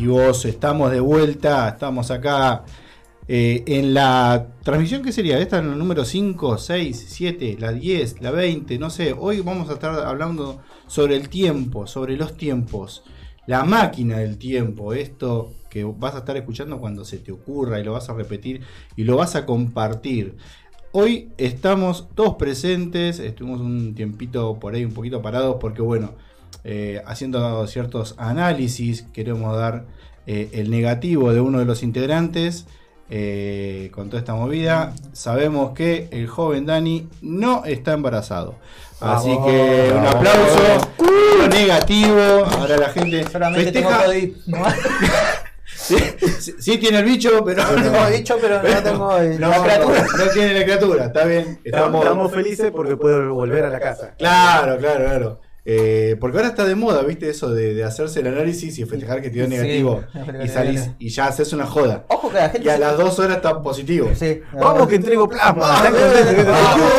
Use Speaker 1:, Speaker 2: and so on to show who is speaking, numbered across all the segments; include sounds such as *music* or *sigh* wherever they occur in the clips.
Speaker 1: negativos. Estamos de vuelta, estamos acá eh, en la transmisión, ¿qué sería? ¿Esta en el número 5, 6, 7, la 10, la 20? No sé. Hoy vamos a estar hablando sobre el tiempo, sobre los tiempos. La máquina del tiempo, esto que vas a estar escuchando cuando se te ocurra y lo vas a repetir y lo vas a compartir. Hoy estamos todos presentes, estuvimos un tiempito por ahí un poquito parados porque bueno, eh, haciendo ciertos análisis, queremos dar eh, el negativo de uno de los integrantes eh, con toda esta movida. Sabemos que el joven Dani no está embarazado. Así que un aplauso. Negativo. Ahora la gente.
Speaker 2: Solamente tengo
Speaker 1: festeja.
Speaker 2: COVID. ¿no? *laughs*
Speaker 1: Sí, sí, sí tiene el bicho, pero
Speaker 2: No tengo bicho, pero no tengo
Speaker 1: no,
Speaker 2: la
Speaker 1: no,
Speaker 2: criatura.
Speaker 1: no tiene la criatura. Está bien.
Speaker 3: Estamos,
Speaker 1: Estamos,
Speaker 3: estamos felices porque puede volver a la casa.
Speaker 1: Claro, claro, claro. Eh, porque ahora está de moda, ¿viste? Eso de, de hacerse el análisis y festejar que te dio
Speaker 2: Sí,
Speaker 1: negativo. *laughs* y salís y ya haces una joda.
Speaker 2: Ojo que la gente.
Speaker 1: Y a
Speaker 2: se-
Speaker 1: las dos horas está positivo.
Speaker 2: Sí,
Speaker 3: Vamos que entrego plasma. ¿Están
Speaker 1: Vamos,
Speaker 3: contentos que te-
Speaker 1: vamos.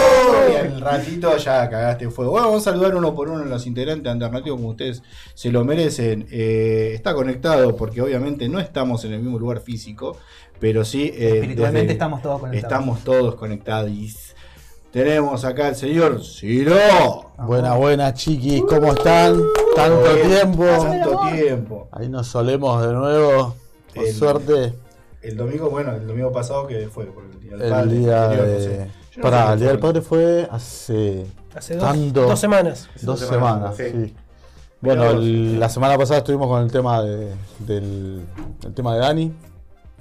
Speaker 1: Y al ratito ya cagaste fuego. Bueno, vamos a saludar uno por uno a los integrantes alternativos como ustedes se lo merecen. Eh, está conectado porque obviamente no estamos en el mismo lugar físico, pero sí. eh,
Speaker 2: Espiritualmente
Speaker 1: desde-
Speaker 2: estamos todos conectados.
Speaker 1: Estamos todos conectados. Tenemos acá al señor Ciro.
Speaker 4: Buenas, buenas chiquis, ¿cómo están? Tanto tiempo.
Speaker 1: Tanto tiempo.
Speaker 4: Ahí nos solemos de nuevo. Por
Speaker 1: El-
Speaker 4: suerte,
Speaker 1: El domingo, bueno, el domingo pasado que fue por el día del
Speaker 4: el
Speaker 1: padre,
Speaker 4: día
Speaker 1: no sé. No
Speaker 4: Pará, el día del padre fue hace
Speaker 5: Hace dos,
Speaker 4: Tanto.
Speaker 5: dos semanas.
Speaker 4: dos
Speaker 3: dos
Speaker 4: semanas.
Speaker 3: semanas, sí.
Speaker 4: sí. Bueno, el- la semana pasada estuvimos con el tema de, del el tema de Dani,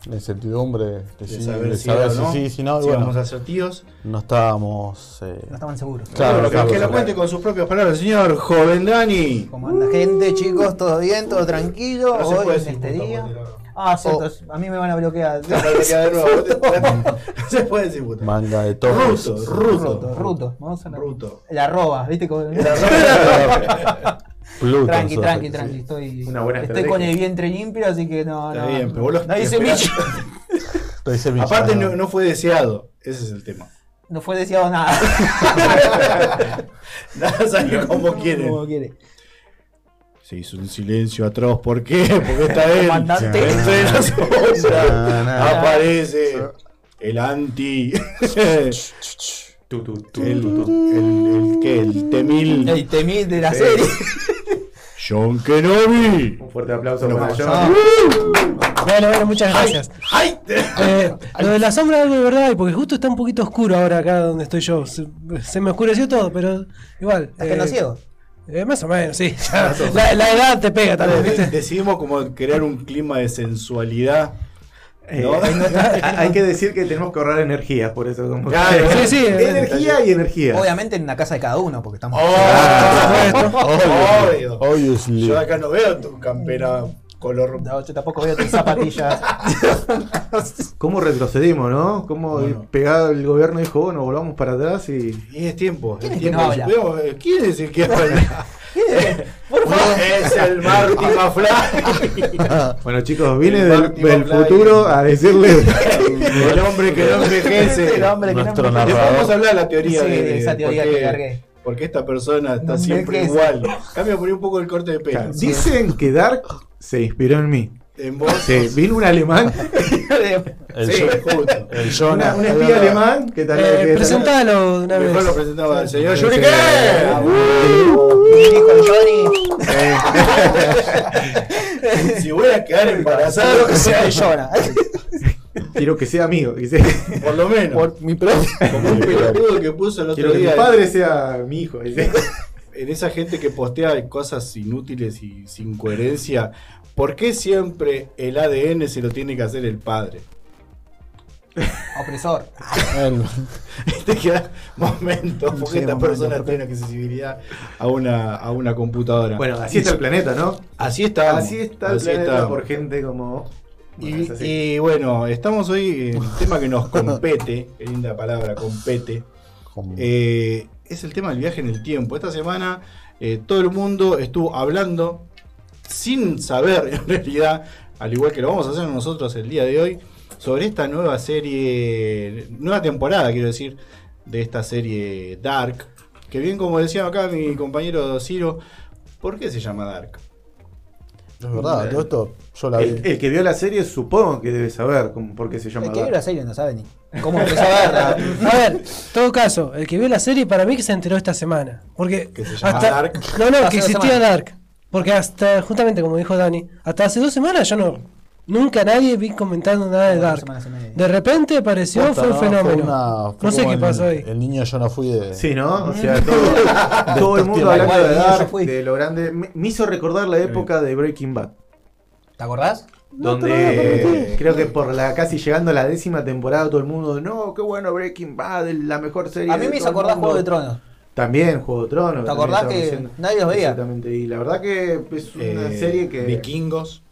Speaker 4: la incertidumbre de,
Speaker 1: saber
Speaker 4: de
Speaker 1: si
Speaker 4: saber si
Speaker 1: no,
Speaker 4: sí, si no. y
Speaker 1: si
Speaker 4: bueno,
Speaker 1: vamos a ser tíos.
Speaker 4: no estábamos. eh,
Speaker 2: No estaban seguros.
Speaker 4: Claro,
Speaker 1: que-
Speaker 4: claro,
Speaker 1: que lo cuente con sus propias palabras, señor joven Dani.
Speaker 2: ¿Cómo anda gente, chicos? ¿Todo bien? ¿Todo tranquilo?
Speaker 1: No
Speaker 2: Hoy en este día. Ah, cierto, a mí me van a bloquear.
Speaker 1: Se puede quedar de nuevo. *laughs* *laughs* No se puede decir puta.
Speaker 4: manga de todos.
Speaker 1: Ruto,
Speaker 2: Ruto,
Speaker 1: ruto.
Speaker 2: Ruto. Vamos a la...
Speaker 1: Ruto.
Speaker 2: El arroba, ¿viste? Con- *laughs*
Speaker 4: Pluto,
Speaker 2: Tranqui,
Speaker 4: sos,
Speaker 2: tranqui,
Speaker 4: sí.
Speaker 2: tranqui. Estoy,
Speaker 3: Una buena
Speaker 2: estoy con el vientre limpio, así que no.
Speaker 1: Está
Speaker 2: no,
Speaker 1: bien, pero vos lo.
Speaker 4: Estoy semilla,
Speaker 1: Aparte
Speaker 4: ¿no?
Speaker 1: fue deseado. Ese es el tema.
Speaker 2: No fue deseado nada. *laughs*
Speaker 1: Nada salió como quieren.
Speaker 2: Como quiere.
Speaker 1: Se hizo un silencio atroz. ¿Por qué? Porque está él.
Speaker 2: Comandante.
Speaker 1: Aparece el anti. *laughs*
Speaker 3: Tu, tu, tu,
Speaker 1: el,
Speaker 3: tu, tu.
Speaker 1: el, el, ¿qué? El Temil.
Speaker 2: El temil de la serie. *laughs*
Speaker 1: John Kenobi.
Speaker 3: Un fuerte aplauso
Speaker 1: Bueno,
Speaker 3: para. John.
Speaker 5: Bueno, bueno, muchas gracias.
Speaker 1: ¡Ay!
Speaker 5: Eh, lo de la sombra algo de verdad, porque justo está un poquito oscuro ahora acá donde estoy yo. Se, se me oscureció todo, pero igual.
Speaker 2: ¿Estás ciego?
Speaker 5: eh, más o menos, sí. la, la edad te pega también, ¿viste?
Speaker 1: Decidimos como crear un clima de sensualidad.
Speaker 3: Eh,
Speaker 1: ¿no? *laughs*
Speaker 3: hay que decir que tenemos que ahorrar energía, por eso como
Speaker 1: Claro. *laughs*
Speaker 5: Sí, sí.
Speaker 3: energía y energía.
Speaker 2: Obviamente en la casa de cada uno, porque estamos. *laughs*
Speaker 1: Obvio.
Speaker 4: Obviously.
Speaker 1: Yo acá no veo tu campera color.
Speaker 2: No, yo tampoco veo tus zapatillas. *laughs*
Speaker 3: ¿Cómo retrocedimos, no? ¿Cómo
Speaker 1: Bueno.
Speaker 3: pegado el gobierno dijo, bueno, volvamos para atrás y...
Speaker 1: Y es tiempo.
Speaker 2: ¿Quién
Speaker 1: es
Speaker 2: es que
Speaker 1: tiempo.
Speaker 2: no
Speaker 1: eh, ¿Quién es el que habla? *laughs*
Speaker 2: Por favor.
Speaker 1: es el Marty *laughs* McFly.
Speaker 3: Bueno chicos, vine
Speaker 1: El
Speaker 3: del, del futuro a decirles...
Speaker 1: el hombre que no envejece.
Speaker 2: El hombre que no
Speaker 4: Nuestro
Speaker 2: envejece.
Speaker 1: Después vamos a hablar de la teoría
Speaker 2: Sí,
Speaker 1: de,
Speaker 2: esa teoría
Speaker 1: por qué-
Speaker 2: que largué.
Speaker 1: Porque esta persona está
Speaker 2: No
Speaker 1: siempre
Speaker 2: envejece.
Speaker 1: igual. Cambia por ahí un poco el corte de pelo.
Speaker 3: Dicen que Dark se inspiró en mí.
Speaker 1: En vos.
Speaker 3: Sí, vino un alemán, *laughs*
Speaker 4: El,
Speaker 1: Sí, justo.
Speaker 4: el Jonah.
Speaker 3: un espía alemán que tal
Speaker 5: Eh,
Speaker 3: que-
Speaker 5: presentalo de una
Speaker 1: Mejor
Speaker 5: vez.
Speaker 1: lo presentaba el señor
Speaker 2: hijo el Johnny.
Speaker 1: Si voy a quedar embarazado,
Speaker 2: que sea de Jonah.
Speaker 3: Quiero que sea amigo. que sea-
Speaker 1: por lo menos.
Speaker 4: Por mi propio.
Speaker 1: Como un pelotudo que puso el otro
Speaker 3: Quiero que mi
Speaker 1: día
Speaker 3: padre sea mi hijo.
Speaker 1: En esa gente que postea cosas inútiles y sin coherencia. ¿Por qué siempre el ADN se lo tiene que hacer el padre?
Speaker 2: Opresor. *laughs*
Speaker 1: Te queda momento, porque
Speaker 2: Sí,
Speaker 1: esta
Speaker 2: momento,
Speaker 1: persona
Speaker 2: porque-
Speaker 1: tiene accesibilidad a una, a una computadora.
Speaker 3: Bueno, así está el planeta, ¿no?
Speaker 1: así está.
Speaker 3: Así está el planeta por gente como... Bueno,
Speaker 1: Y, bueno, estamos hoy en un tema que nos *laughs* compete, qué linda palabra, compete. Eh, es el tema del viaje en el tiempo. Esta semana eh, todo el mundo estuvo hablando sin saber *laughs* en realidad, al igual que lo vamos a hacer nosotros el día de hoy, sobre esta nueva serie, nueva temporada quiero decir, de esta serie Dark. Que bien como decía acá mi compañero Ciro, ¿por qué se llama Dark?
Speaker 4: Es verdad, todo esto yo la vi.
Speaker 3: El, el que vio la serie supongo que debe saber cómo- por qué se llama
Speaker 2: El que vio
Speaker 3: Dark.
Speaker 2: la serie no sabe ni cómo empezó a verla.
Speaker 5: A ver, todo caso, el que vio la serie para mí que se enteró esta semana. Porque
Speaker 1: Que se llama
Speaker 5: hasta,
Speaker 1: Dark.
Speaker 5: No, no, que existía. Dark. Porque hasta, justamente como dijo Dani, hasta hace dos semanas yo no. Nunca nadie vi comentando nada de Dark. De repente apareció,
Speaker 4: Posta,
Speaker 5: fue
Speaker 4: ¿no?
Speaker 5: un fenómeno.
Speaker 4: una- fue
Speaker 5: no sé qué pasó ahí.
Speaker 4: El niño yo no fui de.
Speaker 3: Sí, ¿no? O sea, todo, *laughs* todo el mundo hablando de Dark, de lo grande. Me, me hizo recordar la época de Breaking Bad.
Speaker 2: ¿Te acordás?
Speaker 3: Donde creo que por la casi llegando a la décima temporada todo el mundo, no, qué bueno Breaking Bad, la mejor serie.
Speaker 2: A mí me hizo acordar
Speaker 3: mundo".
Speaker 2: Juego de Tronos.
Speaker 3: También Juego de Tronos.
Speaker 2: ¿Te acordás que
Speaker 3: diciendo.
Speaker 2: nadie los veía?
Speaker 3: Exactamente, y la verdad que es una
Speaker 1: Eh,
Speaker 3: serie que...
Speaker 1: Vikingos.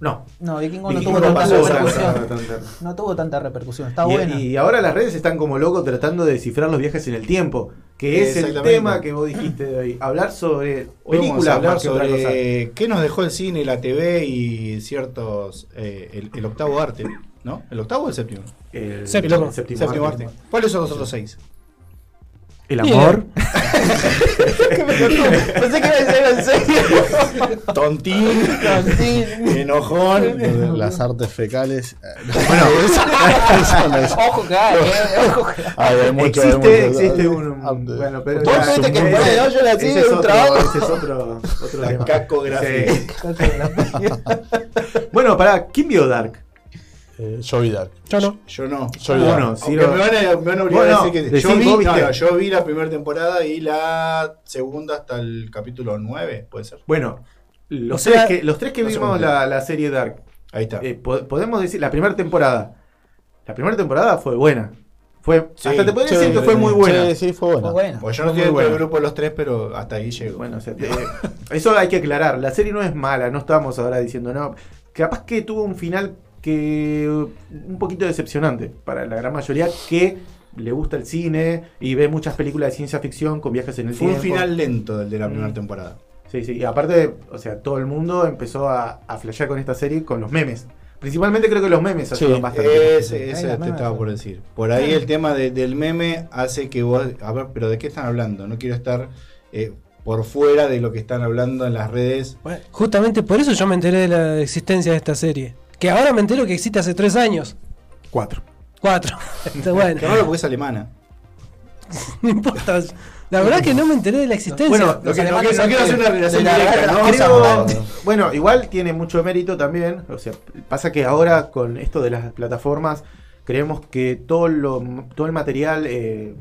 Speaker 3: No,
Speaker 2: No, Vikingo no
Speaker 3: Vikingo
Speaker 2: tuvo
Speaker 3: no
Speaker 2: tanta
Speaker 3: pasó
Speaker 2: repercusión.
Speaker 3: tanta- tanta-
Speaker 2: No tuvo tanta repercusión. Está
Speaker 3: y,
Speaker 2: buena.
Speaker 3: y ahora las redes están como locos tratando de descifrar los viajes en el tiempo, que es el tema que vos dijiste de hoy. Hablar sobre películas
Speaker 1: hablar
Speaker 3: más que otra cosa.
Speaker 1: sobre qué nos dejó el cine, la TV y ciertos. eh, el, el octavo arte, ¿no? ¿El octavo o el séptimo?
Speaker 3: El,
Speaker 5: Séptimo.
Speaker 3: el séptimo
Speaker 1: Séptimo
Speaker 3: arte.
Speaker 1: arte. ¿Cuáles son los otros seis?
Speaker 3: El amor. *laughs*
Speaker 2: Pensé que iba a decir en serio.
Speaker 1: Tontín, enojón.
Speaker 4: Las artes fecales.
Speaker 3: Bueno, *laughs*
Speaker 4: Eso no es- *laughs*
Speaker 2: Ojo que hay, eh, ojo que hay.
Speaker 4: Ay, hay mucho- hay
Speaker 3: existe,
Speaker 4: mucho-
Speaker 3: existe un,
Speaker 4: Ah,
Speaker 3: un- bueno, pero
Speaker 2: Vos viste que de hoyo la
Speaker 3: es
Speaker 2: un
Speaker 3: otro-
Speaker 2: trabajo.
Speaker 3: ese es otro, otro tema.
Speaker 1: cacografía.
Speaker 3: Sí. Bueno, pará, ¿quién vio Dark?
Speaker 4: Eh, yo vi Dark.
Speaker 5: Yo no.
Speaker 1: Yo no.
Speaker 3: Bueno,
Speaker 4: Dark.
Speaker 3: sí,
Speaker 1: Aunque
Speaker 3: lo-
Speaker 1: me, van a, me van a obligar
Speaker 3: Bueno,
Speaker 1: a decir que
Speaker 3: decí,
Speaker 1: yo vi, no, no, yo vi la primera temporada y la segunda hasta el capítulo 9, puede ser.
Speaker 3: Bueno, los,
Speaker 5: O sea,
Speaker 3: tres, que, los tres que
Speaker 1: no
Speaker 3: vimos la, la serie Dark,
Speaker 1: Ahí está.
Speaker 3: eh, po- podemos decir, la primera temporada. La primera temporada fue buena. Fue,
Speaker 1: Sí,
Speaker 3: hasta te podría
Speaker 1: sí,
Speaker 3: decir que fue muy buena.
Speaker 4: Sí, sí, fue buena.
Speaker 2: Fue buena.
Speaker 1: Pues yo no estoy dentro del
Speaker 3: bueno.
Speaker 1: grupo de los tres, pero hasta ahí llego.
Speaker 3: Bueno, o sea, te- eso hay que aclarar. La serie no es mala, no estamos ahora diciendo no. Capaz que tuvo un final que un poquito decepcionante para la gran mayoría que le gusta el cine y ve muchas películas de ciencia ficción con viajes en el
Speaker 1: Fue un
Speaker 3: tiempo.
Speaker 1: final lento del de la primera
Speaker 3: Mm.
Speaker 1: temporada.
Speaker 3: Sí, sí. Y aparte, o sea, todo el mundo empezó a, a flashear con esta serie con los memes. Principalmente creo que los memes
Speaker 4: Sí,
Speaker 3: ayudan bastante.
Speaker 1: Ese, ese te estaba
Speaker 2: fue.
Speaker 1: por decir. Por ahí el tema de- del meme hace que vos. A ver, pero ¿de qué están hablando? No quiero estar eh, por fuera de lo que están hablando en las redes.
Speaker 5: Bueno, justamente por eso yo me enteré de la existencia de esta serie. Que ahora me entero que existe hace tres años.
Speaker 3: Cuatro.
Speaker 5: Cuatro. *laughs* Está bueno,
Speaker 1: Que no porque es alemana. *laughs*
Speaker 5: no importa. La verdad que no me enteré de la existencia.
Speaker 3: Bueno,
Speaker 1: Lo que, no, quiero- no quiero
Speaker 2: son
Speaker 1: hacer una relación
Speaker 2: de la
Speaker 1: directa, ¿no?
Speaker 3: Creo- *laughs* bueno, igual tiene mucho mérito también. O sea, pasa que ahora con esto de las plataformas, creemos que todo lo todo el material, eh,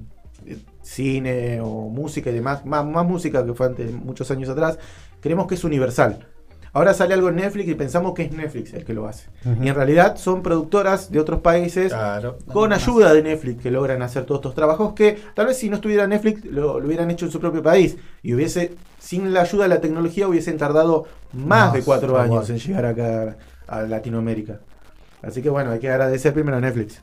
Speaker 3: eh, cine o música y demás, más, más música que fue antes, muchos años atrás, creemos que es universal. Ahora sale algo en Netflix y pensamos que es Netflix el que lo hace. Y en realidad son productoras de otros países
Speaker 1: Claro.
Speaker 3: con ayuda de Netflix que logran hacer todos estos trabajos que tal vez si no estuviera Netflix lo, lo hubieran hecho en su propio país y hubiese sin la ayuda de la tecnología hubiesen tardado más,
Speaker 4: Más,
Speaker 3: de cuatro años en llegar acá a Latinoamérica. Así que bueno, hay que agradecer primero a Netflix.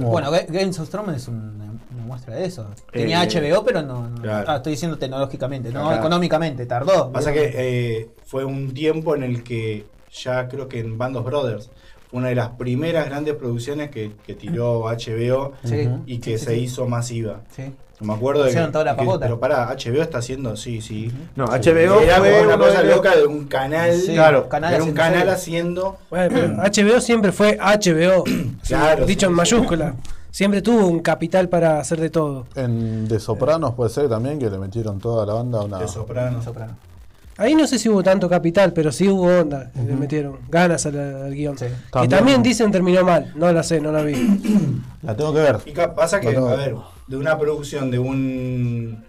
Speaker 2: Bueno, Ga- Games of Thrones es una, una muestra de eso. Tenía
Speaker 3: Eh,
Speaker 2: HBO, pero no. no-
Speaker 1: claro.
Speaker 2: ah, estoy diciendo tecnológicamente, no
Speaker 1: Claro.
Speaker 2: económicamente, tardó.
Speaker 1: Pasa que eh, fue un tiempo en el que ya creo que en Bandos Brothers fue una de las primeras grandes producciones que, que tiró HBO
Speaker 2: Sí.
Speaker 1: Y que
Speaker 2: Sí, sí,
Speaker 1: se
Speaker 2: sí.
Speaker 1: hizo masiva.
Speaker 2: Sí.
Speaker 1: Me acuerdo de que,
Speaker 2: toda la
Speaker 1: que-
Speaker 2: papota.
Speaker 1: Pero pará, HBO está haciendo, sí, sí.
Speaker 3: No, HBO
Speaker 1: Era
Speaker 3: fue
Speaker 1: como una cosa
Speaker 3: de
Speaker 1: loca de un canal.
Speaker 2: Sí,
Speaker 3: claro,
Speaker 2: canal
Speaker 1: era un
Speaker 2: haciendo
Speaker 1: canal haciendo.
Speaker 5: Bueno, pero *clears throat* HBO siempre fue HBO. *clears throat*
Speaker 1: Claro,
Speaker 5: dicho
Speaker 1: sí,
Speaker 5: en
Speaker 1: sí.
Speaker 5: mayúscula. Siempre tuvo un capital para hacer de todo.
Speaker 4: En De Sopranos puede ser también que le metieron toda la banda a una.
Speaker 1: De Soprano.
Speaker 2: Soprano.
Speaker 5: Ahí no sé si hubo tanto capital, pero sí hubo onda. Le metieron ganas al, al guion.
Speaker 2: Sí.
Speaker 5: Que
Speaker 4: También.
Speaker 5: dicen terminó mal. No la sé, no la vi. *coughs*
Speaker 4: La tengo que ver.
Speaker 1: Y pasa que, a ver, de una producción de un.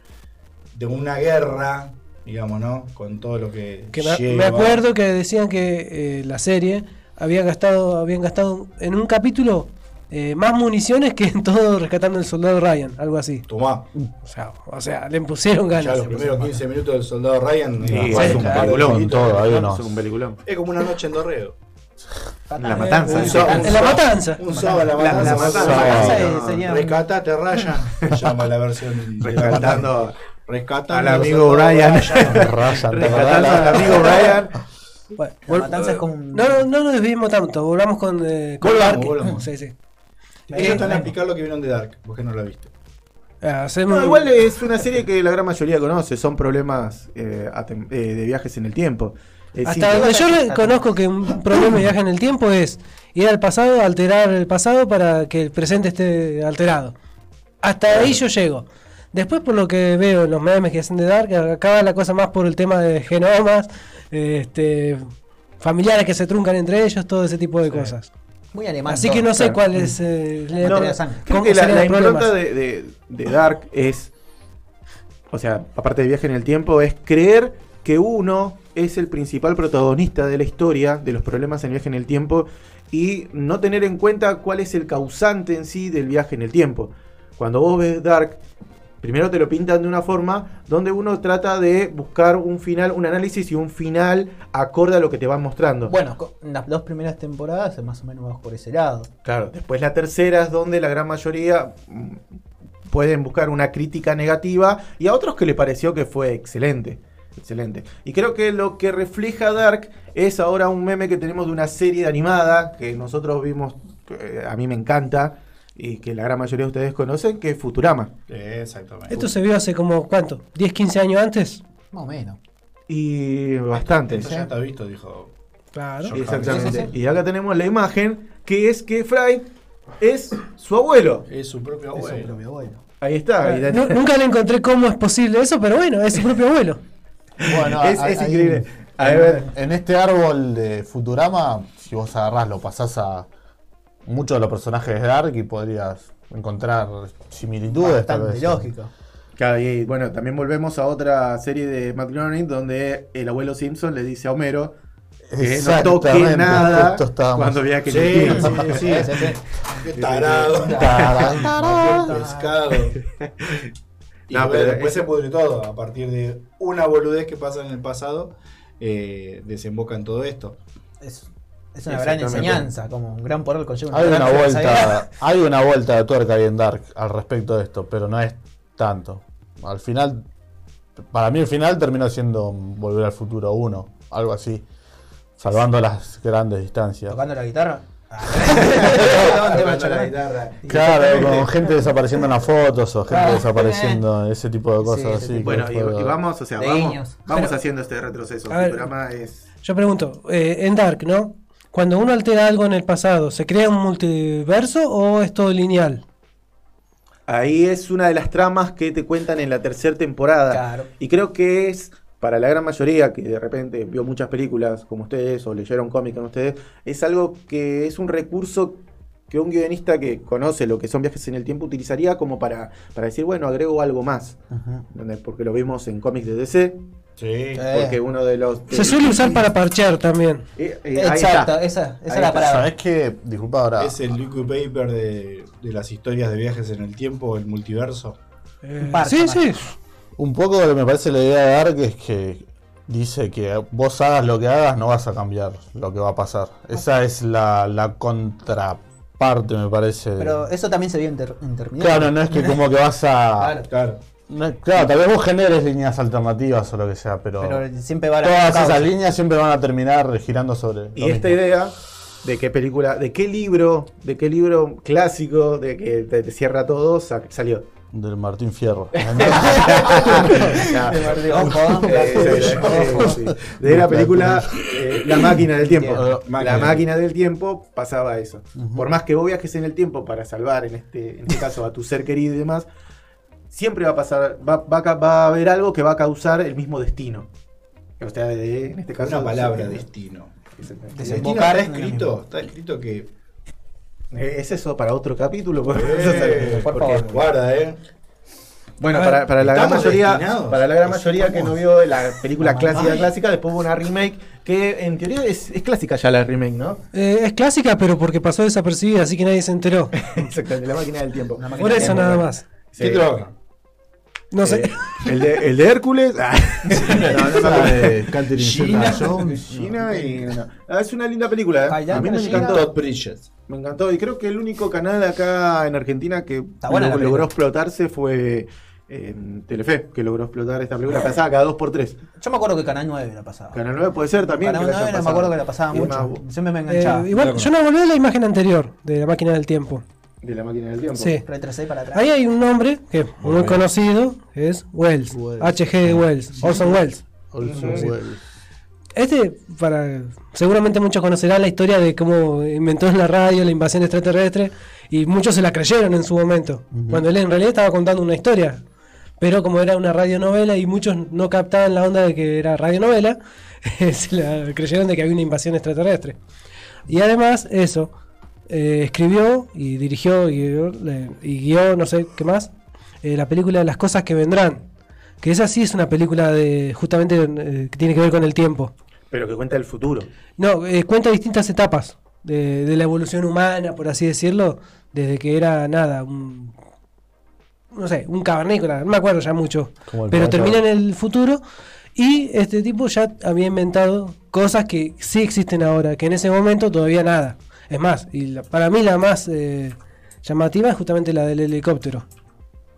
Speaker 1: de una guerra, digamos, ¿no? Con todo lo que.
Speaker 5: Que me,
Speaker 1: lleva.
Speaker 5: me acuerdo que decían que eh, la serie había gastado, habían gastado en un capítulo eh, más municiones que en todo rescatando el soldado Ryan, algo así.
Speaker 1: Tomá,
Speaker 5: O sea, o sea le pusieron
Speaker 1: ya
Speaker 5: ganas.
Speaker 1: los primeros 15 minutos del soldado Ryan.
Speaker 3: Sí, es un
Speaker 5: claro.
Speaker 3: peliculón.
Speaker 4: Todo, hay
Speaker 3: ¿no?
Speaker 4: unos-
Speaker 3: Es un peliculón.
Speaker 1: Es como una noche en Dorrego.
Speaker 3: La matanza.
Speaker 1: Un
Speaker 5: la matanza.
Speaker 1: Un sábado la matanza.
Speaker 3: la matanza.
Speaker 1: Rescatate, Ryan. Se llama la versión.
Speaker 3: Rescatando
Speaker 1: Rescatando
Speaker 3: al amigo Brian. *laughs* Rescatando al amigo Brian.
Speaker 5: Bueno,
Speaker 2: La matanza es como
Speaker 5: No, no, no nos desviemos tanto, volvamos con, eh, con
Speaker 1: Volvamos, volvamos.
Speaker 5: Sí, sí.
Speaker 1: Ellos están a explicar lo que vieron de Dark, porque no lo viste.
Speaker 5: Ah, hacemos-
Speaker 3: No, igual es una serie que la gran mayoría conoce, son problemas eh, eh, de viajes en el tiempo. Eh,
Speaker 5: Hasta donde yo conozco que un problema de viaje en el tiempo es ir al pasado, alterar el pasado para que el presente esté alterado. Hasta ahí yo llego. Después, por lo que veo en los memes que hacen de Dark, acaba la cosa más por el tema de genomas, este, familiares que se truncan entre ellos, todo ese tipo de cosas.
Speaker 2: Muy alemán.
Speaker 5: Así que no sé
Speaker 3: claro.
Speaker 5: cuál es eh,
Speaker 2: No,
Speaker 5: la-
Speaker 2: materia sangre.
Speaker 3: Creo que la, la impronta de, de- de Dark es, o sea, aparte de viaje en el tiempo, es creer que uno es el principal protagonista de la historia, de los problemas en viaje en el tiempo, y no tener en cuenta cuál es el causante en sí del viaje en el tiempo. Cuando vos ves Dark, primero te lo pintan de una forma donde uno trata de buscar un final, un análisis y un final acorde a lo que te van mostrando.
Speaker 2: Bueno, las dos primeras temporadas más o menos por ese lado.
Speaker 3: Claro, después la tercera es donde la gran mayoría mm, pueden buscar una crítica negativa y a otros que le pareció que fue excelente. Excelente. Y creo que lo que refleja Dark es ahora un meme que tenemos de una serie animada que nosotros vimos, eh, a mí me encanta y que la gran mayoría de ustedes conocen, que es Futurama.
Speaker 1: Exactamente.
Speaker 5: Esto se vio hace como, ¿cuánto? ¿10, 15 años antes?
Speaker 2: Más o menos.
Speaker 3: Y bastante.
Speaker 1: Esto ya está visto, dijo.
Speaker 5: Claro.
Speaker 1: Yo-
Speaker 3: Exactamente. Y acá tenemos la imagen que es que Fry es su abuelo.
Speaker 1: Es su propio
Speaker 2: Es su
Speaker 1: abuelo.
Speaker 2: propio abuelo.
Speaker 3: Ahí está.
Speaker 5: Nunca le encontré cómo es posible eso, pero bueno, es su propio abuelo.
Speaker 4: Bueno,
Speaker 3: Es-
Speaker 4: hay-
Speaker 3: es
Speaker 4: hay-
Speaker 3: increíble. A
Speaker 4: en,
Speaker 3: ver.
Speaker 4: en este árbol de Futurama, si vos agarrás, lo pasás a muchos de los personajes de Dark y podrías encontrar similitudes. tal
Speaker 2: Bastante
Speaker 4: vez.
Speaker 2: lógico.
Speaker 3: Claro, y bueno, también volvemos a otra serie de Matt Groening donde el abuelo Simpson le dice a Homero que no toque
Speaker 4: Exactamente,
Speaker 3: nada cuando vea que
Speaker 1: Sí, sí, sí.
Speaker 2: Sí, sí, sí.
Speaker 1: Qué tarado. Pescado. *laughs* Y
Speaker 3: No, pero
Speaker 1: después se pudre todo. A partir de una boludez que pasa en el pasado, eh, desemboca en todo esto.
Speaker 2: Es, es una gran enseñanza, como un gran poder conlleva
Speaker 4: Hay una
Speaker 2: gran responsabilidad.
Speaker 4: vuelta, *laughs* hay una vuelta de tuerca ahí en Dark al respecto de esto, pero no es tanto. Al final, para mí el final terminó siendo Volver al Futuro 1, algo así, salvando las grandes distancias.
Speaker 2: Tocando la guitarra. *laughs* *laughs*
Speaker 3: Tocando la guitarra.
Speaker 4: Claro, con gente desapareciendo en las fotos o gente desapareciendo, ese tipo de cosas
Speaker 2: Sí,
Speaker 4: así.
Speaker 3: Bueno, y, y vamos, o sea, vamos, vamos
Speaker 5: Pero-
Speaker 3: haciendo este retroceso.
Speaker 5: A ver.
Speaker 3: Futurama es.
Speaker 5: Yo pregunto, eh, en Dark, ¿no? Cuando uno altera algo en el pasado, ¿se crea un multiverso o es todo lineal?
Speaker 3: Ahí es una de las tramas que te cuentan en la tercera temporada.
Speaker 2: Claro.
Speaker 3: Y creo que es, para la gran mayoría que de repente vio muchas películas como ustedes o leyeron cómics como ustedes, es algo que es un recurso que un guionista que conoce lo que son viajes en el tiempo utilizaría como para, para decir, bueno, agrego algo más. ¿Entendés? Porque lo vimos en cómics de DC,
Speaker 1: Sí.
Speaker 2: Eh,
Speaker 3: porque uno de los...
Speaker 5: Se suele usar para parchear también.
Speaker 3: Eh, eh,
Speaker 2: Exacto, esa, esa es la palabra.
Speaker 4: ¿Sabés qué? Disculpa ahora.
Speaker 1: Es el liquid paper de, de las historias de viajes en el tiempo, el multiverso.
Speaker 5: Eh, sí, sí.
Speaker 4: Un poco lo que me parece la idea de Dark es que dice que vos hagas lo que hagas, no vas a cambiar lo que va a pasar. Esa es la, la contraparte, me parece.
Speaker 2: Pero eso también se vio en, ter- en Terminator.
Speaker 4: claro, no es que como que vas a.
Speaker 2: Claro.
Speaker 1: Claro.
Speaker 4: No- claro, tal vez vos generes líneas alternativas o lo que sea, pero,
Speaker 2: Pero siempre va a
Speaker 4: todas
Speaker 2: causa.
Speaker 4: esas líneas siempre van a terminar girando sobre.
Speaker 3: Y esta
Speaker 4: mismo.
Speaker 3: idea de qué película, de qué libro, de qué libro clásico, de que te, te cierra todo, sa- salió.
Speaker 4: Del Martín Fierro.
Speaker 3: De la película eh, La máquina del tiempo.
Speaker 4: Tiempo.
Speaker 3: La máquina del tiempo pasaba eso. Por más que vos viajes en el tiempo para salvar, en este, en este caso, a tu ser querido y demás, siempre va a pasar, va, va a ca- va a haber algo que va a causar el mismo destino. O sea, de- en este caso.
Speaker 1: Una palabra,
Speaker 3: de
Speaker 1: destino.
Speaker 2: Desembocar
Speaker 1: está escrito, está escrito que.
Speaker 3: Eh, ¿Es eso para otro capítulo? *laughs*
Speaker 1: Eh,
Speaker 2: por
Speaker 1: porque
Speaker 2: favor.
Speaker 1: guarda, eh.
Speaker 3: Bueno,
Speaker 5: ver,
Speaker 3: para, para la gran
Speaker 1: ¿estamos
Speaker 3: mayoría, para la gran mayoría que no vio la película clásica clásica, después hubo una remake que en teoría es, es clásica ya la remake, ¿no?
Speaker 5: Eh, es clásica, pero porque pasó desapercibida, así que nadie se enteró. *laughs*
Speaker 3: Exactamente, la máquina del tiempo.
Speaker 2: Máquina
Speaker 5: Por eso
Speaker 2: tiempo.
Speaker 5: nada más.
Speaker 3: Sí.
Speaker 1: ¿Qué droga?
Speaker 5: No sé.
Speaker 3: Eh, el, de, el de Hércules. ah, *laughs* no, no
Speaker 4: de Catherine
Speaker 3: y. no. Es una linda película, ¿eh? A mí me encantó.
Speaker 1: Todd Bridges.
Speaker 3: Me encantó. Y creo que el único canal acá en Argentina que logró, explotarse fue eh, Telefe, que logró explotar esta película. Pasaba cada 2x3.
Speaker 2: Yo me acuerdo que Canal 9 la pasaba.
Speaker 3: Canal 9 puede ser también.
Speaker 2: Canal
Speaker 3: que la
Speaker 2: 9
Speaker 3: hayan
Speaker 2: me acuerdo que la pasaba
Speaker 3: Y
Speaker 2: mucho.
Speaker 3: más,
Speaker 2: Siempre me
Speaker 5: Eh,
Speaker 2: enganchaba.
Speaker 5: igual, yo no volví a la imagen anterior de la máquina del tiempo.
Speaker 3: De la máquina del tiempo.
Speaker 5: Sí.
Speaker 2: Retrocedí para atrás.
Speaker 5: Ahí hay un nombre que es muy conocido, que es Wells.
Speaker 4: Wells.
Speaker 5: H.G. Wells. Orson
Speaker 3: Ujú.
Speaker 4: Welles.
Speaker 5: Este, para seguramente muchos conocerán la historia de cómo inventó en la radio la invasión extraterrestre y muchos se la creyeron en su momento, cuando él en realidad estaba contando una historia. Pero como era una radionovela y muchos no captaban la onda de que era radionovela, *laughs* se la creyeron de que había una invasión extraterrestre. Y además, eso, eh, escribió y dirigió y, eh, y guió, no sé qué más, eh, la película Las cosas que vendrán. Que esa sí es una película de justamente eh, que tiene que ver con el tiempo.
Speaker 3: Pero que cuenta el futuro.
Speaker 5: No, eh, cuenta distintas etapas de, de la evolución humana, por así decirlo, desde que era nada, un, no sé, un cavernícola, no me acuerdo ya mucho, pero termina en el futuro y este tipo ya había inventado cosas que sí existen ahora, que en ese momento todavía nada. Es más, y la- para mí la más eh, llamativa es justamente la del helicóptero.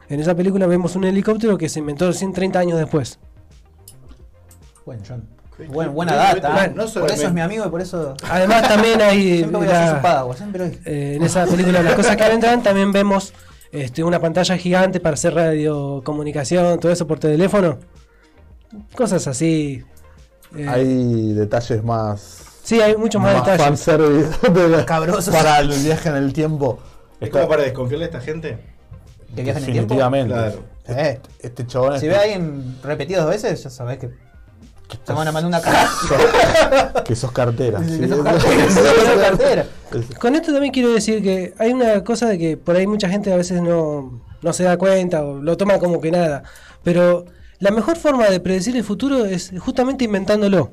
Speaker 5: En esa película vemos un helicóptero que se inventó 130 años después.
Speaker 2: Bueno, John.
Speaker 1: Sí,
Speaker 2: buena data.
Speaker 1: no
Speaker 2: ¿eh? por eso es mi amigo y por eso.
Speaker 5: Además también *laughs* hay...
Speaker 2: Siempre voy a hacer
Speaker 5: la-
Speaker 2: su padawan, siempre lo
Speaker 5: Eh, en esa película Las cosas que vendrán también vemos este, una pantalla gigante para hacer radiocomunicación, todo eso por teléfono. Cosas así. Eh,
Speaker 4: Hay detalles más.
Speaker 5: Sí, hay muchos más, detalles.
Speaker 4: fanservice *laughs* de-
Speaker 2: Cabrosos.
Speaker 4: para el viaje en el tiempo.
Speaker 1: Es como para desconfiarle a esta gente.
Speaker 2: Que viaja en el tiempo.
Speaker 4: Definitivamente.
Speaker 1: Claro.
Speaker 2: Eh,
Speaker 4: Este chabón
Speaker 2: si
Speaker 4: es-
Speaker 2: ve a alguien repetido dos veces, ya sabés que te van a mandar una cara. *laughs*
Speaker 4: que sos cartera.
Speaker 2: Que
Speaker 4: sí.
Speaker 2: sos cartera, *laughs* que sos cartera.
Speaker 5: Con esto también quiero decir que hay una cosa de que por ahí mucha gente a veces no, no se da cuenta o lo toma como que nada. Pero la mejor forma de predecir el futuro es justamente inventándolo.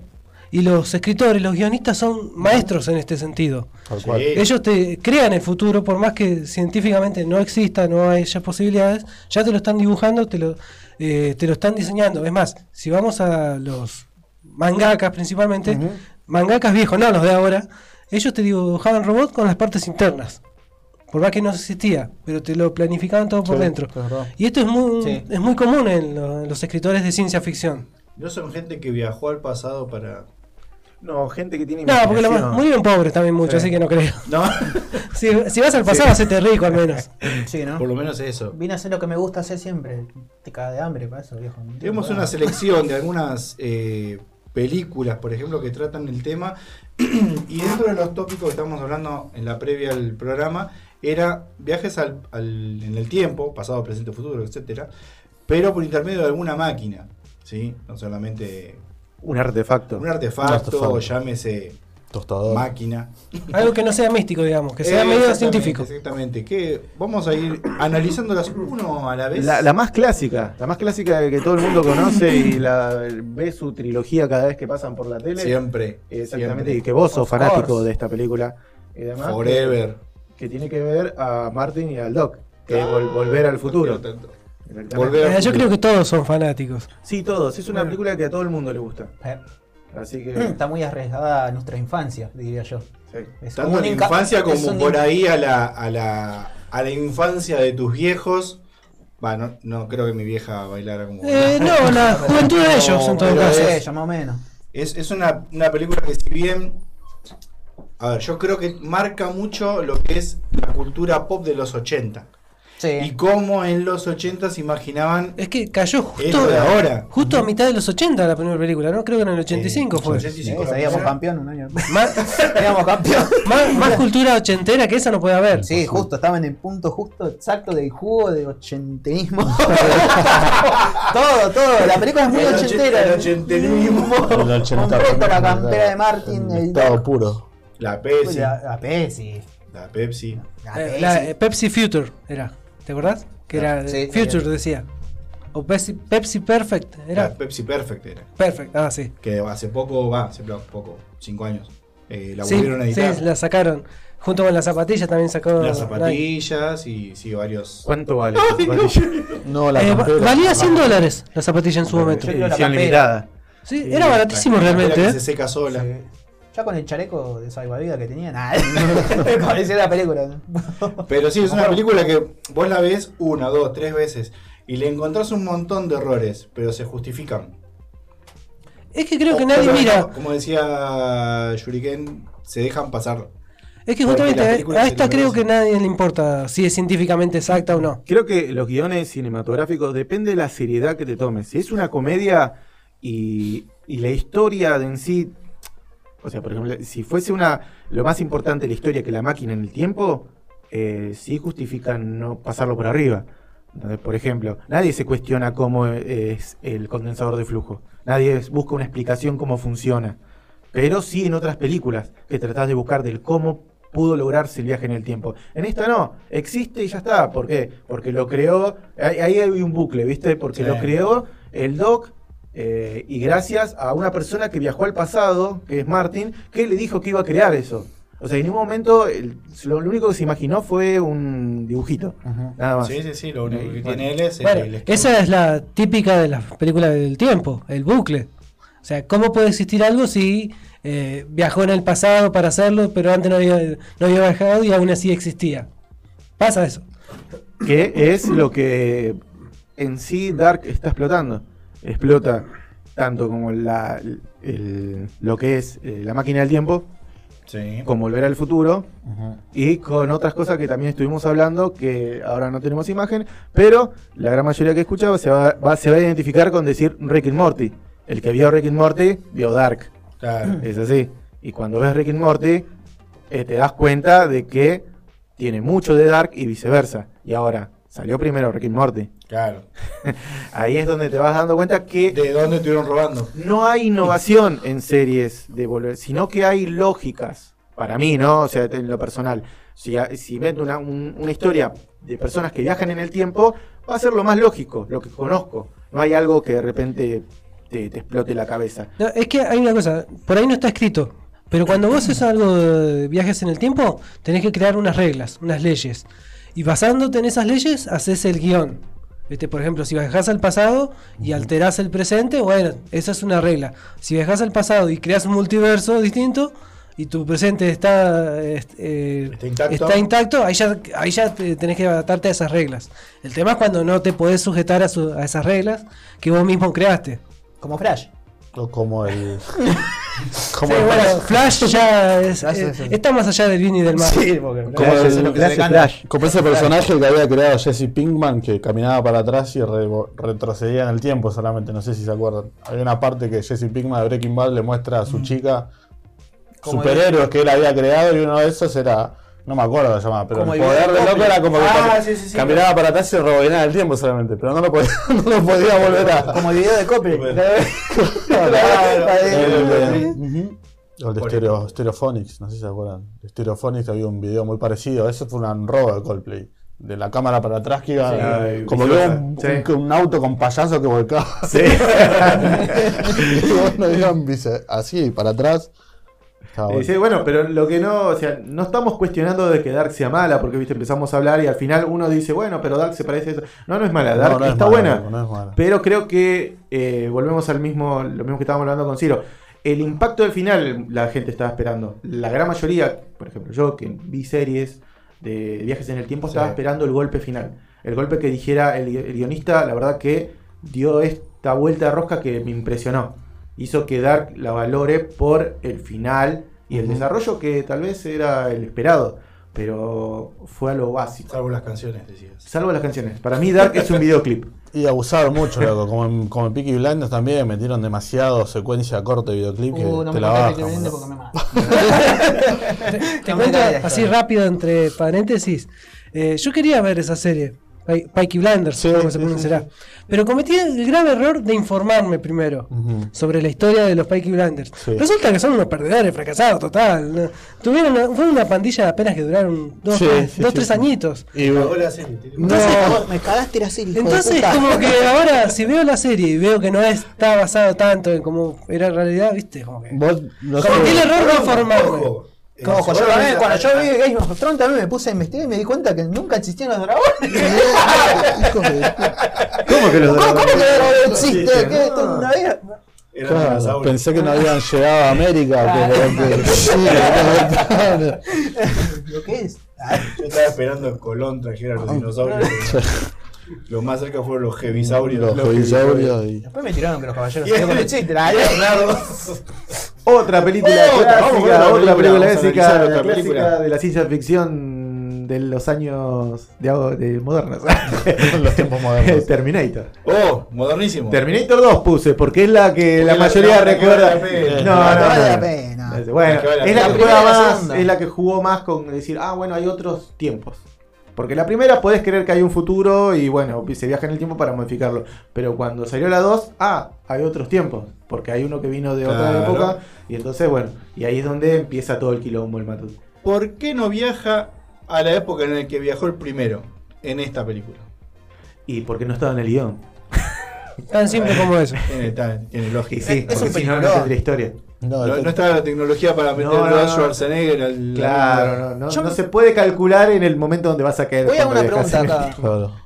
Speaker 5: Y los escritores, los guionistas son maestros en este sentido.
Speaker 4: Tal cual.
Speaker 1: Sí.
Speaker 5: Ellos te crean el futuro, por más que científicamente no exista, no haya posibilidades, ya te lo están dibujando, te lo, eh, te lo están diseñando. Es más, si vamos a los mangakas principalmente, mangakas viejos, no los de ahora, ellos te dibujaban robots con las partes internas. Por más que no existía, pero te lo planificaban todo por
Speaker 4: Sí,
Speaker 5: dentro. Y esto es muy,
Speaker 2: Sí.
Speaker 5: es muy común en, lo- en los escritores de ciencia ficción.
Speaker 1: No son gente que viajó al pasado para.
Speaker 3: No, gente que tiene
Speaker 5: No, porque muy bien pobres también mucho,
Speaker 3: Sí.
Speaker 5: así que no creo.
Speaker 1: No, *laughs*
Speaker 5: Si, si vas al pasado, hacete rico al menos. *laughs*
Speaker 2: Sí, ¿no?
Speaker 1: por lo menos eso.
Speaker 2: Vine a hacer lo que me gusta hacer siempre. Te caga de hambre para eso, viejo. No
Speaker 1: Tenemos una
Speaker 2: nada.
Speaker 1: selección de algunas eh, películas, por ejemplo, que tratan el tema. *clears throat* y dentro de los tópicos que estamos hablando en la previa al programa, era viajes al, al- en el tiempo, pasado, presente, futuro, etcétera, pero por intermedio de alguna máquina. ¿sí? No solamente
Speaker 3: Un artefacto.
Speaker 1: un artefacto,
Speaker 4: artefacto.
Speaker 1: llámese
Speaker 4: Tostador.
Speaker 1: máquina.
Speaker 5: Algo que no sea místico, digamos, que sea medio científico.
Speaker 1: Exactamente, que vamos a ir analizándolas uno a la vez.
Speaker 3: La, la más clásica, la más clásica que todo el mundo conoce y la ve su trilogía cada vez que pasan por la tele.
Speaker 1: siempre.
Speaker 3: Exactamente, y que vos sos fanático de esta película. Y demás,
Speaker 1: Forever.
Speaker 3: Que, que tiene que ver a Martin y al Doc, que es vol- volver al futuro.
Speaker 1: Volver
Speaker 5: yo creo que todos son fanáticos.
Speaker 3: Sí, todos. Es una
Speaker 5: Bueno.
Speaker 3: película que a todo el mundo le gusta.
Speaker 2: Eh,
Speaker 3: Así que.
Speaker 2: Está muy arriesgada a nuestra infancia, diría yo.
Speaker 3: sí.
Speaker 2: Es
Speaker 1: Tanto en
Speaker 2: inca-
Speaker 1: infancia como
Speaker 2: un
Speaker 1: por ahí a la, a la, a la infancia de tus viejos. Va, no, creo que mi vieja bailara como.
Speaker 5: Eh, no, la *laughs* juventud de ellos, en todo caso.
Speaker 2: Sí, ya más o menos.
Speaker 1: Es, es una, una película que si bien... A ver, yo creo que marca mucho lo que es la cultura pop de los 80. Y
Speaker 2: Sí.
Speaker 1: cómo en los 80 se imaginaban
Speaker 5: Es que cayó justo,
Speaker 1: de ahora.
Speaker 5: justo a mitad de los 80 la primera película, ¿no? Creo que en el 85
Speaker 1: Eh,
Speaker 5: fue.
Speaker 1: 85
Speaker 2: Sí,
Speaker 1: la
Speaker 2: salíamos campeón un año.
Speaker 5: Más, *laughs*
Speaker 2: Salíamos campeón.
Speaker 5: más, más cultura ochentera que esa no puede haber.
Speaker 2: Sí, justo, estaba en el punto justo exacto del jugo de ochenterismo. *laughs* todo, todo, la película es muy
Speaker 1: El och-
Speaker 2: ochentera.
Speaker 1: el ochenterismo. *laughs*
Speaker 4: El 80
Speaker 2: Completo, la campera de Martin, el
Speaker 4: Todo puro.
Speaker 1: La Pepsi.
Speaker 2: La, la Pepsi.
Speaker 1: La Pepsi.
Speaker 2: La
Speaker 5: Eh,
Speaker 2: Pepsi.
Speaker 5: la, eh, Pepsi Future era, ¿te acordás? Que era
Speaker 2: Sí,
Speaker 5: Future
Speaker 2: también.
Speaker 5: decía. O Pepsi, Pepsi Perfect, era
Speaker 1: Pepsi Perfect era.
Speaker 5: Perfect, ah, sí.
Speaker 1: Que hace poco, va, hace poco, cinco años. eh, la
Speaker 5: Sí,
Speaker 1: volvieron a
Speaker 5: sí,
Speaker 1: editar.
Speaker 5: la sacaron. Junto con las zapatillas también sacó.
Speaker 1: Las
Speaker 5: Nike.
Speaker 1: zapatillas y sí, varios.
Speaker 3: ¿Cuánto vale zapatilla?
Speaker 4: No, la
Speaker 5: Eh,
Speaker 4: campera.
Speaker 5: valía 100 dólares la zapatilla en su momento.
Speaker 2: La
Speaker 3: Edición
Speaker 2: campera.
Speaker 3: limitada.
Speaker 5: Sí, era baratísimo
Speaker 1: La
Speaker 5: realmente.
Speaker 1: que
Speaker 5: ¿eh?
Speaker 1: se seca sola.
Speaker 2: Ya con el chaleco de salvavidas que tenía, nada. *laughs* *laughs* Parecía la película.
Speaker 1: Pero sí, es una película que vos la ves una, dos, tres veces y le encontrás un montón de errores, pero se justifican.
Speaker 5: Es que creo que nadie mira.
Speaker 1: Como, como decía Shuriken, se dejan pasar.
Speaker 5: Es que justamente a, esta creo que nadie le importa si es científicamente exacta o no.
Speaker 3: Creo que los guiones cinematográficos depende de la seriedad que te tomes. Si es una comedia y y la historia de en sí, o sea, por ejemplo, si fuese una lo más importante la historia que la máquina en el tiempo, eh, sí justifica no pasarlo por arriba. Entonces, por ejemplo, nadie se cuestiona cómo es el condensador de flujo. Nadie busca una explicación cómo funciona. Pero sí en otras películas que tratás de buscar del cómo pudo lograrse el viaje en el tiempo. En esta no, existe y ya está. ¿Por qué? Porque lo creó, ahí, ahí hay un bucle, ¿viste? Porque
Speaker 1: Sí.
Speaker 3: lo creó el Doc eh, y gracias a una persona que viajó al pasado, que es Martin, que le dijo que iba a crear eso. O sea, en ningún momento el- lo, lo único que se imaginó fue un dibujito. Nada más.
Speaker 1: Sí, sí, sí, lo único que tiene él es el-
Speaker 5: Bueno,
Speaker 1: el
Speaker 5: esa es la típica de las películas del tiempo, el bucle. O sea, ¿cómo puede existir algo si eh, viajó en el pasado para hacerlo, pero antes no había, no había viajado y aún así existía? Pasa eso.
Speaker 3: que es lo que en sí Dark está explotando. Explota tanto como la, el- lo que es eh, la máquina del tiempo,
Speaker 1: Sí.
Speaker 3: con Volver al Futuro, y con otras cosas que también estuvimos hablando, que ahora no tenemos imagen, pero la gran mayoría que he escuchado se va, va- se va a identificar con decir Rick and Morty. El que vio Rick and Morty, vio Dark.
Speaker 1: Claro.
Speaker 3: Es así. Y cuando ves Rick and Morty, eh, te das cuenta de que tiene mucho de Dark y viceversa. Y ahora, salió primero Rick and Morty.
Speaker 1: Claro. *laughs*
Speaker 3: Ahí es donde te vas dando cuenta que
Speaker 1: ¿De dónde estuvieron robando?
Speaker 3: no hay innovación en series de volver, sino que hay lógicas. Para mí, ¿no? O sea, en lo personal. Si, si una, un- una historia de personas que viajan en el tiempo, va a ser lo más lógico, lo que conozco. No hay algo que de repente te, te explote la cabeza.
Speaker 5: No, es que hay una cosa, por ahí no está escrito, pero cuando vos haces algo de viajes en el tiempo, tenés que crear unas reglas, unas leyes. Y basándote en esas leyes, haces el guion. ¿Viste? Por ejemplo, si viajas al pasado y alterás el presente, bueno, esa es una regla. Si viajas al pasado y creas un multiverso distinto y tu presente está, est- eh,
Speaker 1: Está intacto.
Speaker 5: está intacto, ahí ya, ahí ya te- tenés que adaptarte a esas reglas. El tema es cuando no te podés sujetar a, su- a esas reglas que vos mismo creaste.
Speaker 2: Como Flash.
Speaker 4: O como el. *laughs* como
Speaker 5: Sí,
Speaker 4: el
Speaker 5: bueno, Flash ya es,
Speaker 2: Flash
Speaker 5: eh,
Speaker 2: es
Speaker 5: está más allá del bien y del mal.
Speaker 2: Sí, porque
Speaker 4: Como el-
Speaker 2: es lo que
Speaker 3: Flash.
Speaker 4: Como ese personaje que había creado Jesse Pinkman que caminaba para atrás y re- retrocedía en el tiempo solamente, no sé si se acuerdan. Hay una parte que Jesse Pinkman de Breaking Bad le muestra a su chica superhéroes que él había creado y uno de esos era, no me acuerdo se llamaba, pero
Speaker 2: Como
Speaker 4: el poder del loco era como que
Speaker 2: Ah,
Speaker 4: cam-
Speaker 2: sí, sí, sí.
Speaker 4: caminaba para atrás y rebobinaba el tiempo solamente, pero no lo podía, *laughs* no lo podía volver a...
Speaker 2: Como el video de Copy.
Speaker 4: De-. O el de Stereo, Stereophonics, no sé si se acuerdan. De Stereophonics había un video muy parecido. Ese fue un robo de Coldplay. De la cámara para atrás que iba.
Speaker 3: Sí,
Speaker 4: como que un,
Speaker 3: Sí.
Speaker 4: un- un auto con payaso que volcaba.
Speaker 3: Sí. *laughs*
Speaker 4: y bueno, iban así, para atrás. Estaba
Speaker 3: Eh,
Speaker 4: bueno.
Speaker 3: pero lo que no, o sea, no estamos cuestionando de que Dark sea mala, porque viste, empezamos a hablar y al final uno dice, bueno, pero Dark se parece a eso. No, no es mala, Dark
Speaker 4: No, no es
Speaker 3: está
Speaker 4: mala,
Speaker 3: buena.
Speaker 4: no es.
Speaker 3: Pero creo que eh, volvemos al mismo, lo mismo que estábamos hablando con Ciro. El impacto del final la gente estaba esperando. La gran mayoría, por ejemplo, yo que vi series de viajes en el tiempo, estaba
Speaker 1: Sí.
Speaker 3: esperando el golpe final. El golpe que dijera el, el guionista, la verdad que dio esta vuelta de rosca que me impresionó. Hizo que Dark la valore por el final y el desarrollo que tal vez era el esperado. Pero fue a lo básico.
Speaker 1: Salvo las canciones, decías.
Speaker 3: Salvo las canciones. Para mí Dark es un videoclip. *laughs*
Speaker 4: Y abusaron mucho, loco. Como en, como en Peaky Blinders también metieron demasiado secuencia corta de videoclip que
Speaker 2: Uh, no
Speaker 4: te
Speaker 2: me *laughs* *laughs*
Speaker 4: la bajan.
Speaker 5: Te
Speaker 2: me
Speaker 5: cuento así rápido entre paréntesis. Eh, yo quería ver esa serie, Pi- Peaky Blinders,
Speaker 4: Sí,
Speaker 5: como se pronunciará.
Speaker 4: sí,
Speaker 5: Pero cometí el grave error de informarme primero sobre la historia de los Peaky Blinders.
Speaker 4: Sí.
Speaker 5: Resulta que son unos perdedores, fracasados, total. ¿no? Tuvieron una, fue una pandilla apenas que duraron dos,
Speaker 4: Sí,
Speaker 5: tres,
Speaker 4: sí,
Speaker 5: dos,
Speaker 4: sí,
Speaker 5: tres
Speaker 4: sí.
Speaker 5: añitos.
Speaker 4: Y,
Speaker 1: Cagó la serie, tío.
Speaker 2: Me cagaste la serie. de
Speaker 5: Entonces, como que *laughs* ahora, si veo la serie y veo que no está basado tanto en cómo era en realidad, viste, como que.
Speaker 4: vos, no sé-
Speaker 5: Cometí el error de informarme.
Speaker 1: Ojo. Eh,
Speaker 2: yo también, cuando yo vi Game of Thrones también me puse a investigar y me di cuenta que nunca existían los dragones. *laughs*
Speaker 3: ¿Cómo que los
Speaker 2: ¿Cómo, cómo que el dragón existe? ¿Qué?
Speaker 3: No.
Speaker 2: había-
Speaker 4: Claro, pensé que no habían llegado a América. que- *laughs* sí, *laughs*
Speaker 2: ¿Lo que es?
Speaker 1: Yo estaba esperando que Colón trajera los dinosaurios. Lo más cerca fueron los hebisaurios.
Speaker 4: los y-
Speaker 2: Después me tiraron que los caballeros
Speaker 1: Y-
Speaker 2: zodíacos no existen. Ah,
Speaker 1: Claro.
Speaker 3: Otra película
Speaker 1: vamos con
Speaker 3: clásica,
Speaker 1: otra
Speaker 3: otra
Speaker 1: película, a
Speaker 3: clásica, la de la ciencia ficción de los años de, modernos. *laughs*
Speaker 4: Los tiempos modernos.
Speaker 3: Terminator.
Speaker 1: Oh, modernísimo.
Speaker 3: Terminator 2 puse, porque es la que la
Speaker 1: la-
Speaker 3: mayoría
Speaker 1: la- la
Speaker 3: recuerda.
Speaker 1: vale la.
Speaker 3: No,
Speaker 2: No,
Speaker 3: no,
Speaker 2: vale
Speaker 3: no.
Speaker 2: la pena.
Speaker 3: Bueno,
Speaker 1: La vale la
Speaker 3: la que
Speaker 2: La
Speaker 3: juega
Speaker 2: la
Speaker 3: más, es la que jugó más con decir, ah, bueno, hay otros tiempos. Porque la primera puedes creer que hay un futuro y bueno, se viaja en el tiempo para modificarlo. Pero cuando salió la 2, ah, hay otros tiempos. Porque hay uno que vino de otra
Speaker 1: Claro.
Speaker 3: época. Y entonces, bueno, y ahí es donde empieza todo el quilombo, el matut.
Speaker 1: ¿Por qué no viaja a la época en la que viajó el primero en esta película?
Speaker 3: Y porque no estaba en el guion.
Speaker 5: Tan simple como eso. *laughs*
Speaker 1: Tiene, tiene
Speaker 3: Y
Speaker 1: lógica.
Speaker 3: sí,
Speaker 2: es un
Speaker 3: porque si no, no historia.
Speaker 4: No,
Speaker 1: No, no estaba la tecnología para meter
Speaker 3: No, no,
Speaker 1: a. Schwarzenegger al.
Speaker 3: Claro, no, no,
Speaker 2: Yo-
Speaker 3: no se puede calcular en el momento donde vas a caer.
Speaker 2: Voy a una pregunta
Speaker 3: el *laughs*
Speaker 2: acá.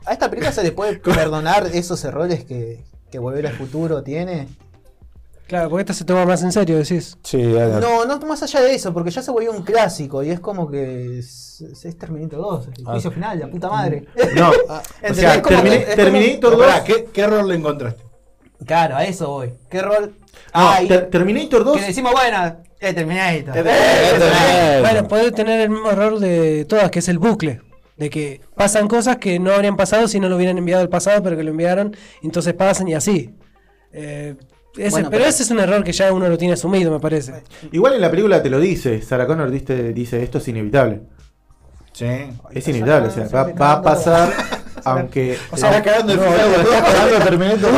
Speaker 2: ¿A esta película se le puede *laughs* perdonar esos errores que, que Volver al Futuro tiene?
Speaker 5: Claro, porque esta se toma más en serio, decís.
Speaker 4: Sí,
Speaker 2: No, no más allá de eso, porque ya se volvió un clásico y es como que es, es Terminator 2, el
Speaker 4: Ah.
Speaker 2: juicio final, la puta madre.
Speaker 3: No, *laughs* o sea, Terminator
Speaker 1: Pero
Speaker 3: 2.
Speaker 1: pará, ¿qué, ¿Qué error le encontraste?
Speaker 2: Claro, a eso voy. ¿Qué rol?
Speaker 3: No,
Speaker 2: Ay,
Speaker 3: Ter- Terminator 2.
Speaker 2: que decimos, bueno, eh, Terminator.
Speaker 5: Bueno, puede tener el mismo error de todas, que es el bucle. De que pasan cosas que no habrían pasado si no lo hubieran enviado al pasado, pero que lo enviaron, entonces pasan y así. Eh, ese-
Speaker 2: Bueno,
Speaker 5: pero,
Speaker 2: pero-
Speaker 5: ese es un error que ya uno lo tiene asumido, me parece.
Speaker 3: Igual en la película te lo dice. Sarah Connor dice, dice esto es inevitable.
Speaker 1: Sí.
Speaker 3: Es inevitable, o sea, va, va a pasar aunque.
Speaker 1: O sea, está cagando el
Speaker 4: No, *laughs*
Speaker 1: final *laughs* de
Speaker 4: está
Speaker 1: todo.
Speaker 4: cagando Terminator.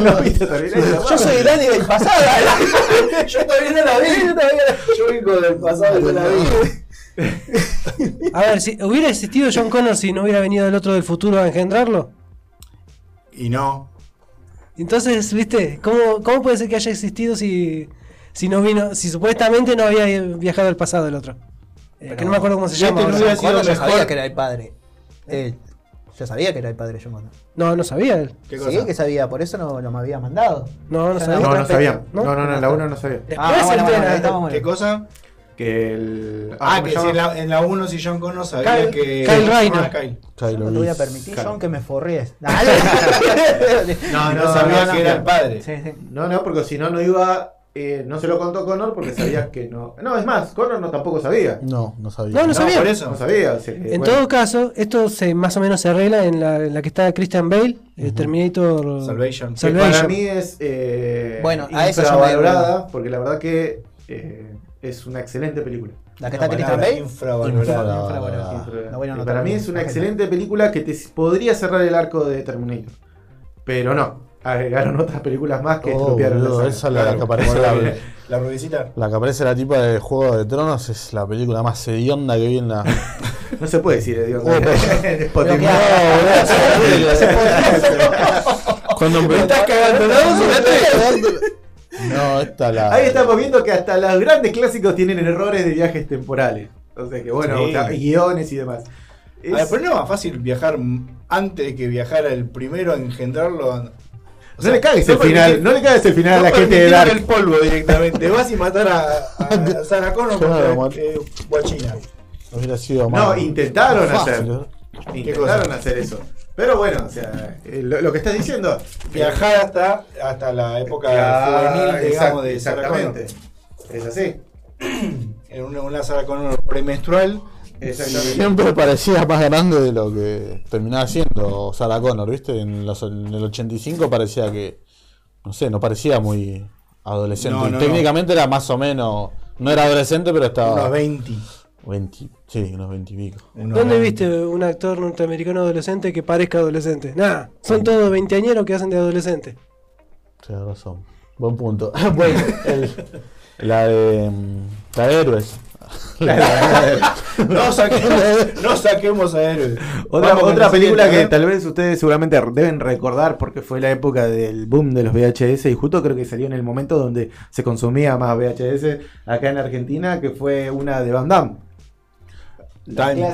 Speaker 3: ¿No?
Speaker 2: Yo soy Dani del pasado. *laughs*
Speaker 1: Yo todavía no la vi. Yo, todavía Yo vengo del pasado y no la vi.
Speaker 5: A ver, si hubiera existido John Connor si no hubiera venido el otro del futuro a engendrarlo.
Speaker 1: Y no.
Speaker 5: Entonces, ¿viste? ¿Cómo, cómo puede ser que haya existido si, si no vino, si supuestamente no había viajado al pasado el otro? Eh, que no me acuerdo cómo se
Speaker 1: Este
Speaker 5: llama.
Speaker 1: no
Speaker 2: Connor ya
Speaker 1: mejor.
Speaker 2: sabía que era el padre. Eh, ya sabía que era el padre de John Connor.
Speaker 5: No, no sabía él.
Speaker 1: ¿Qué
Speaker 2: Sí,
Speaker 1: cosa?
Speaker 2: que sabía, por eso no, no me había mandado.
Speaker 5: No, no
Speaker 2: Ya
Speaker 5: sabía.
Speaker 3: No, no sabía.
Speaker 5: ¿No?
Speaker 3: No, no, no, en la 1 no sabía.
Speaker 5: Después
Speaker 2: Ah,
Speaker 5: se
Speaker 2: bueno, bueno,
Speaker 5: entera.
Speaker 2: ahí estamos, bueno.
Speaker 1: ¿Qué cosa?
Speaker 3: Que el.
Speaker 1: Ah,
Speaker 3: ¿cómo
Speaker 1: que
Speaker 3: se
Speaker 1: si en
Speaker 3: llama?
Speaker 1: la, en la 1 si John Connor sabía
Speaker 5: Kyle-
Speaker 1: que.
Speaker 5: Kyle Reiner.
Speaker 1: Ah, Kyle.
Speaker 4: Kylo
Speaker 2: No te voy a permitir,
Speaker 3: Claro.
Speaker 2: John, que me forries. *laughs*
Speaker 1: No, no, sabía *laughs* que era el padre.
Speaker 2: Sí, sí.
Speaker 3: No, no, porque si no, no iba. Eh, no se lo contó Connor porque sabía que no. No, es más, Connor no tampoco sabía.
Speaker 4: No, no sabía.
Speaker 5: No, no
Speaker 1: No,
Speaker 5: sabía.
Speaker 1: por eso.
Speaker 3: No sabía. o sea, que,
Speaker 5: En
Speaker 3: bueno.
Speaker 5: todo caso, esto se más o menos se arregla en la, en la que está Christian Bale, el Terminator
Speaker 1: Salvation.
Speaker 3: Que
Speaker 5: Salvation.
Speaker 3: para mí es eh,
Speaker 2: Bueno, a eso
Speaker 3: infravalorada, porque la verdad que eh, es una excelente película.
Speaker 2: La que está Christian Bale.
Speaker 1: Infravalorada.
Speaker 4: Infravalorada.
Speaker 2: No, bueno,
Speaker 3: Y
Speaker 2: no
Speaker 3: para mí es una excelente película que te podría cerrar el arco de Terminator. Pero no, agregaron otras películas más que
Speaker 4: Oh,
Speaker 3: estropearon
Speaker 4: boludo,
Speaker 3: la
Speaker 4: esa la
Speaker 1: Claro,
Speaker 4: que aparece la, *laughs*
Speaker 1: la- La rubicita.
Speaker 4: la que aparece la tipa de Juego de Tronos es la película más hedionda que vi en la. *laughs*
Speaker 3: No se puede decir,
Speaker 4: Oh,
Speaker 2: qué
Speaker 3: No *laughs* se puede decir.
Speaker 4: Cuando
Speaker 1: Me estás cagando, ¿no?
Speaker 4: No, esta la.
Speaker 3: Ahí estamos viendo que hasta los grandes clásicos tienen errores de viajes temporales. O sea que bueno,
Speaker 1: Sí.
Speaker 3: o sea, guiones y demás.
Speaker 1: A ver,
Speaker 3: Es-
Speaker 1: pero no es más fácil viajar antes de que viajara el primero a engendrarlo. O
Speaker 3: no le cagues el
Speaker 1: no
Speaker 3: final,
Speaker 1: permitir-
Speaker 3: no le cagues el final a la
Speaker 1: no
Speaker 3: gente de Dark.
Speaker 1: el polvo directamente. Vas y matar a, a Sarah Connor
Speaker 4: Claro,
Speaker 1: eh, Guachina.
Speaker 4: Hubiera sido
Speaker 3: No,
Speaker 4: más.
Speaker 3: intentaron hacer.
Speaker 4: ¿no?
Speaker 3: Intentaron hacer eso. Pero bueno, o sea, eh, lo, lo que estás diciendo.
Speaker 1: Viajar hasta, hasta la época
Speaker 3: Claro,
Speaker 1: juvenil, digamos,
Speaker 3: exact-
Speaker 1: de Sarah Connor.
Speaker 3: exactamente. Es así. *clears throat*
Speaker 1: En una, una Sarah Connor premenstrual.
Speaker 4: Siempre parecía más grande de lo que terminaba siendo Sarah Connor, ¿viste? En, los- en el 85 parecía que. No sé, no parecía muy adolescente.
Speaker 1: No, no,
Speaker 4: Técnicamente era más o menos. No era adolescente, pero estaba.
Speaker 1: Unos 20.
Speaker 4: 20, sí, unos 20 y pico.
Speaker 1: Unos
Speaker 5: ¿Dónde
Speaker 1: 20.
Speaker 5: viste un actor norteamericano adolescente que parezca adolescente? Nada, son todos veinteañeros que hacen de adolescente.
Speaker 4: Tienes razón. Buen punto. *laughs* bueno, el- la de. mm, La de héroes. *laughs*
Speaker 1: No saquemos, no saquemos a héroes.
Speaker 3: Otra,
Speaker 1: Vamos
Speaker 3: película que tal vez ustedes seguramente deben recordar porque fue la época del boom de los VHS y justo creo que salió en el momento donde se consumía más VHS acá en Argentina, que fue una de Van Damme.
Speaker 1: Time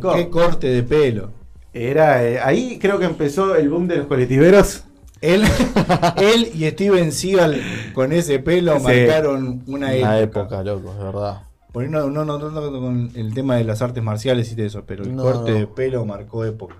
Speaker 1: Cop. Qué corte de pelo.
Speaker 3: Era, eh, ahí creo que empezó el boom de los colectiveros.
Speaker 1: Él, *laughs* él y Steven Seagal con ese pelo
Speaker 3: Sí.
Speaker 1: marcaron una
Speaker 4: Una
Speaker 1: época.
Speaker 4: época, loco, de verdad.
Speaker 1: Por ahí no, no, no tanto con el tema de las artes marciales y de eso, pero el
Speaker 4: No,
Speaker 1: corte
Speaker 4: no.
Speaker 1: de pelo marcó época.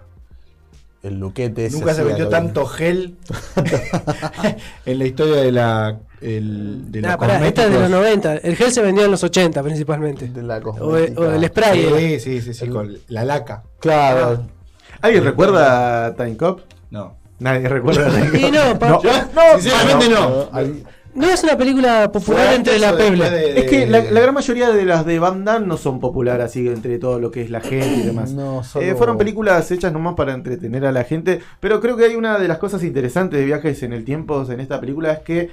Speaker 4: el luquete ese
Speaker 1: Nunca se metió tanto gel *laughs* en la historia de la el, de los
Speaker 5: Ah, pará, esta es de los
Speaker 1: cosméticos.
Speaker 5: 90. El gel se vendió en los 80 principalmente.
Speaker 4: de la
Speaker 5: O,
Speaker 4: cosmética.
Speaker 5: o el spray.
Speaker 1: Sí, sí, sí, sí, con la laca.
Speaker 4: Claro.
Speaker 3: ¿Alguien recuerda Time Cop?
Speaker 1: No.
Speaker 3: Nadie recuerda. *laughs*
Speaker 5: Y no, pa-
Speaker 3: No,
Speaker 1: Sinceramente no.
Speaker 4: No,
Speaker 5: no es una película popular
Speaker 1: Fue
Speaker 5: entre
Speaker 1: antes
Speaker 5: la
Speaker 1: o después
Speaker 5: peble.
Speaker 1: de-
Speaker 3: Es que la, la gran mayoría de las de Van Damme no son populares así entre todo lo que es la gente y demás.
Speaker 4: No, solo-
Speaker 3: Eh, fueron películas hechas nomás para entretener a la gente, pero creo que hay una de las cosas interesantes de viajes en el tiempo en esta película es que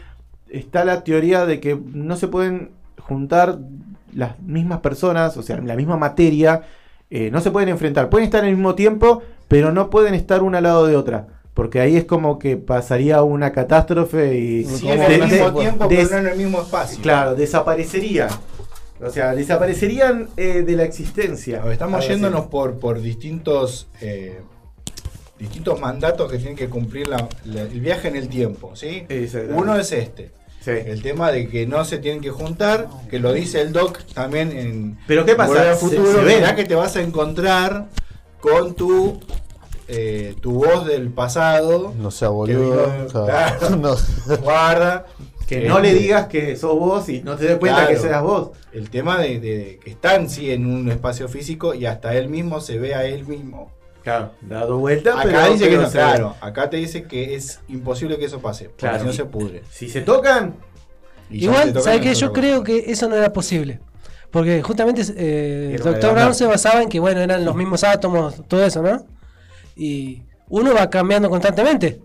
Speaker 3: está la teoría de que no se pueden juntar las mismas personas, o sea, la misma materia, eh, no se pueden enfrentar. Pueden estar al mismo tiempo, pero no pueden estar una al lado de otra. Porque ahí es como que pasaría una catástrofe y
Speaker 1: Sí,
Speaker 4: ¿Cómo
Speaker 1: en el
Speaker 3: de-
Speaker 1: mismo
Speaker 3: de-
Speaker 1: tiempo,
Speaker 3: des-
Speaker 1: pero no en el mismo espacio.
Speaker 3: Claro, desaparecería. O sea, desaparecerían eh, de la existencia.
Speaker 1: Estamos yéndonos por, por distintos eh, distintos mandatos que tienen que cumplir la- la- el viaje en el tiempo, ¿sí? Uno es este.
Speaker 3: Sí.
Speaker 1: El tema de que no se tienen que juntar, que lo dice el doc también en
Speaker 3: Pero ¿qué pasa? Se-
Speaker 1: futuro,
Speaker 3: se
Speaker 1: que te vas a encontrar con tu eh, tu voz del pasado.
Speaker 4: No sea
Speaker 1: que
Speaker 4: boludo.
Speaker 1: vino-
Speaker 4: claro.
Speaker 1: claro, *laughs*
Speaker 4: No.
Speaker 1: guarda.
Speaker 3: Que
Speaker 1: Eh,
Speaker 3: no le digas que sos vos y no te des cuenta
Speaker 1: Claro.
Speaker 3: que seas vos.
Speaker 1: El tema de, de que están sí en un espacio físico y hasta él mismo se ve a él mismo.
Speaker 3: Claro, dado vuelta,
Speaker 1: Acá
Speaker 3: pero,
Speaker 1: dice que no,
Speaker 3: se
Speaker 1: claro. Acá te dice que es imposible que eso pase. Porque
Speaker 3: Claro.
Speaker 1: si no se pudre.
Speaker 3: Si se tocan,
Speaker 1: Y
Speaker 5: Igual,
Speaker 1: tocan
Speaker 5: ¿sabes
Speaker 1: es
Speaker 5: qué?
Speaker 1: otra
Speaker 5: Yo
Speaker 1: cosa.
Speaker 5: creo que eso no era posible. Porque justamente eh,
Speaker 3: Era una
Speaker 5: Doctor Brown se basaba en que, bueno, eran los mismos átomos, todo eso, ¿no? Y uno va cambiando constantemente.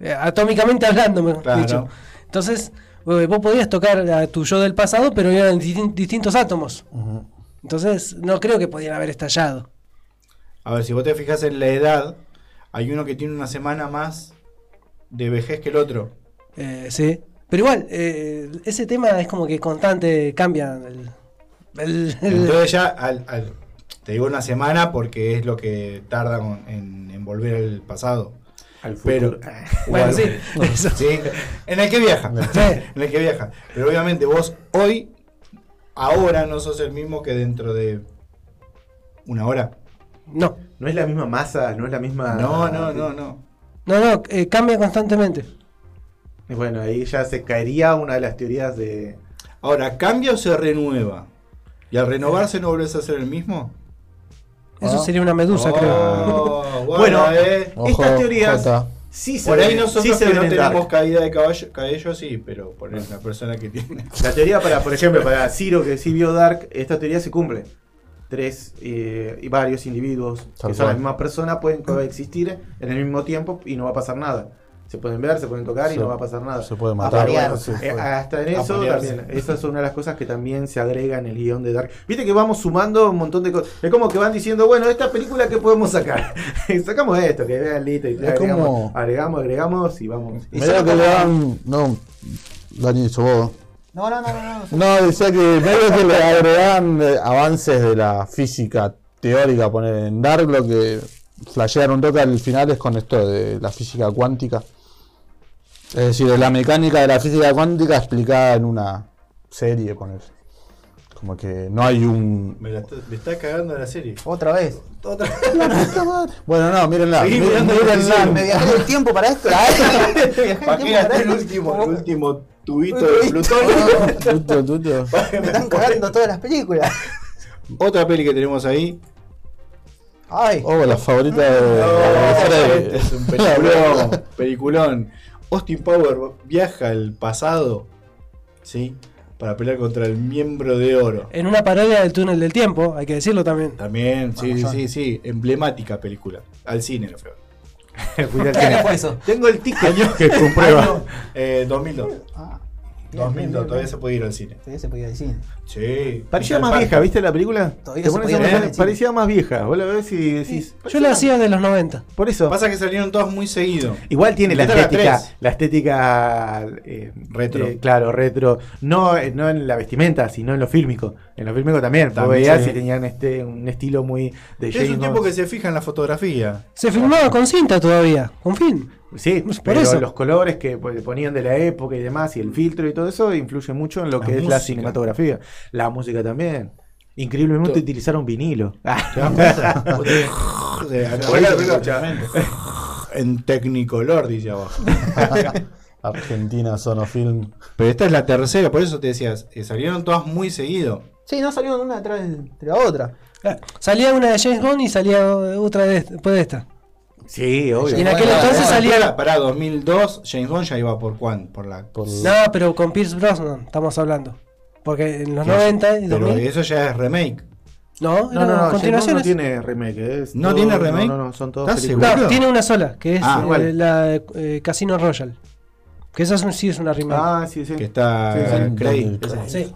Speaker 5: Eh, atómicamente *laughs* hablando,
Speaker 1: Claro.
Speaker 5: dicho. Entonces, eh, vos podías tocar a tu yo del pasado, pero eran distin- distintos átomos. Entonces, no creo que podían haber estallado.
Speaker 1: A ver, si vos te fijas en la edad, hay uno que tiene una semana más de vejez que el otro.
Speaker 5: Eh, sí. Pero igual, eh, ese tema es como que constante, cambia. El, el- el-
Speaker 1: Entonces ya, al, al- te digo una semana porque es lo que tarda en, en volver al pasado.
Speaker 3: al
Speaker 1: Pero,
Speaker 3: futuro. *laughs*
Speaker 5: bueno, *laughs* *laughs* sí.
Speaker 1: en el que viaja.
Speaker 5: Sí.
Speaker 1: en el que viaja. Pero obviamente vos hoy, ahora no sos el mismo que dentro de una hora.
Speaker 5: No,
Speaker 3: No es la misma masa, no es la misma.
Speaker 1: No, no, no, no.
Speaker 5: no, no, eh, cambia constantemente.
Speaker 3: Y Bueno, ahí ya se caería una de las teorías de.
Speaker 1: Ahora, ¿cambia o se renueva? ¿Y al renovarse no volvés a ser el mismo?
Speaker 5: Eso
Speaker 4: Ah.
Speaker 5: sería una medusa, creo.
Speaker 1: Oh, *laughs*
Speaker 3: Bueno,
Speaker 1: eh.
Speaker 4: Ojo,
Speaker 3: Estas teorías-
Speaker 4: Jota.
Speaker 3: Sí se
Speaker 1: Por ahí
Speaker 3: ven-
Speaker 1: nosotros
Speaker 3: sí se
Speaker 1: que no tenemos
Speaker 3: Dark.
Speaker 1: caída de caballo, cabello sí, pero por ahí una persona que tiene.
Speaker 3: La teoría para, por ejemplo, para Ciro, que sí vio Dark, esta teoría se cumple. Tres eh, y varios individuos
Speaker 4: Tal
Speaker 3: que son la misma persona pueden coexistir en el mismo tiempo y no va a pasar nada. Se pueden ver, se pueden tocar y
Speaker 4: Se-
Speaker 3: no va a pasar nada.
Speaker 4: Se puede matar. Bueno, sí,
Speaker 3: Eh,
Speaker 4: fue.
Speaker 3: hasta en eso también. Esa es una de las cosas que también se agrega en el guion de Dark. Viste que vamos sumando un montón de cosas. Es como que van diciendo, bueno, esta película que podemos sacar. *laughs* Sacamos esto, que vean listo. Y agregamos,
Speaker 4: como-
Speaker 3: agregamos, agregamos y vamos.
Speaker 2: Y solo
Speaker 4: que le dan. No, Dani, sos vos.
Speaker 2: No, no, no, no. no.
Speaker 4: No, decía que medio que le agregan eh, avances de la física teórica, poner en Dark, lo que flashearon un toque al final es con esto de la física cuántica. Es decir, de la mecánica de la física cuántica explicada en una serie, poner. Como que no hay un.
Speaker 1: Me, la está, me está cagando la serie.
Speaker 2: Otra vez.
Speaker 1: Otra. *laughs*
Speaker 4: Bueno, no, mírenla.
Speaker 1: La
Speaker 4: mírenla.
Speaker 2: Me viajé el tiempo para esto. Ah, viajé el
Speaker 1: ¿Para qué
Speaker 2: tiempo para
Speaker 1: gasté el
Speaker 2: esto.
Speaker 1: último, el último tubito de
Speaker 2: uy.
Speaker 1: plutonio?
Speaker 4: Tuto, tuto.
Speaker 2: Me están cagando todas las películas.
Speaker 1: Otra peli que tenemos ahí.
Speaker 2: Ay.
Speaker 4: Oh, la favorita de, de
Speaker 1: este
Speaker 4: Freddy.
Speaker 1: es un peliculón. *laughs* peliculón. Austin Power viaja al pasado, ¿sí? Para pelear contra el miembro de oro.
Speaker 5: En una parodia del túnel del tiempo, hay que decirlo también.
Speaker 1: También, sí,
Speaker 2: Vamos,
Speaker 1: sí, sí. Emblemática película. Al cine, lo feo.
Speaker 3: Cuidado,
Speaker 2: ¿Qué año fue eso?
Speaker 3: Tengo el ticket que comprueba.
Speaker 1: Año, eh, 2002.
Speaker 2: Ah, bien,
Speaker 1: 2002,
Speaker 2: bien,
Speaker 1: todavía
Speaker 2: bien.
Speaker 1: se puede ir al cine.
Speaker 2: Todavía se podía decir.
Speaker 1: Sí.
Speaker 3: Parecía
Speaker 1: Al
Speaker 3: más vieja, ¿viste la película?
Speaker 2: Todavía se
Speaker 3: pones
Speaker 2: podía
Speaker 3: a
Speaker 2: ver
Speaker 3: pensar,
Speaker 2: en cine.
Speaker 3: parecía más vieja. Vos la ves y decís.
Speaker 5: Yo la hacía de los 90.
Speaker 3: Por eso.
Speaker 1: Pasa que salieron todas muy seguido.
Speaker 3: Igual tiene la estética, la estética eh,
Speaker 1: Retro.
Speaker 3: eh, claro, retro. No, eh, no en la vestimenta, sino en lo fílmico. En lo fílmico también. Vos
Speaker 1: También,
Speaker 3: veías
Speaker 1: sí.
Speaker 3: y tenían este un estilo muy de
Speaker 1: Es
Speaker 3: James
Speaker 1: un
Speaker 3: Bond.
Speaker 1: que se fija en la fotografía.
Speaker 5: Se filmaba con cinta todavía, con film.
Speaker 3: Sí,
Speaker 5: Por
Speaker 3: pero
Speaker 5: eso.
Speaker 3: los colores que pues, ponían de la época y demás, y el filtro y todo eso, influye mucho en lo
Speaker 1: La
Speaker 3: que es la cinematografía. La música también. Increíblemente utilizaron vinilo. *laughs* *laughs* *laughs*
Speaker 1: En Technicolor, dice abajo.
Speaker 4: Argentina Sonofilm.
Speaker 1: Pero esta es la tercera, por eso te decías, eh, salieron todas muy seguido.
Speaker 2: Sí, no salieron una detrás de la otra.
Speaker 5: Salía una de James Bond y salía otra de, después de esta.
Speaker 3: Sí, obvio.
Speaker 5: Y en aquel
Speaker 2: Bueno,
Speaker 5: entonces
Speaker 2: bueno,
Speaker 5: salía.
Speaker 1: Para 2002, James Bond ya iba por cuán, por la...
Speaker 4: Por-
Speaker 5: No, pero con Pierce Brosnan estamos hablando. Porque en los
Speaker 1: No,
Speaker 5: 90 y
Speaker 1: Pero
Speaker 5: 2000.
Speaker 1: eso ya es remake.
Speaker 5: No,
Speaker 3: No, no, no,
Speaker 5: continuaciones.
Speaker 3: no tiene remake. Es
Speaker 1: ¿No
Speaker 3: todo-
Speaker 1: tiene remake?
Speaker 3: No, no, no, son todos
Speaker 1: ¿Estás
Speaker 3: películas.
Speaker 1: seguro?
Speaker 5: No, tiene una sola, que es
Speaker 1: Ah,
Speaker 5: eh, la eh, Casino Royale. Que esa es un- sí es una remake.
Speaker 3: Ah, sí, sí.
Speaker 1: Que está
Speaker 3: Sí, sí.
Speaker 1: eh, Craig.
Speaker 4: Craig.
Speaker 5: sí.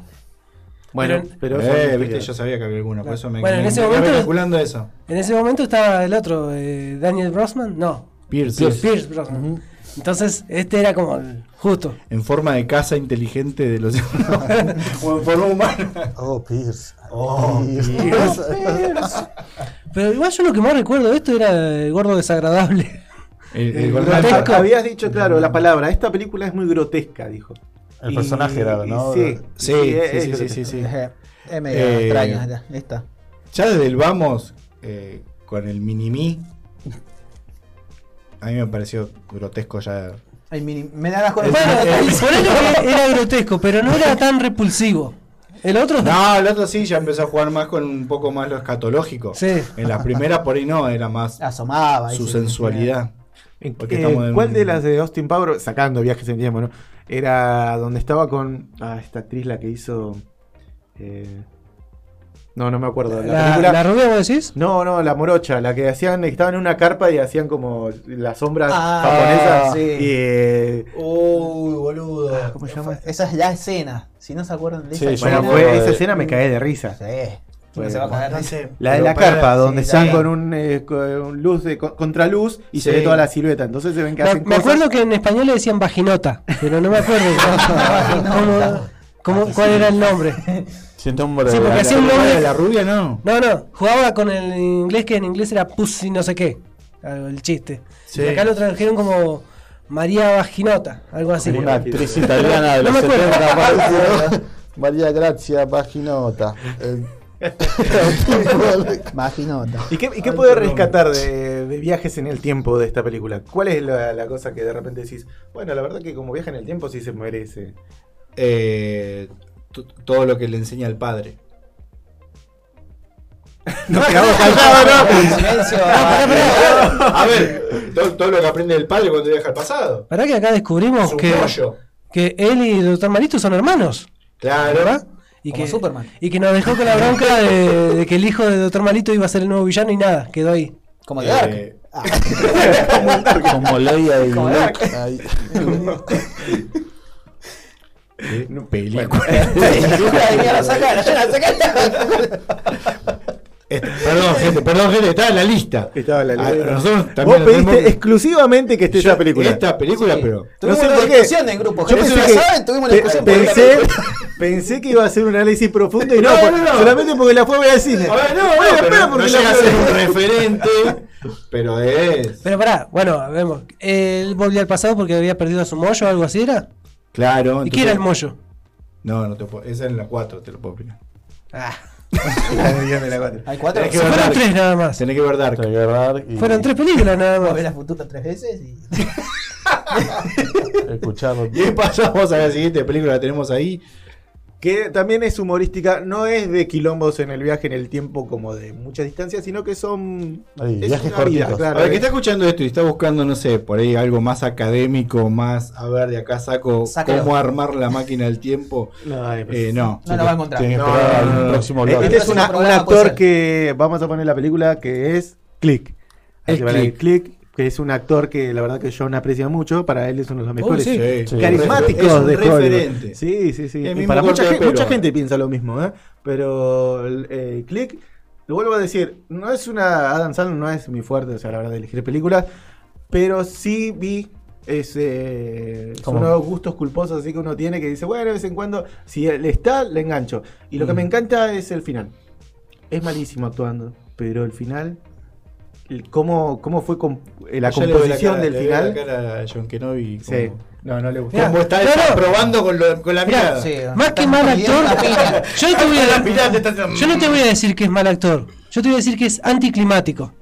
Speaker 3: Bueno,
Speaker 5: Pero-
Speaker 1: Eh, viste, yo sabía que había alguna, por eso me,
Speaker 5: Bueno, en ese
Speaker 1: me
Speaker 5: momento-
Speaker 1: calculando eso.
Speaker 5: En ese momento estaba el otro, eh, Daniel Brosman. No,
Speaker 1: Pierce,
Speaker 5: Pierce, Pierce Brosnan. Entonces, este era como el justo.
Speaker 1: en forma de casa inteligente de los *laughs* o en forma humana.
Speaker 4: Oh, Pierce.
Speaker 1: Oh,
Speaker 5: Pero igual yo lo que más recuerdo de esto era el gordo desagradable.
Speaker 1: El, el
Speaker 3: Eh,
Speaker 1: gordo-
Speaker 5: grotesco.
Speaker 3: Habías dicho, claro, la palabra. Esta película es muy grotesca, dijo.
Speaker 4: El
Speaker 3: Y-
Speaker 4: personaje era, ¿no?
Speaker 3: Sí,
Speaker 1: Sí, sí, sí, sí,
Speaker 3: grotesca.
Speaker 1: sí, sí.
Speaker 2: Eh, *laughs* Es medio
Speaker 1: Eh,
Speaker 2: extraña esta- esta.
Speaker 1: Ya desde el vamos eh, con el mini a mí me pareció grotesco ya.
Speaker 2: Ay, mini- me da las
Speaker 5: Bueno, ponele que era grotesco, pero no era tan repulsivo. El otro.
Speaker 1: No, el otro sí ya empezó a jugar más con un poco más lo escatológico.
Speaker 5: Sí.
Speaker 1: En las primeras por ahí no, era más
Speaker 2: Asomaba.
Speaker 1: su sensualidad.
Speaker 3: Eh,
Speaker 1: en-
Speaker 3: ¿Cuál de las de Austin Powers, sacando viajes en tiempo, ¿no? Era donde estaba con ah, esta actriz la que hizo. eh, no, no me acuerdo. La,
Speaker 5: La,
Speaker 3: película.
Speaker 5: la rubia, vos decís?
Speaker 3: No, no, la morocha, la que hacían, estaban en una carpa y hacían como las sombras
Speaker 2: Ah,
Speaker 3: japonesas.
Speaker 2: sí.
Speaker 3: Y, eh,
Speaker 2: Uy, boludo.
Speaker 3: ¿Cómo se llama?
Speaker 2: Esa es la escena. Si no se acuerdan de
Speaker 4: Sí,
Speaker 2: esa
Speaker 3: bueno,
Speaker 2: escena.
Speaker 4: me
Speaker 3: fue, esa
Speaker 4: de-
Speaker 3: escena me caí de risa.
Speaker 2: Sí. No se va a de
Speaker 1: No sé,
Speaker 3: La de la carpa, donde
Speaker 2: sí.
Speaker 3: están con un eh, con luz de con- contraluz y se ve toda la silueta. Entonces se ven que
Speaker 5: Me,
Speaker 3: hacen
Speaker 5: me
Speaker 3: cosas.
Speaker 5: acuerdo que en español le decían vaginota, pero no me acuerdo *laughs* cómo- cómo- cuál era el nombre.
Speaker 4: Un
Speaker 5: Sí,
Speaker 4: de-
Speaker 5: porque
Speaker 1: La-
Speaker 5: hacía un nombre-
Speaker 1: la rubia no.
Speaker 5: No, no, jugaba con el inglés que en inglés era pussy no sé qué, algo, el chiste.
Speaker 1: Sí.
Speaker 5: Y acá lo tradujeron como María Vaginota, algo así.
Speaker 4: Una actriz italiana de *laughs*
Speaker 5: No
Speaker 4: los
Speaker 5: acuerdo.
Speaker 4: 70 apareció. *laughs* María Grazia Paginota. Eh, *laughs*
Speaker 2: Vaginota.
Speaker 3: ¿Y qué, y qué puede rescatar de, de viajes en el tiempo de esta película? ¿Cuál es la, la cosa que de repente decís? Bueno, la verdad que como viaje en el tiempo sí se merece.
Speaker 1: Eh, todo lo que le enseña al padre.
Speaker 3: Nos quedamos callados,
Speaker 2: En silencio.
Speaker 1: A ver, todo, todo lo que aprende el padre cuando viaja al pasado.
Speaker 5: Pará que acá descubrimos
Speaker 1: Su
Speaker 5: que,
Speaker 1: rollo.
Speaker 5: que él y el doctor Marito son hermanos,
Speaker 1: Claro.
Speaker 5: ¿verdad? Y
Speaker 2: Como
Speaker 5: que,
Speaker 2: Superman.
Speaker 5: y que nos dejó con la bronca de, de que el hijo del doctor Malito iba a ser el nuevo villano y nada, quedó ahí.
Speaker 2: Como de Dark.
Speaker 1: Eh, *laughs*
Speaker 4: como Leia y
Speaker 2: Como
Speaker 4: Luke. ahí.
Speaker 1: no, *laughs* película.
Speaker 2: Ya la sacaron, ya la sacaron. *laughs*
Speaker 1: Este, perdón, *laughs* gente, perdón, gente, está en la lista.
Speaker 3: Estaba en la
Speaker 1: Ah,
Speaker 3: lista.
Speaker 1: nosotros
Speaker 3: Vos
Speaker 1: también
Speaker 3: pediste
Speaker 1: tenemos-
Speaker 3: exclusivamente que esté
Speaker 1: Yo-
Speaker 3: esta película.
Speaker 1: Esta película,
Speaker 2: Sí.
Speaker 1: pero.
Speaker 2: Tuvimos
Speaker 3: No sé
Speaker 2: una
Speaker 3: por qué.
Speaker 2: discusión en grupo.
Speaker 3: Yo
Speaker 2: gente, si
Speaker 3: que-
Speaker 2: la saben, tuvimos
Speaker 3: pe-
Speaker 2: discusión. *laughs*
Speaker 3: pensé, que iba a hacer un análisis profundo y no,
Speaker 1: No,
Speaker 3: por-
Speaker 1: no, no.
Speaker 3: solamente porque la fue a ver al cine.
Speaker 1: A ver, no,
Speaker 3: Bueno,
Speaker 1: no,
Speaker 3: espera, porque
Speaker 1: llega a ser un referente, *laughs* pero es.
Speaker 5: Pero pará, bueno, vemos. Él volvió al pasado porque había perdido a su mollo o algo así, ¿era?
Speaker 1: Claro.
Speaker 5: ¿Y qué era el mollo?
Speaker 1: No, no te puedo. Esa es la 4, te lo puedo opinar.
Speaker 5: Ah, *laughs*
Speaker 2: Hay cuatro.
Speaker 1: Tenés que
Speaker 5: fueron tres nada más.
Speaker 1: Tenés que ver Dark.
Speaker 4: Tengo que ver y
Speaker 5: Fueron tres películas nada
Speaker 2: Vos ves
Speaker 5: más.
Speaker 2: la futura tres veces y. *laughs* *laughs*
Speaker 4: escuchar.
Speaker 1: Y pasamos a la siguiente película que tenemos ahí.
Speaker 3: Que también es humorística, no es de quilombos en el viaje en el tiempo como de mucha distancia, sino que son
Speaker 4: Ahí,
Speaker 3: es
Speaker 4: viajes
Speaker 3: una vida,
Speaker 4: cortitos.
Speaker 3: claro.
Speaker 1: A ver, que está escuchando esto y está buscando, no sé, por ahí algo más académico, más, a ver, de acá saco
Speaker 2: Sácalo.
Speaker 1: cómo armar la máquina del tiempo.
Speaker 3: No, eh,
Speaker 1: Eh, no.
Speaker 2: No lo va a encontrar.
Speaker 4: Tienen que
Speaker 3: No,
Speaker 4: esperar
Speaker 3: no, no,
Speaker 4: al
Speaker 3: no.
Speaker 4: próximo
Speaker 3: Eh,
Speaker 4: bloque.
Speaker 3: Este es
Speaker 2: El
Speaker 3: una- un actor que vamos a poner la película que es Click. La-
Speaker 1: Click.
Speaker 3: Click, que es un actor que la verdad que John aprecia mucho, para él es uno de los mejores.
Speaker 5: sí.
Speaker 1: Sí.
Speaker 3: carismáticos
Speaker 1: Es un
Speaker 3: de Hollywood.
Speaker 1: referente.
Speaker 3: Sí, sí, sí.
Speaker 1: Y
Speaker 3: para mucha, gente, mucha gente piensa lo mismo, ¿eh? Pero el eh, Click, lo vuelvo a decir, no es una. Adam Sandler no es muy fuerte, o sea, la verdad, de elegir películas, pero sí vi. ese son unos gustos culposos así que uno tiene que dice, bueno, de vez en cuando, si le está, le engancho. Y lo que
Speaker 1: Mm.
Speaker 3: me encanta es el final. Es malísimo actuando, pero el final, cómo, cómo fue com- eh, la
Speaker 1: Yo le veo
Speaker 3: composición
Speaker 1: cara-
Speaker 3: del final.
Speaker 1: la cara a John Kenobi.
Speaker 3: Sí. No, no le gustó.
Speaker 5: Mirá,
Speaker 1: ¿Cómo está
Speaker 5: no.
Speaker 1: probando con, lo- con la
Speaker 5: Mirá,
Speaker 1: mirada?
Speaker 2: Sí,
Speaker 5: Más que mal actor, *laughs* yo no te voy a yo no te voy a decir que es mal actor. Yo te voy a decir que es anticlimático.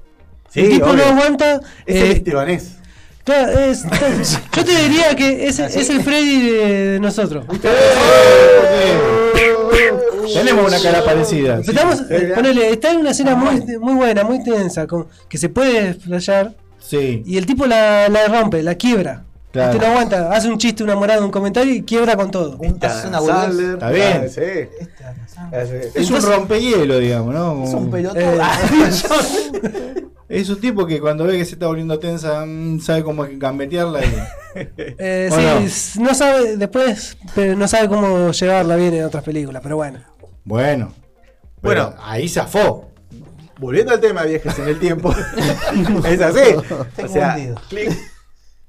Speaker 3: Sí, Sí,
Speaker 5: el tipo
Speaker 3: obvio.
Speaker 5: no aguanta.
Speaker 3: Es
Speaker 5: eh,
Speaker 3: el estebanés.
Speaker 5: claro, es- *laughs* yo te diría que es, es el Freddy de, de nosotros.
Speaker 1: Tenemos una cara parecida. sí.
Speaker 5: Estamos, ponele, está en una escena muy, muy buena, muy tensa, con, que se puede explayar.
Speaker 1: Sí.
Speaker 5: Y el tipo la, la rompe, la quiebra.
Speaker 1: Claro.
Speaker 5: Este no aguanta, hace un chiste, una morada, un comentario y quiebra con todo.
Speaker 2: Un- es una boludez.
Speaker 3: Sandler.
Speaker 1: Está bien.
Speaker 3: Ah, sí. Ah.
Speaker 1: Es un rompehielo, digamos, ¿no?
Speaker 2: Es un pelotudo.
Speaker 5: Eh, *laughs* *laughs*
Speaker 1: Es un tipo que cuando ve que se está volviendo tensa, mm, sabe cómo gambetearla y. *laughs*
Speaker 5: Eh,
Speaker 1: ¿O
Speaker 5: sí,
Speaker 1: no?
Speaker 5: sabe, después pero no sabe cómo llevarla bien en otras películas, pero bueno.
Speaker 1: Bueno. Bueno,
Speaker 3: Bueno.
Speaker 1: ahí zafó.
Speaker 3: Volviendo al tema de viajes en el tiempo, *laughs* es así. O sea. Click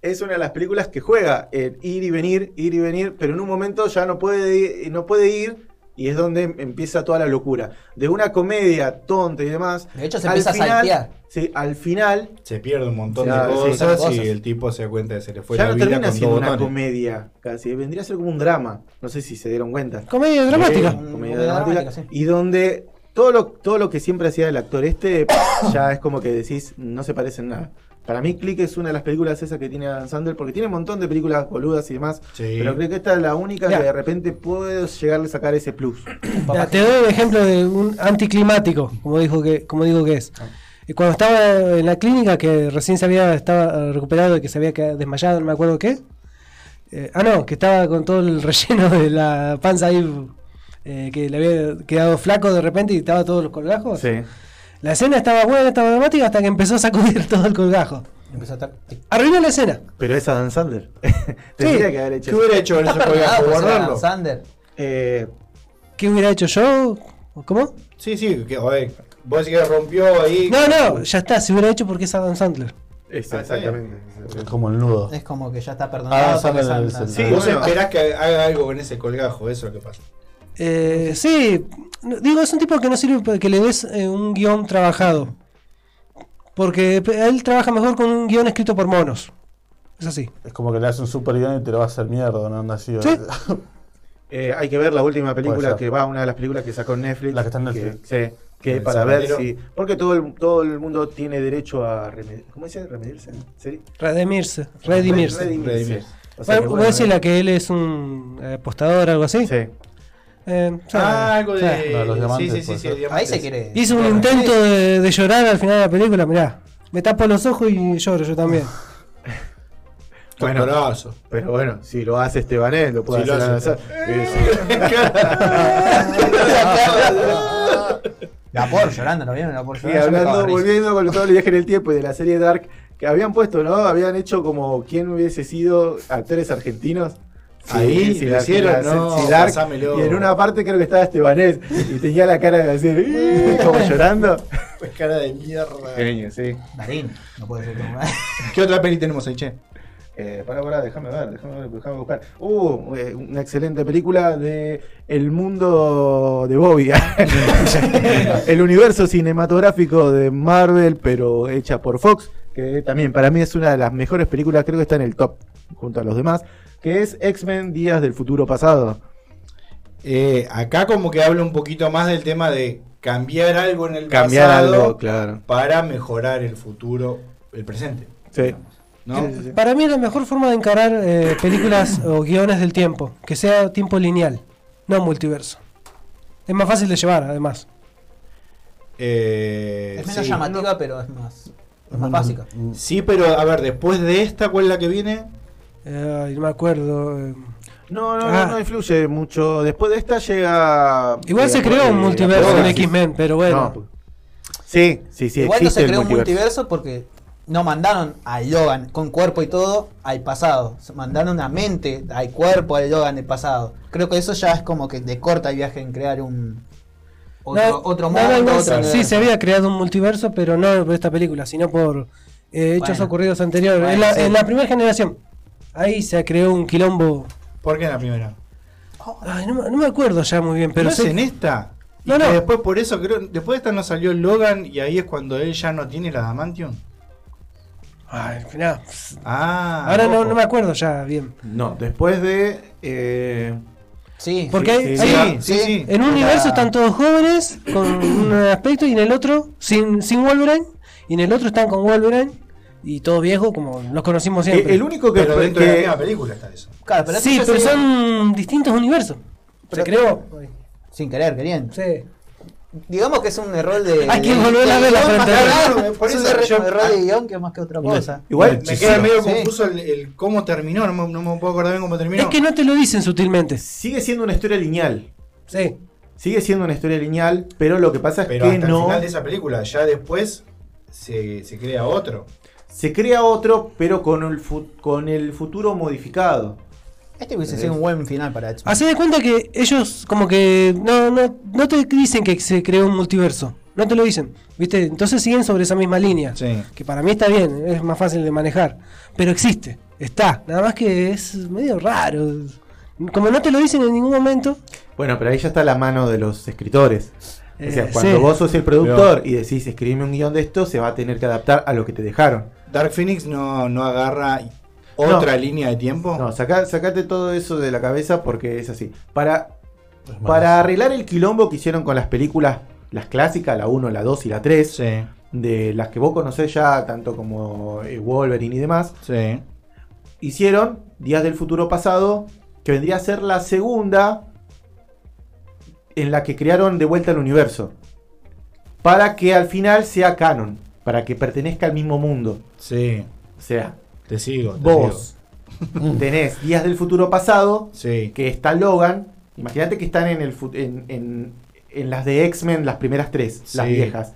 Speaker 3: es una de las películas que juega en ir y venir, ir y venir, pero en un momento ya no puede ir, no puede ir y es donde empieza toda la locura. De una comedia tonta y demás.
Speaker 2: De hecho, se
Speaker 3: al
Speaker 2: empieza a
Speaker 3: final-
Speaker 2: saltear.
Speaker 3: Sí, al final
Speaker 1: Se pierde un montón de
Speaker 3: sí,
Speaker 1: cosas, y el tipo se da cuenta de que se le fue
Speaker 3: ya
Speaker 1: la
Speaker 3: no
Speaker 1: vida
Speaker 3: termina
Speaker 1: con
Speaker 3: siendo una
Speaker 1: botones.
Speaker 3: comedia, casi. Vendría a ser como un drama. No sé si se dieron cuenta.
Speaker 5: Comedia dramática.
Speaker 3: Sí, comedia
Speaker 2: comedia
Speaker 3: dramática,
Speaker 2: dramática, sí.
Speaker 3: Y donde todo lo, todo lo que siempre hacía el actor este, *coughs* ya es como que decís, no se parece en nada. Para mí, Click es una de las películas esas que tiene Adam Sandler, porque tiene un montón de películas boludas y demás.
Speaker 1: Sí.
Speaker 3: Pero creo que esta es la única
Speaker 5: Ya.
Speaker 3: que de repente puedo llegarle a sacar ese plus. *coughs*
Speaker 5: Ya, te doy un ejemplo de un anticlimático, como dijo que, como digo que es. Y Cuando estaba en la clínica, que recién se había estaba recuperado y que se había quedado desmayado, no me acuerdo qué. Eh, ah, no, que estaba con todo el *laughs* relleno de la panza ahí, eh, que le había quedado flaco de repente y estaba todos los colgajos.
Speaker 3: Sí.
Speaker 5: La escena estaba buena, estaba dramática hasta que empezó a sacudir *laughs* todo el colgajo.
Speaker 2: Empezó a estar.
Speaker 5: Arruinó la escena.
Speaker 3: Pero es Adam Sandler. *laughs* Tendría que haber hecho
Speaker 1: ¿Qué hubiera hecho con
Speaker 2: Está
Speaker 1: ese colgajo? *laughs* ¿Guardarlo?
Speaker 3: Eh,
Speaker 5: ¿Qué hubiera hecho yo? ¿Cómo?
Speaker 1: Sí, sí, que, vos decís que rompió ahí.
Speaker 5: No, no, ya está, se hubiera hecho porque es Adam Sandler.
Speaker 3: es
Speaker 1: Ah,
Speaker 3: exactamente.
Speaker 4: Es como el nudo.
Speaker 2: Es como que ya está
Speaker 4: Ah,
Speaker 2: perdonado.
Speaker 4: El-
Speaker 3: Sí,
Speaker 1: Vos
Speaker 3: bueno.
Speaker 1: esperás que haga algo con ese colgajo, eso es lo que pasa.
Speaker 5: Eh, sí, digo, es un tipo que no sirve para que le des eh, un guion trabajado. Porque él trabaja mejor con un guion escrito por monos. Es así.
Speaker 4: Es como que le hace un super guion y te lo va a hacer mierda, ¿no? Anda así.
Speaker 5: Sí. *laughs*
Speaker 3: Eh, hay que ver la última película que va, una de las películas que sacó Netflix.
Speaker 4: La que está en Netflix.
Speaker 3: Que, sí, que para ver si. Porque todo el, todo el mundo tiene derecho a. remed- ¿Cómo dice? ¿Remedirse? ¿Sí?
Speaker 5: Redimirse. Redimirse.
Speaker 3: Redimirse. O sea que,
Speaker 5: Bueno,
Speaker 3: bueno,
Speaker 5: ¿Voy a decir
Speaker 3: eh,
Speaker 5: la que él es un apostador algo así?
Speaker 3: Sí.
Speaker 5: Eh,
Speaker 1: Ah, algo de.
Speaker 4: Lo de los diamantes,
Speaker 1: sí, sí, sí.
Speaker 2: Ahí se quiere.
Speaker 5: Hizo un intento de, de llorar al final de la película, mirá. Me tapo los ojos y lloro yo también. *laughs*
Speaker 3: Bueno. Pero bueno, si lo hace Estebanés, lo puede
Speaker 1: lo
Speaker 3: hacer. Sandler. *laughs* *laughs*
Speaker 2: La por llorando, ¿lo vieron? La por
Speaker 3: Y
Speaker 2: llorando. me
Speaker 3: hablando, volviendo con todo el viaje en el tiempo y de la serie Dark, que habían puesto, ¿no? Habían hecho como quién hubiese sido actores argentinos.
Speaker 1: Ahí,
Speaker 3: si
Speaker 1: lo
Speaker 3: la-
Speaker 1: hicieron, no,
Speaker 3: si Dark,
Speaker 1: pasámelo.
Speaker 3: y en una parte creo que estaba Estebanés y tenía la cara de "Ih", como llorando.
Speaker 1: Pues *laughs* cara de mierda.
Speaker 3: Genio, sí.
Speaker 2: Darín, no puede ser como. *laughs*
Speaker 1: ¿Qué otra peli tenemos ahí, che?
Speaker 3: Eh, para, para, déjame ver, déjame ver, déjame buscar. Uh, eh, una excelente película de El mundo de Bobby. *laughs* el universo cinematográfico de Marvel, pero hecha por Fox, que también para mí es una de las mejores películas, creo que está en el top, junto a los demás, que es X-Men Días del Futuro Pasado.
Speaker 1: Eh, acá como que habla un poquito más del tema de cambiar algo en el
Speaker 3: Cambiar
Speaker 1: pasado
Speaker 3: algo, claro.
Speaker 1: para mejorar el futuro, el presente.
Speaker 3: Sí.
Speaker 1: ¿no?
Speaker 3: Sí, sí, sí.
Speaker 5: Para mí es la mejor forma de encarar eh, películas o guiones del tiempo, que sea tiempo lineal, no multiverso. Es más fácil de llevar, además.
Speaker 1: Eh,
Speaker 2: Es menos
Speaker 1: sí.
Speaker 2: llamativa, pero es más, es más básica.
Speaker 1: Sí, pero a ver, después de esta, ¿cuál es la que viene?
Speaker 5: Eh, ay, no me acuerdo. eh.
Speaker 3: No, no,
Speaker 5: Ah.
Speaker 3: no, no influye mucho. Después de esta llega.
Speaker 5: Igual
Speaker 3: eh,
Speaker 5: se creó
Speaker 3: eh,
Speaker 5: un multiverso en. X-Men, pero bueno.
Speaker 3: No. Sí, sí, sí.
Speaker 2: Igual no se creó un
Speaker 3: multiverso.
Speaker 2: multiverso porque no mandaron a Logan con cuerpo y todo al pasado. Se Mandaron una mente al cuerpo al Logan del pasado. Creo que eso ya es como que de corta el viaje en crear un otro,
Speaker 5: No,
Speaker 2: otro
Speaker 5: no,
Speaker 2: mundo,
Speaker 5: no, no,
Speaker 2: otro
Speaker 5: sí, se había creado un multiverso, pero no por esta película, sino por eh, hechos
Speaker 2: Bueno.
Speaker 5: ocurridos anteriores.
Speaker 2: Bueno,
Speaker 5: en, la,
Speaker 2: sí.
Speaker 5: en la primera generación. Ahí se creó un quilombo.
Speaker 1: ¿Por qué en la primera?
Speaker 5: Ay, no, me- no me acuerdo ya muy bien, pero
Speaker 1: ¿No es
Speaker 5: sé-
Speaker 1: en esta? Y
Speaker 5: No, no.
Speaker 1: después por eso creo, después de esta no salió Logan y ahí es cuando él ya no tiene la Adamantium.
Speaker 5: Ay, mirá,
Speaker 1: Ah,
Speaker 5: ahora no, no me acuerdo ya bien.
Speaker 3: No, después de. eh,
Speaker 2: Sí,
Speaker 5: Porque
Speaker 3: Sí,
Speaker 5: hay-
Speaker 3: sí,
Speaker 5: hay-
Speaker 1: sí, sí, sí.
Speaker 5: en un universo están todos jóvenes con un aspecto y en el otro sin, sin Wolverine y en el otro están con Wolverine y todos viejos como los conocimos siempre.
Speaker 3: el único que,
Speaker 1: Pero dentro de la misma película está eso.
Speaker 2: Claro, pero
Speaker 5: sí,
Speaker 2: eso
Speaker 5: pero
Speaker 2: sería-
Speaker 5: son distintos universos.
Speaker 2: Pero-
Speaker 5: Se creó.
Speaker 2: Sin querer, queriendo.
Speaker 5: Sí.
Speaker 2: Digamos que es un error de.
Speaker 5: Hay que volver a
Speaker 2: que
Speaker 5: entender.
Speaker 2: nada,
Speaker 1: Por
Speaker 2: es un
Speaker 1: eso
Speaker 2: error,
Speaker 1: yo-
Speaker 2: error de guion que más que otra cosa.
Speaker 3: igual
Speaker 1: Me queda medio
Speaker 2: Sí.
Speaker 1: confuso el, el cómo terminó, no me, no me puedo acordar bien cómo terminó.
Speaker 5: Es que no te lo dicen sutilmente.
Speaker 3: sigue siendo una historia lineal.
Speaker 5: Sí.
Speaker 3: Sigue siendo una historia lineal, pero lo que pasa es
Speaker 1: Pero
Speaker 3: que
Speaker 1: hasta el
Speaker 3: no
Speaker 1: final de esa película, ya después se, se crea otro.
Speaker 3: Se crea otro, pero con el, fu- con el futuro modificado.
Speaker 2: Este hubiese sido un buen final para X-Men.
Speaker 5: Hacé de cuenta que ellos como que no, no, no te dicen que se creó un multiverso. No te lo dicen. ¿Viste? Entonces siguen sobre esa misma línea.
Speaker 1: Sí.
Speaker 5: Que para mí está bien, es más fácil de manejar. Pero existe, está. Nada más que es medio raro. Como no te lo dicen en ningún momento.
Speaker 3: Bueno, pero ahí ya está la mano de los escritores. O sea,
Speaker 5: Eh,
Speaker 3: cuando
Speaker 5: sí.
Speaker 3: vos sos el productor y decís escribime un guion de esto, se va a tener que adaptar a lo que te dejaron.
Speaker 1: Dark Phoenix no, no agarra otra línea de tiempo.
Speaker 3: No, saca- sacate todo eso de la cabeza porque es así. Para, para arreglar el quilombo que hicieron con las películas, las clásicas, la 1, la 2 y la 3,
Speaker 1: Sí,
Speaker 3: de las que vos conocés ya, tanto como eh, Wolverine y demás,
Speaker 1: sí.
Speaker 3: hicieron Días del Futuro Pasado, que vendría a ser la segunda en la que crearon de vuelta el universo. Para que al final sea canon, para que pertenezca al mismo mundo.
Speaker 1: Sí,
Speaker 3: O sea,
Speaker 1: te sigo. te
Speaker 3: vos *laughs* tenés Días del Futuro Pasado.
Speaker 1: Sí.
Speaker 3: que está Logan. Imagínate que están en, el, en, en- en las de X-Men, las primeras tres, las
Speaker 1: Sí.
Speaker 3: viejas.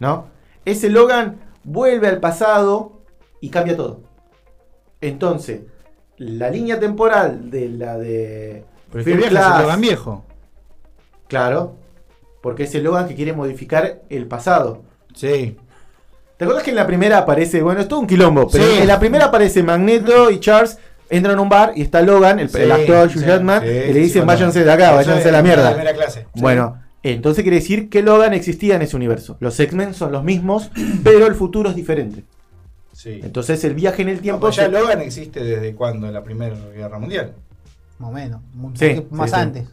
Speaker 3: ¿No? Ese Logan vuelve al pasado y cambia todo. Entonces, la línea temporal de la de.
Speaker 1: Pero es que
Speaker 3: First
Speaker 1: ese
Speaker 3: Class-
Speaker 1: Logan viejo.
Speaker 3: Claro. Porque es el Logan que quiere modificar el pasado.
Speaker 1: Sí.
Speaker 3: ¿Te acuerdas que en la primera aparece, bueno, es todo un quilombo, pero
Speaker 1: Sí.
Speaker 3: en la primera aparece Magneto y Charles entran a un bar y está Logan, el, el
Speaker 1: Sí,
Speaker 3: actor Hugh
Speaker 1: sí,
Speaker 3: Jackman,
Speaker 1: sí,
Speaker 3: y le dicen
Speaker 1: cuando-
Speaker 3: váyanse de acá, váyanse a la mierda.
Speaker 1: primera clase.
Speaker 3: Bueno, entonces quiere decir que Logan existía en ese universo. Los X-Men son los mismos, *clears throat* pero el futuro es diferente.
Speaker 1: Sí.
Speaker 3: Entonces el viaje en el tiempo...
Speaker 1: Tiempo ya
Speaker 3: se-
Speaker 1: Logan existe desde cuándo, en la Primera Guerra Mundial.
Speaker 2: Más o menos.
Speaker 3: Sí,
Speaker 2: más
Speaker 3: sí, sí.
Speaker 2: antes.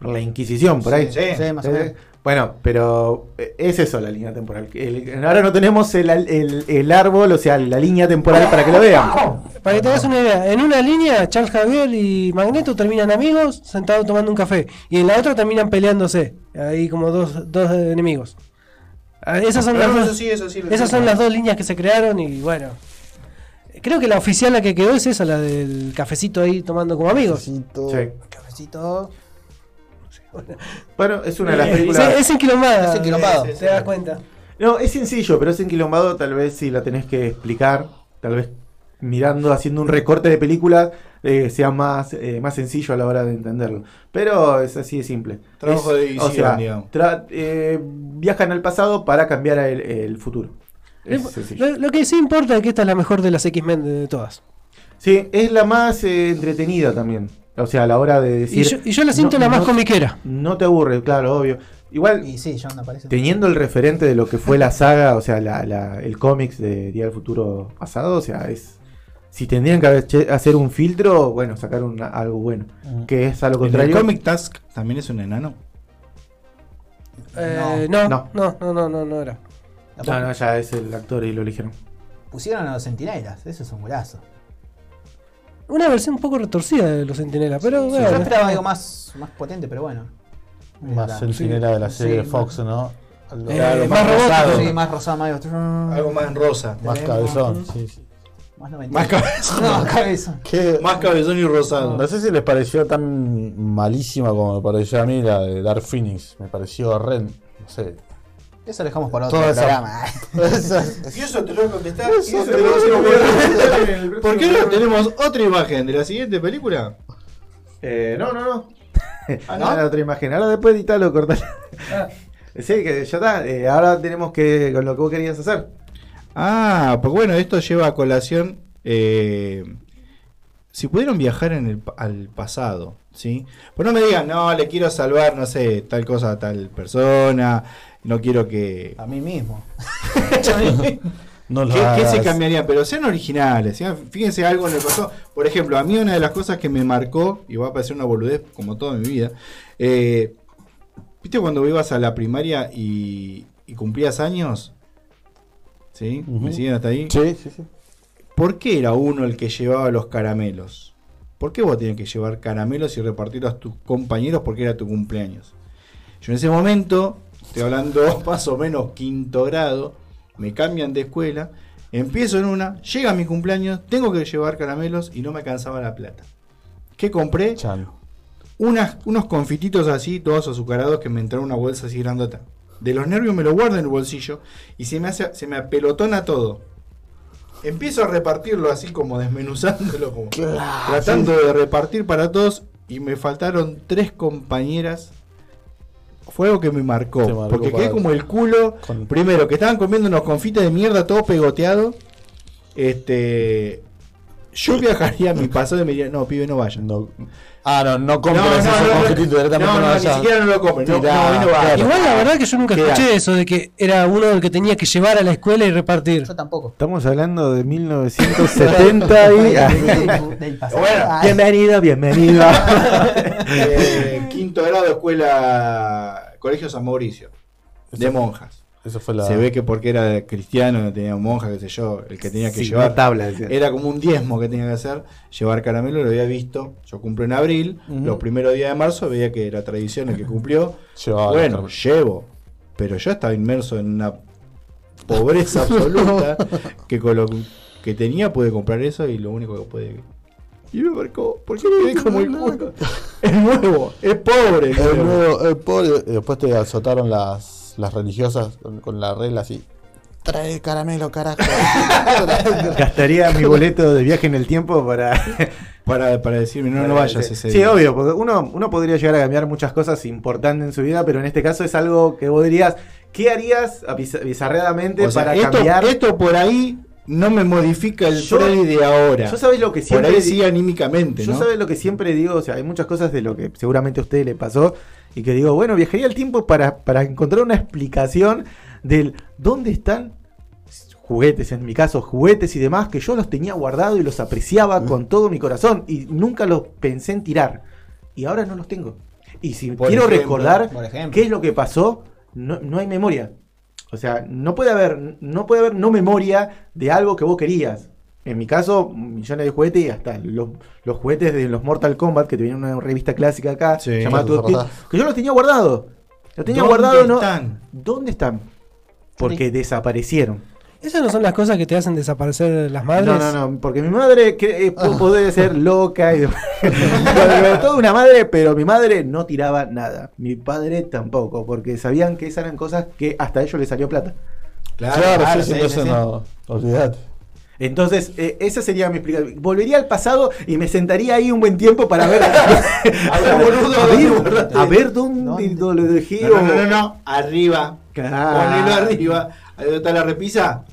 Speaker 3: la Inquisición, por ahí.
Speaker 1: Sí,
Speaker 2: Sí, más o menos.
Speaker 3: Bueno, pero eh, es eso la línea temporal. El- ahora no tenemos el, el- el árbol, o sea, la línea temporal para que lo vean.
Speaker 5: Para que te hagas una idea, en una línea Charles Javier y Magneto terminan amigos sentados tomando un café. Y en la otra terminan peleándose. Ahí como dos, dos enemigos. Ah, Esas son,
Speaker 1: Pero
Speaker 5: las,
Speaker 1: no,
Speaker 5: dos,
Speaker 1: eso sí, eso sí,
Speaker 5: esas son las dos líneas que se crearon y bueno. Creo que la oficial la que quedó es esa, la del cafecito ahí tomando como amigos.
Speaker 3: Sí.
Speaker 2: Cafecito.
Speaker 3: Bueno, es una de las películas...
Speaker 5: es enquilombada.
Speaker 2: Es enquilombado.
Speaker 5: Te das cuenta.
Speaker 3: No, es sencillo, pero es enquilombado. Tal vez si la tenés que explicar, tal vez mirando, haciendo un recorte de película, eh, sea más, eh, más sencillo a la hora de entenderlo. Pero es así de simple.
Speaker 1: Trabajo
Speaker 3: Es-
Speaker 1: de edición,
Speaker 3: o sea,
Speaker 1: digamos.
Speaker 3: tra- eh, viajan al pasado para cambiar el, el futuro. Es
Speaker 5: Lo,
Speaker 3: sencillo.
Speaker 5: lo que sí importa es que esta es la mejor de las X-Men de, de todas.
Speaker 3: Sí, es la más eh, entretenida también. O sea, a la hora de
Speaker 5: Y
Speaker 3: decir.
Speaker 5: yo, y yo la siento
Speaker 3: no-
Speaker 5: la más
Speaker 3: no-
Speaker 5: comiquera.
Speaker 3: No te aburre, claro, obvio. Igual,
Speaker 2: Y sí, John aparece.
Speaker 3: teniendo el referente de lo que fue la saga, o sea, la, la- el cómics de Día del Futuro pasado, o sea, es. Si tendrían que haber hacer un filtro, bueno, sacar un- algo bueno. Que es a lo
Speaker 1: ¿En el
Speaker 3: contrario.
Speaker 1: Comic Task también es un enano?
Speaker 5: Eh, no,
Speaker 3: No.
Speaker 5: no, no, no, no, no era.
Speaker 3: No, no, ya es el actor y lo eligieron.
Speaker 2: Pusieron a los centinelas, eso es un golazo.
Speaker 5: Una versión un poco retorcida de los Centinelas, pero
Speaker 2: Yo
Speaker 5: bueno.
Speaker 2: esperaba algo más, más potente, pero bueno.
Speaker 4: Más centinela de la
Speaker 2: sí,
Speaker 4: serie de
Speaker 2: más-
Speaker 4: Fox, ¿no? Algo-
Speaker 5: Eh,
Speaker 4: algo
Speaker 5: más robótico.
Speaker 2: Sí, más rosado, más,
Speaker 1: Algo más en rosa.
Speaker 4: más cabezón, sí, sí.
Speaker 2: más.
Speaker 1: Más cabezón.
Speaker 2: No, cabeza.
Speaker 4: ¿Qué-
Speaker 1: Más cabezón y rosado.
Speaker 4: No sé si les pareció tan malísima como me pareció a mí la de Dark Phoenix. Me pareció horrendo. No sé.
Speaker 2: Eso lo dejamos para otro
Speaker 4: esa-
Speaker 2: programa. *laughs* Eso es-
Speaker 1: Y eso te lo voy a contestar.
Speaker 3: Eso te lo voy a contestar en el próximo
Speaker 1: ¿Por qué no tenemos otra imagen de la siguiente película?
Speaker 3: Eh, no, no, no. *laughs*
Speaker 1: Ah,
Speaker 3: no, otra imagen. Ahora después editarlo, cortar.
Speaker 5: Ah. *laughs*
Speaker 3: Sí, que ya está. Eh, ahora tenemos que. con lo que vos querías hacer.
Speaker 1: Ah, pues bueno, esto lleva a colación. eh, si pudieron viajar en el, al pasado, ¿sí? Pues no me digan, no, le quiero salvar, no sé, tal cosa a tal persona, no quiero que. *laughs*
Speaker 2: A mí mismo.
Speaker 4: No lo
Speaker 1: ¿Qué, qué se cambiaría? Pero sean originales. sean- Fíjense algo en el pasado. Por ejemplo, a mí una de las cosas que me marcó, y va a parecer una boludez como toda mi vida, eh, ¿viste cuando ibas a la primaria y, y cumplías años? ¿Sí? ¿Me siguen hasta ahí?
Speaker 4: Sí, sí, sí.
Speaker 1: ¿Por qué era uno el que llevaba los caramelos? ¿Por qué vos tenías que llevar caramelos y repartirlos a tus compañeros porque era tu cumpleaños? Yo en ese momento, estoy hablando *laughs* más o menos quinto grado, me cambian de escuela, empiezo en una, llega mi cumpleaños, tengo que llevar caramelos y no me alcanzaba la plata. ¿Qué compré?
Speaker 4: Chan.
Speaker 1: Unas, unos confititos así, todos azucarados, que me entraron en una bolsa así grandota. De los nervios me lo guardo en el bolsillo y se me, hace, se me apelotona todo. Empiezo a repartirlo así como desmenuzándolo, como tratando de repartir para todos y me faltaron tres compañeras. Fue algo que me marcó, porque quedé como el culo.
Speaker 4: Con-
Speaker 1: Primero, que estaban comiendo unos confites de mierda todo pegoteado. Este. Yo viajaría a mi pasado y me diría, no, pibe, no vayan.
Speaker 4: No. Ah, no, no compres
Speaker 1: No, no,
Speaker 4: ese
Speaker 1: no,
Speaker 4: directamente
Speaker 1: no,
Speaker 4: no
Speaker 1: no, ni siquiera no lo
Speaker 4: Tirá,
Speaker 1: no,
Speaker 4: claro.
Speaker 5: Igual la verdad que yo nunca
Speaker 1: Queda.
Speaker 5: escuché eso de que era uno el que tenía que llevar a la escuela y repartir.
Speaker 2: Yo tampoco.
Speaker 3: Estamos hablando de *laughs* 1970 y...
Speaker 1: Bueno,
Speaker 3: bienvenido, bienvenido. *laughs* *laughs*
Speaker 1: Eh, quinto grado, escuela, Colegio San Mauricio, de monjas.
Speaker 4: Eso fue la.
Speaker 1: Se ve que porque era cristiano, no tenía monja, qué sé yo, el que tenía que
Speaker 3: Sí,
Speaker 1: llevar.
Speaker 3: tabla.
Speaker 1: Era como un diezmo que tenía que hacer, llevar caramelo, lo había visto. Yo cumplo en abril, los primeros días de marzo veía que era tradición el que cumplió. *laughs*
Speaker 4: Llevaba
Speaker 1: bueno, llevo. Pero yo estaba inmerso en una pobreza *laughs* absoluta que con lo que tenía pude comprar eso y lo único que pude. Y me marcó, porque quedé como el culo. *laughs* Es nuevo, es pobre. El nuevo.
Speaker 4: el pobre, y después te azotaron las, las religiosas con, con la regla así. Trae caramelo, carajo. *laughs*
Speaker 3: Gastaría mi boleto de viaje en el tiempo para... *laughs*
Speaker 1: Para, para decirme, no, no vayas
Speaker 3: sí,
Speaker 1: ese
Speaker 3: Sí,
Speaker 1: día.
Speaker 3: obvio, porque uno, uno podría llegar a cambiar muchas cosas importantes en su vida, pero en este caso es algo que vos dirías, ¿qué harías biz- bizarreadamente
Speaker 1: O sea,
Speaker 3: para
Speaker 1: esto,
Speaker 3: cambiar?
Speaker 1: esto por ahí no me modifica el
Speaker 3: Yo-
Speaker 1: Freddy de ahora.
Speaker 3: Yo sabés lo que
Speaker 1: por
Speaker 3: siempre
Speaker 1: ahí
Speaker 3: di-
Speaker 1: sí anímicamente,
Speaker 3: Yo
Speaker 1: ¿no?
Speaker 3: sabes lo que siempre digo, o sea, hay muchas cosas de lo que seguramente a usted le pasó y que digo, bueno, viajaría al tiempo para, para encontrar una explicación del dónde están juguetes, en mi caso, juguetes y demás, que yo los tenía guardados y los apreciaba con todo mi corazón y nunca los pensé en tirar. Y ahora no los tengo. Y si
Speaker 1: Por
Speaker 3: quiero
Speaker 1: ejemplo,
Speaker 3: recordar
Speaker 2: por
Speaker 3: qué es lo que pasó, no, no hay memoria. O sea, no puede haber, no puede haber no memoria de algo que vos querías. En mi caso, millones de juguetes y hasta los, los juguetes de los Mortal Kombat que te viene en una revista clásica acá,
Speaker 1: Sí.
Speaker 3: llamada
Speaker 4: ¿Te
Speaker 3: Toolkit,
Speaker 4: acordás?
Speaker 3: que yo los tenía guardados. Los tenía
Speaker 1: ¿Dónde
Speaker 3: guardados, ¿no?
Speaker 1: están?
Speaker 3: ¿Dónde están? Porque desaparecieron.
Speaker 5: Esas no son las cosas que te hacen desaparecer las madres.
Speaker 3: No, no, no, porque mi madre que, eh, po- podría ser loca y *laughs* toda una madre, pero mi madre no tiraba nada. Mi padre tampoco, porque sabían que esas eran cosas que hasta a ellos les salió plata.
Speaker 1: Claro,
Speaker 4: Claro,
Speaker 2: claro,
Speaker 4: sí, entonces
Speaker 2: sí, sí.
Speaker 4: no.
Speaker 3: Entonces, eh, esa sería mi explicación. Volvería al pasado y me sentaría ahí un buen tiempo para ver. *laughs* *laughs*
Speaker 1: A ver, ¿dónde
Speaker 3: ver,
Speaker 1: borraste?
Speaker 3: a ver dónde,
Speaker 2: ¿Dónde?
Speaker 3: dónde lo dejé.
Speaker 1: No, no, no, no, no, arriba.
Speaker 3: Claro.
Speaker 1: Ponelo arriba. Ahí está la repisa.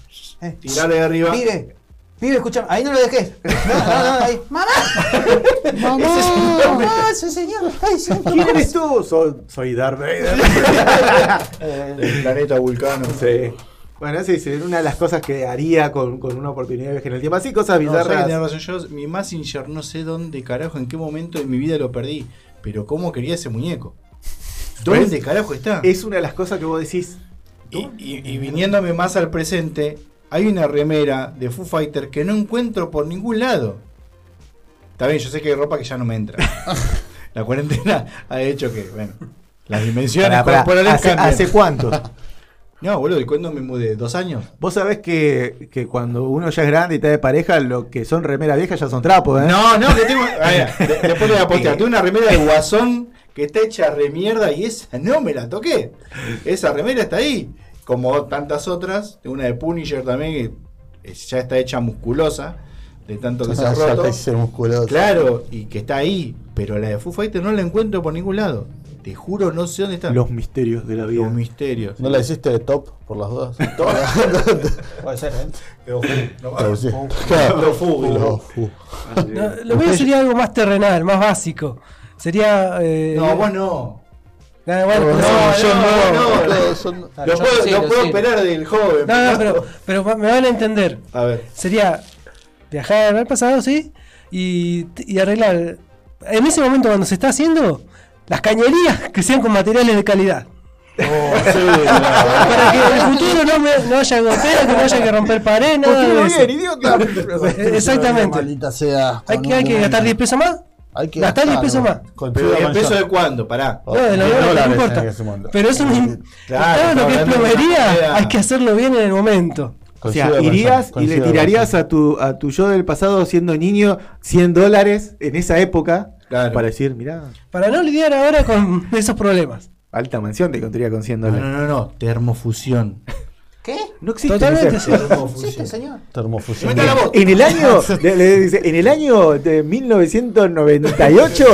Speaker 2: Eh,
Speaker 1: Tirale de arriba.
Speaker 2: Pibe, pibe, escúchame, ahí no lo dejes. No, no, no, ahí. ¡Mamá!
Speaker 1: Ese es un nombre.
Speaker 2: ¡Mamá! ¡Ese señor! ¡Ay, señor!
Speaker 3: ¿Quién eres tú? Soy, soy Darth Vader. *laughs*
Speaker 1: El planeta vulcano.
Speaker 3: Sí. Bueno, esa es una de las cosas que haría con, con una oportunidad de viaje en el tiempo. Así, cosas
Speaker 1: No, ¿sabes que
Speaker 3: bizarras.
Speaker 1: tenés razón? Yo, mi Massinger, no sé dónde carajo, en qué momento de mi vida lo perdí. Pero cómo quería ese muñeco. ¿Dónde carajo está?
Speaker 3: es una de las cosas que vos decís.
Speaker 1: Y, y- y viniéndome más al presente, hay una remera de Foo Fighter que no encuentro por ningún lado. Está bien, yo sé que hay ropa que ya no me entra. *laughs* La cuarentena ha hecho que, bueno, las *laughs* dimensiones
Speaker 3: Pará, pará,
Speaker 1: corporales
Speaker 3: ¿hace,
Speaker 1: cambian.
Speaker 3: hace cuánto? *laughs*
Speaker 1: No, boludo, ¿y cuándo me mudé? ¿Dos años?
Speaker 3: Vos sabés que, que cuando uno ya es grande y está de pareja, lo que son remeras viejas ya son trapos, ¿eh?
Speaker 1: No, no, que tengo. a ver, de- después le voy a postear. Tengo una remera de guasón que está hecha remierda y esa no me la toqué. Esa remera está ahí. Como tantas otras. Tengo una de Punisher también que ya está hecha musculosa. De tanto que *laughs* se ha roto. Claro, y que está ahí. Pero la de Foo Fighter no la encuentro por ningún lado. Te juro, no sé dónde está.
Speaker 3: Los misterios de la vida.
Speaker 1: Los misterios.
Speaker 4: ¿No la hiciste de top por las dudas? *laughs* *laughs*
Speaker 2: Puede ser, ¿eh?
Speaker 4: Te lo hiciste.
Speaker 1: Lo fu,
Speaker 4: Lo
Speaker 1: lo
Speaker 4: fu.
Speaker 5: No, lo mío sería algo más terrenal, más básico. Sería. eh,
Speaker 1: No, vos no.
Speaker 5: Bueno,
Speaker 1: No,
Speaker 5: pero-
Speaker 1: no,
Speaker 4: yo no,
Speaker 1: no,
Speaker 4: no,
Speaker 1: no.
Speaker 4: son-
Speaker 1: Lo puedo,
Speaker 2: sí,
Speaker 1: lo puedo
Speaker 2: sí.
Speaker 1: esperar del joven.
Speaker 5: No, no, pero, pero me van a entender.
Speaker 1: A ver.
Speaker 5: Sería viajar al pasado, ¿sí? Y, y arreglar. En ese momento, cuando se está haciendo, las cañerías que sean con materiales de calidad. *laughs* Para que en el futuro no, me- no haya gotera, que no haya que romper pared, nada
Speaker 3: bien, idiota.
Speaker 5: Eh, *laughs* Exactamente.
Speaker 4: Maldita sea.
Speaker 5: Hay que, hay que gastar
Speaker 4: año.
Speaker 5: 10 pesos más.
Speaker 4: Hay que
Speaker 5: gastar 10 pesos más.
Speaker 1: ¿Pero
Speaker 4: Construir
Speaker 1: 10
Speaker 4: la
Speaker 1: pesos de cuándo? Pará.
Speaker 5: No, de los
Speaker 4: Diez
Speaker 5: dólares, no importa. Pero eso no es.
Speaker 1: Claro,
Speaker 5: lo que es plomería hay que hacerlo bien en el momento.
Speaker 3: O sea, irías y le tirarías a tu, a tu yo del pasado siendo niño 100 dólares en esa época
Speaker 1: Claro.
Speaker 3: para decir, mirá,
Speaker 5: Para no lidiar ahora con esos problemas.
Speaker 3: alta mansión te construiría con 100
Speaker 1: No,
Speaker 3: dólares.
Speaker 1: no, no, no. Termofusión. *laughs*
Speaker 2: ¿Qué?
Speaker 3: No existe.
Speaker 5: Totalmente.
Speaker 2: ¿Existe, señor?
Speaker 4: Termofusión.
Speaker 3: En el año, le- le dice, en el año de 1998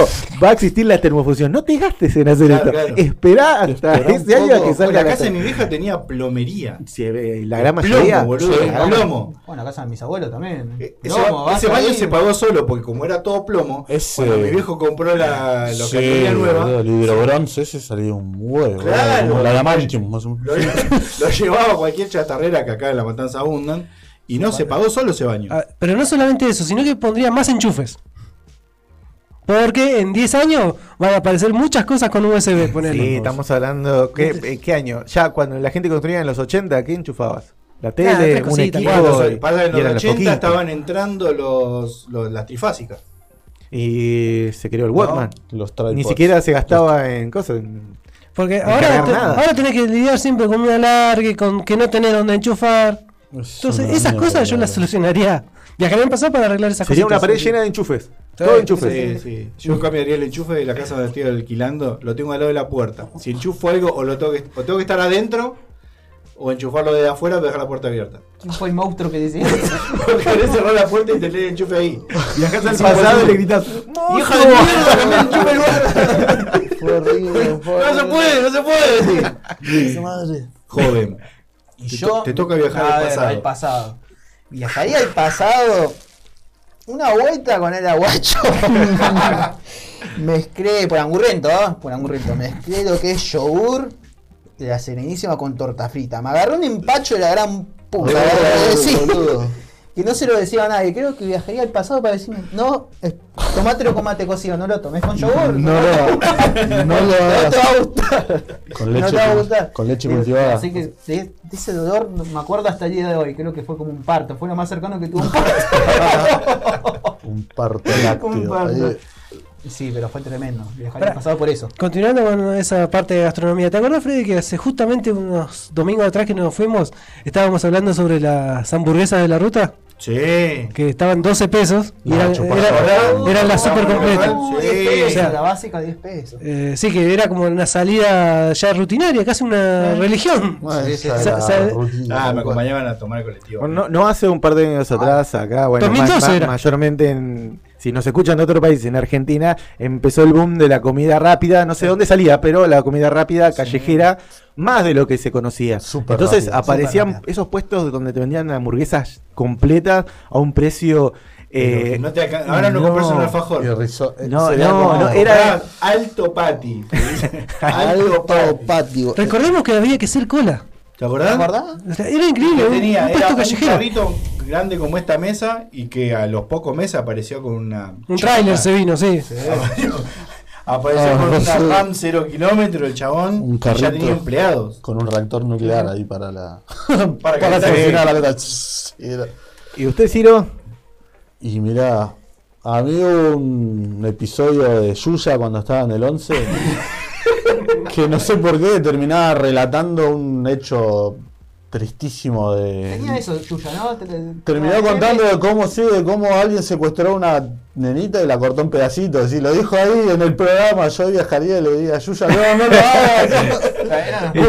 Speaker 3: va a existir la termofusión. No te gastes en hacer
Speaker 1: Claro,
Speaker 3: esto.
Speaker 1: claro.
Speaker 3: Esperá hasta
Speaker 4: Esperá un
Speaker 3: ese año a
Speaker 4: poco.
Speaker 3: que salga
Speaker 1: la
Speaker 3: la
Speaker 1: casa de mi vieja tenía plomería.
Speaker 3: Sí, eh, la gran mayoría.
Speaker 1: Plomo, boludo.
Speaker 3: Sí,
Speaker 1: Plomo.
Speaker 2: Bueno, la casa de mis abuelos también.
Speaker 1: Eh, Ese,
Speaker 2: Plomo,
Speaker 1: ba- ese
Speaker 2: vas
Speaker 1: baño
Speaker 2: ahí,
Speaker 1: se pagó solo porque como era todo plomo,
Speaker 4: Ese-
Speaker 1: cuando mi viejo compró la
Speaker 4: Sí,
Speaker 1: nueva,
Speaker 4: boludo, El hidrobronce ese salió un huevo.
Speaker 1: Claro.
Speaker 4: Como la Damantium, más o menos.
Speaker 1: lo, lo llevaba a cualquier chatarrera que acá en La Matanza abundan y no se pagó solo ese baño.
Speaker 5: Ah, Pero no solamente eso, sino que pondría más enchufes. Porque en 10 años van a aparecer muchas cosas con USB, ponele.
Speaker 3: Sí, estamos hablando. ¿qué, eh, ¿Qué año? Ya cuando la gente construía en los 80, ¿qué enchufabas? La tele,
Speaker 5: Nah,
Speaker 3: un equipo. Y-
Speaker 1: en los
Speaker 3: los
Speaker 1: 80
Speaker 3: poquitos.
Speaker 1: estaban entrando los, los- las trifásicas.
Speaker 3: Y se creó el Walkman.
Speaker 4: Los
Speaker 3: Ni siquiera se gastaba en cosas. en-
Speaker 5: Porque
Speaker 3: No
Speaker 5: ahora, te- ahora tenés que lidiar siempre con un alargue, con que no tenés donde enchufar.
Speaker 4: Es
Speaker 5: Entonces, esas cosas yo las solucionaría. Viajaría en pasado para arreglar esas cosas.
Speaker 3: Sería una pared llena de enchufes. Todo enchufes.
Speaker 1: Sí, sí. Yo cambiaría el enchufe de la casa donde estoy alquilando, lo tengo al lado de la puerta. Si enchufo algo, o lo tengo que, o tengo que estar adentro, o enchufarlo desde afuera para dejar la puerta abierta.
Speaker 2: ¿Quién fue el monstruo que decía? *laughs*
Speaker 1: Porque querés cerrar la puerta y tener el enchufe ahí.
Speaker 3: Viajás al
Speaker 1: Sí,
Speaker 3: pasado y le gritas.
Speaker 1: ¡Hija de mierda! cambié el enchufe en lugar! *laughs*
Speaker 4: Fue horrible, *laughs* fue
Speaker 1: ¡No se puede, no se puede!
Speaker 4: Madre.
Speaker 1: Joven.
Speaker 2: Y
Speaker 1: Te
Speaker 2: yo.
Speaker 1: to- te toca viajar
Speaker 2: a
Speaker 1: al
Speaker 2: ver,
Speaker 1: pasado.
Speaker 2: al pasado. Viajaría al pasado. Una vuelta con el aguacho. mezclé, por angurrento, ¿ah? Por angurrento. Mezclé lo que es yogur de la serenísima con torta frita. Me agarró un empacho de la gran puta.
Speaker 4: Boludo,
Speaker 2: Sí. *laughs* Que no se lo decía a nadie. Creo que viajaría al pasado para decirme, no, tomátelo con mate cocido, no lo tomes con yogur. *laughs*
Speaker 4: No lo, no lo *laughs*
Speaker 2: No te
Speaker 4: hagas.
Speaker 2: va a gustar.
Speaker 4: Con
Speaker 2: no
Speaker 4: leche,
Speaker 2: te va a gustar.
Speaker 4: con leche cultivada.
Speaker 2: Así que de, ese dolor me acuerdo hasta el día de hoy. Creo que fue como un parto. Fue lo más cercano que tuve un parto.
Speaker 4: Un parto lácteo.
Speaker 2: Un parto. Sí, pero fue tremendo. Pasado por eso.
Speaker 5: Continuando con esa parte de gastronomía, ¿te acuerdas, Freddy, que hace justamente unos domingos atrás que nos fuimos, estábamos hablando sobre las hamburguesas de la ruta?
Speaker 1: Sí.
Speaker 5: Que estaban 12 pesos y eran, eran las super completas.
Speaker 1: Sí.
Speaker 2: 10 pesos,
Speaker 5: O sea,
Speaker 2: la básica 10 pesos.
Speaker 5: Eh, sí, que era como una salida ya rutinaria, casi una religión.
Speaker 4: Bueno, esa era rutina.
Speaker 1: Ah, me acompañaban a tomar el colectivo.
Speaker 3: Bueno, no, no hace un par de años atrás, acá, bueno,
Speaker 5: 2012
Speaker 3: ma- ma-
Speaker 5: era.
Speaker 3: mayormente en. Si nos escuchan de otro país, en Argentina, empezó el boom de la comida rápida. No sé dónde salía, pero la comida rápida callejera, más de lo que se conocía.
Speaker 4: Súper
Speaker 3: Entonces aparecían esos puestos donde te vendían hamburguesas completas a un precio. Eh,
Speaker 1: no te Ahora no,
Speaker 3: no.
Speaker 1: compras un alfajor.
Speaker 4: eh,
Speaker 3: No, no,
Speaker 4: como-
Speaker 3: no, era-
Speaker 1: alto pati. *laughs*
Speaker 4: Alto
Speaker 1: pati.
Speaker 4: patio.
Speaker 5: Recordemos que había que hacer cola.
Speaker 1: ¿Te acordás?
Speaker 2: ¿Te acordás?
Speaker 5: O sea, era increíble,
Speaker 1: Que
Speaker 5: un,
Speaker 1: tenía,
Speaker 5: un
Speaker 1: era un carrito grande como esta mesa y que a los pocos meses apareció con una.
Speaker 5: Un tráiler se vino, sí. *laughs*
Speaker 1: Apareció
Speaker 4: Ah,
Speaker 1: con una
Speaker 4: sí.
Speaker 1: RAM 0 kilómetros el chabón
Speaker 4: Un
Speaker 1: ya tenía empleados.
Speaker 4: Con un reactor nuclear ahí para la. *laughs*
Speaker 1: Para *laughs*
Speaker 4: para la era-
Speaker 3: ¿Y usted, Ciro?
Speaker 4: Y mirá, a mí hubo un episodio de Yuya cuando estaba en el 11 que no sé por qué terminaba relatando un hecho tristísimo de...
Speaker 2: Tenía eso, Yuya, ¿no? Te- te-
Speaker 4: Terminó
Speaker 2: te-
Speaker 4: contando de cómo sí, de cómo alguien secuestró a una nenita y la cortó en pedacitos. Y lo dijo ahí en el programa, yo viajaría y le diría, Yuya, no, no lo hagas. *laughs*
Speaker 3: Bien,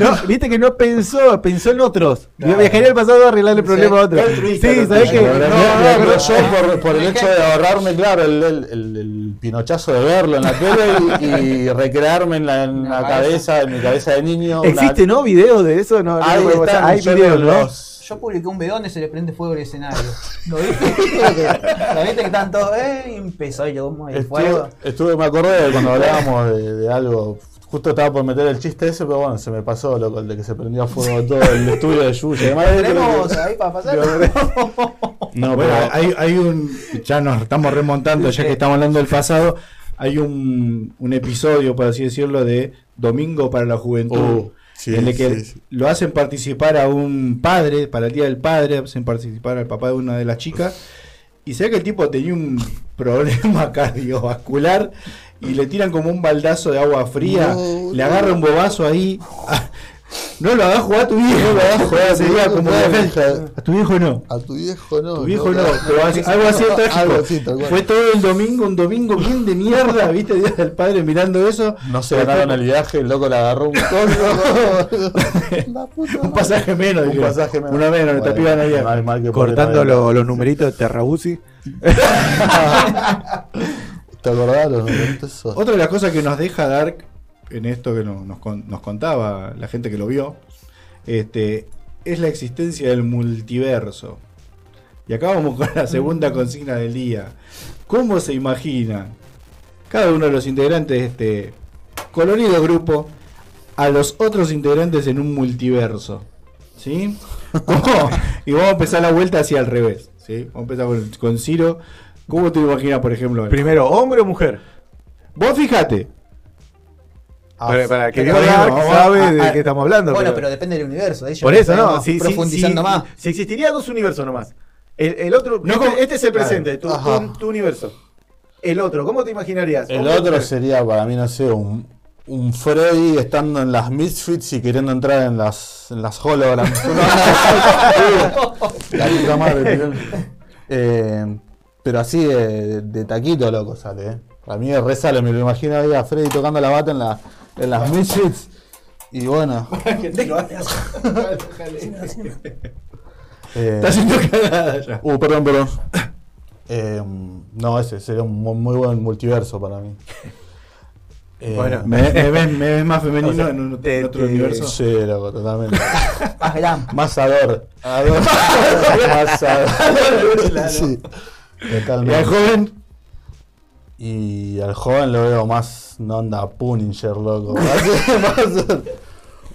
Speaker 3: no, Viste que no pensó, pensó en otros.
Speaker 1: Claro.
Speaker 3: Viajaría al pasado a arreglarle el problema a otros. Sí, ¿sabés.
Speaker 4: No,
Speaker 3: No,
Speaker 4: no,
Speaker 3: no, no.
Speaker 4: yo por, por el hecho de ahorrarme, claro, el, el, el- el pinochazo de verlo en la tele y, y recrearme en la, en la cabeza, en mi cabeza de niño. una-
Speaker 3: ¿Existe, no? ¿Video de eso? No, no Hay videos,
Speaker 4: los-
Speaker 3: ¿no?
Speaker 2: Yo publiqué un video donde se le prende fuego el escenario. *laughs* ¿Lo viste? ¿Lo viste que están todos? Eh, y empezó y el fuego.
Speaker 4: Estuve, me acordé de cuando hablábamos de, de algo. Justo estaba por meter el chiste ese, pero bueno, se me pasó loco, el de que se prendía fuego todo el estudio de Yuya.
Speaker 2: ¿Tenemos
Speaker 4: que-
Speaker 2: ahí para pasar?
Speaker 4: No,
Speaker 1: Bueno,
Speaker 4: pero-
Speaker 1: hay, hay un. Ya nos estamos remontando, ya que estamos hablando del pasado. hay un, un episodio, por así decirlo, de Domingo para la Juventud.
Speaker 4: Uh, sí,
Speaker 1: en el que
Speaker 4: sí, sí.
Speaker 1: lo hacen participar a un padre, para el Día del Padre, hacen participar al papá de una de las chicas, y se ve que el tipo tenía un *laughs* problema *laughs* cardiovascular y le tiran como un baldazo de agua fría,
Speaker 4: No,
Speaker 1: le
Speaker 4: no.
Speaker 1: agarra un bobazo ahí. *laughs* No lo hagas jugar a tu viejo, lo hagas jugar
Speaker 4: no,
Speaker 1: de-
Speaker 4: hija.
Speaker 1: a tu viejo no.
Speaker 4: A tu viejo no.
Speaker 1: Tu viejo no, algo así trágico. Fue todo el domingo, un domingo bien de mierda, viste, Día del Padre mirando eso.
Speaker 4: No se ganaron el viaje, el loco le agarró un coso. *laughs* La puta
Speaker 1: Un pasaje menos,
Speaker 4: Un pasaje menos.
Speaker 1: Una menos, no
Speaker 4: mal que pobre
Speaker 3: Cortando los numeritos de Terrabusi. *laughs* *laughs*
Speaker 4: ¿Te acordás los numeritos esos?
Speaker 1: Otra de las cosas que nos deja Dark en esto que no- nos, nos contaba la gente que lo vio, este, es la existencia del multiverso. Y acá vamos con la segunda consigna del día. ¿Cómo se imagina cada uno de los integrantes de este colorido grupo a los otros integrantes en un multiverso? ¿Sí? ¿Cómo? Y vamos a empezar la vuelta hacia al revés. ¿sí? Vamos a empezar con, con Ciro. ¿Cómo te imaginas, por ejemplo?
Speaker 3: Primero, ¿hombre o mujer?
Speaker 1: Vos fíjate,
Speaker 4: Ah,
Speaker 3: para, para el que sabe
Speaker 2: a-
Speaker 3: de
Speaker 2: a-
Speaker 3: qué estamos hablando.
Speaker 2: Bueno, pero depende del universo. ahí
Speaker 3: Por eso, ¿no? Si,
Speaker 2: profundizando
Speaker 3: si-
Speaker 2: más.
Speaker 3: Si existiría dos universos nomás. El, el otro,
Speaker 1: No,
Speaker 3: este,
Speaker 1: como-
Speaker 3: este es el presente, tu,
Speaker 4: Ajá.
Speaker 3: tu- tu universo. El otro, ¿cómo te imaginarías?
Speaker 4: El
Speaker 3: ¿Hombre o
Speaker 4: otro sería para mí, no sé, un, un Freddy estando en las Misfits y queriendo entrar en las, en las holograms. *laughs* La puta madre. *laughs* Eh, pero así de, de taquito, loco, sale. ¿eh? Para mí resale, me lo imagino ahí a Freddy tocando la bata en, la, en las Misfits. Y bueno. *laughs* *laughs* eh,
Speaker 1: está haciendo cagada ya.
Speaker 4: uh, perdón, perdón. Eh, no, ese sería un muy, buen multiverso para mí. Eh,
Speaker 3: Bueno,
Speaker 1: ¿Me, *laughs* me ves, me ves más femenino
Speaker 3: O sea,
Speaker 1: en, un,
Speaker 3: te-
Speaker 1: en otro
Speaker 3: te-
Speaker 1: universo?
Speaker 4: Sí, loco, totalmente.
Speaker 2: Más glam.
Speaker 4: Más ador. Ador. Más ador. Sí.
Speaker 1: Y al
Speaker 4: Totalmente.
Speaker 1: joven,
Speaker 4: Y al joven lo veo más no onda Punisher, loco. *laughs*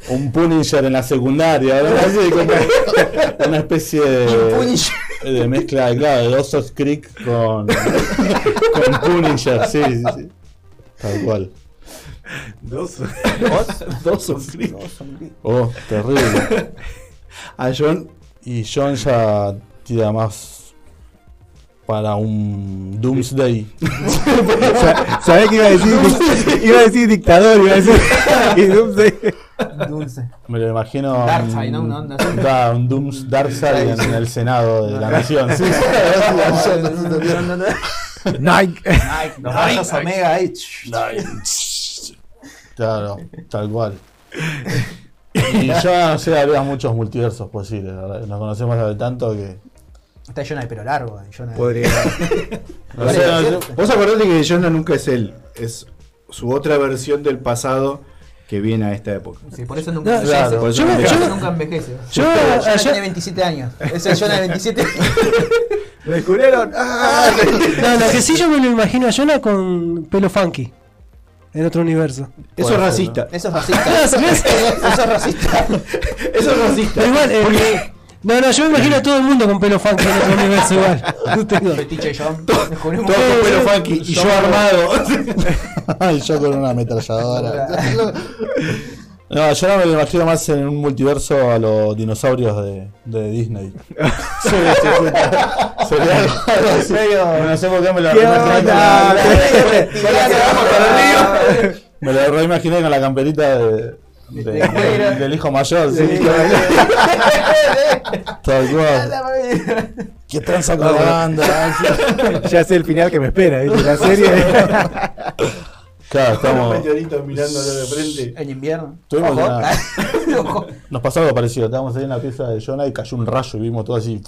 Speaker 4: Un Punisher en la secundaria. Así como *laughs* una especie de, de mezcla, claro, de Dawson's Creek con, con Punisher, sí, sí, sí. Tal cual.
Speaker 3: Dos.
Speaker 1: dos son Creek.
Speaker 4: Oh, terrible.
Speaker 1: A *laughs* John,
Speaker 4: Y John ya tira más para un Doomsday. *laughs*
Speaker 3: ¿Sabés qué iba a decir? *laughs* iba a decir dictador, iba a decir. *laughs* y Doomsday.
Speaker 2: Dulce.
Speaker 4: Me lo imagino.
Speaker 2: Darkseid,
Speaker 4: un-
Speaker 2: ¿no? Así.
Speaker 4: da, un Dooms Darkseid en, en el Senado de la Nación. Sí,
Speaker 3: Nike.
Speaker 2: Nike, los rayos Omega ahí.
Speaker 4: Claro, tal cual. Y ya no sé, habría muchos multiversos posibles. Nos conocemos hace tanto que.
Speaker 2: Está Jonah de pelo largo. ahí, Jonah de-
Speaker 3: Podría.
Speaker 4: Sé, no sé.
Speaker 1: vos acordate que Jonah nunca es él, es su otra versión del pasado que viene a esta época.
Speaker 2: Sí, por eso nunca
Speaker 5: No,
Speaker 2: envejece.
Speaker 4: claro,
Speaker 1: por eso
Speaker 2: Por
Speaker 1: nunca envejece.
Speaker 2: nunca envejece.
Speaker 5: Yo,
Speaker 2: Jonah tiene 27 años. Es el Jonah de 27.
Speaker 3: ¿Lo *laughs* descubrieron? ¡Ah! *laughs*
Speaker 5: No, lo que sí yo me lo imagino a Jonah con pelo funky. En otro universo.
Speaker 1: Eso
Speaker 4: Puede
Speaker 1: es
Speaker 4: ser,
Speaker 1: racista.
Speaker 2: Eso es racista. *laughs* Eso es racista.
Speaker 1: Eso es racista.
Speaker 5: Pero igual, eh, no, no, yo me imagino a todo el mundo con pelo funky en otro universo igual. *laughs* No tengo-
Speaker 2: Fetiche John. Descubrimos
Speaker 1: Todo con pelo funky y yo armado. *laughs*
Speaker 4: Ay, yo con una ametralladora. *laughs* No, yo no me lo imagino más en un multiverso a los dinosaurios de, de Disney. Sí, sí, sí. Sería algo así. No sé por qué me lo
Speaker 3: ¿Qué
Speaker 4: reimaginé
Speaker 3: onda?
Speaker 4: con la- Me lo reimaginé con la camperita de, de- del- del hijo mayor. Sí, Tal cual. ¿Qué tranza con la banda? *laughs*
Speaker 3: Ya sé el final que me espera, ¿viste? La *laughs* serie.
Speaker 4: Claro, estamos.
Speaker 1: mirándolo de frente.
Speaker 2: En invierno.
Speaker 4: Tuvimos
Speaker 2: Ojo.
Speaker 4: una- *laughs*
Speaker 2: Ojo.
Speaker 4: Nos pasó algo parecido. Estábamos ahí en la pieza de Jonah y cayó un rayo y vimos todo así.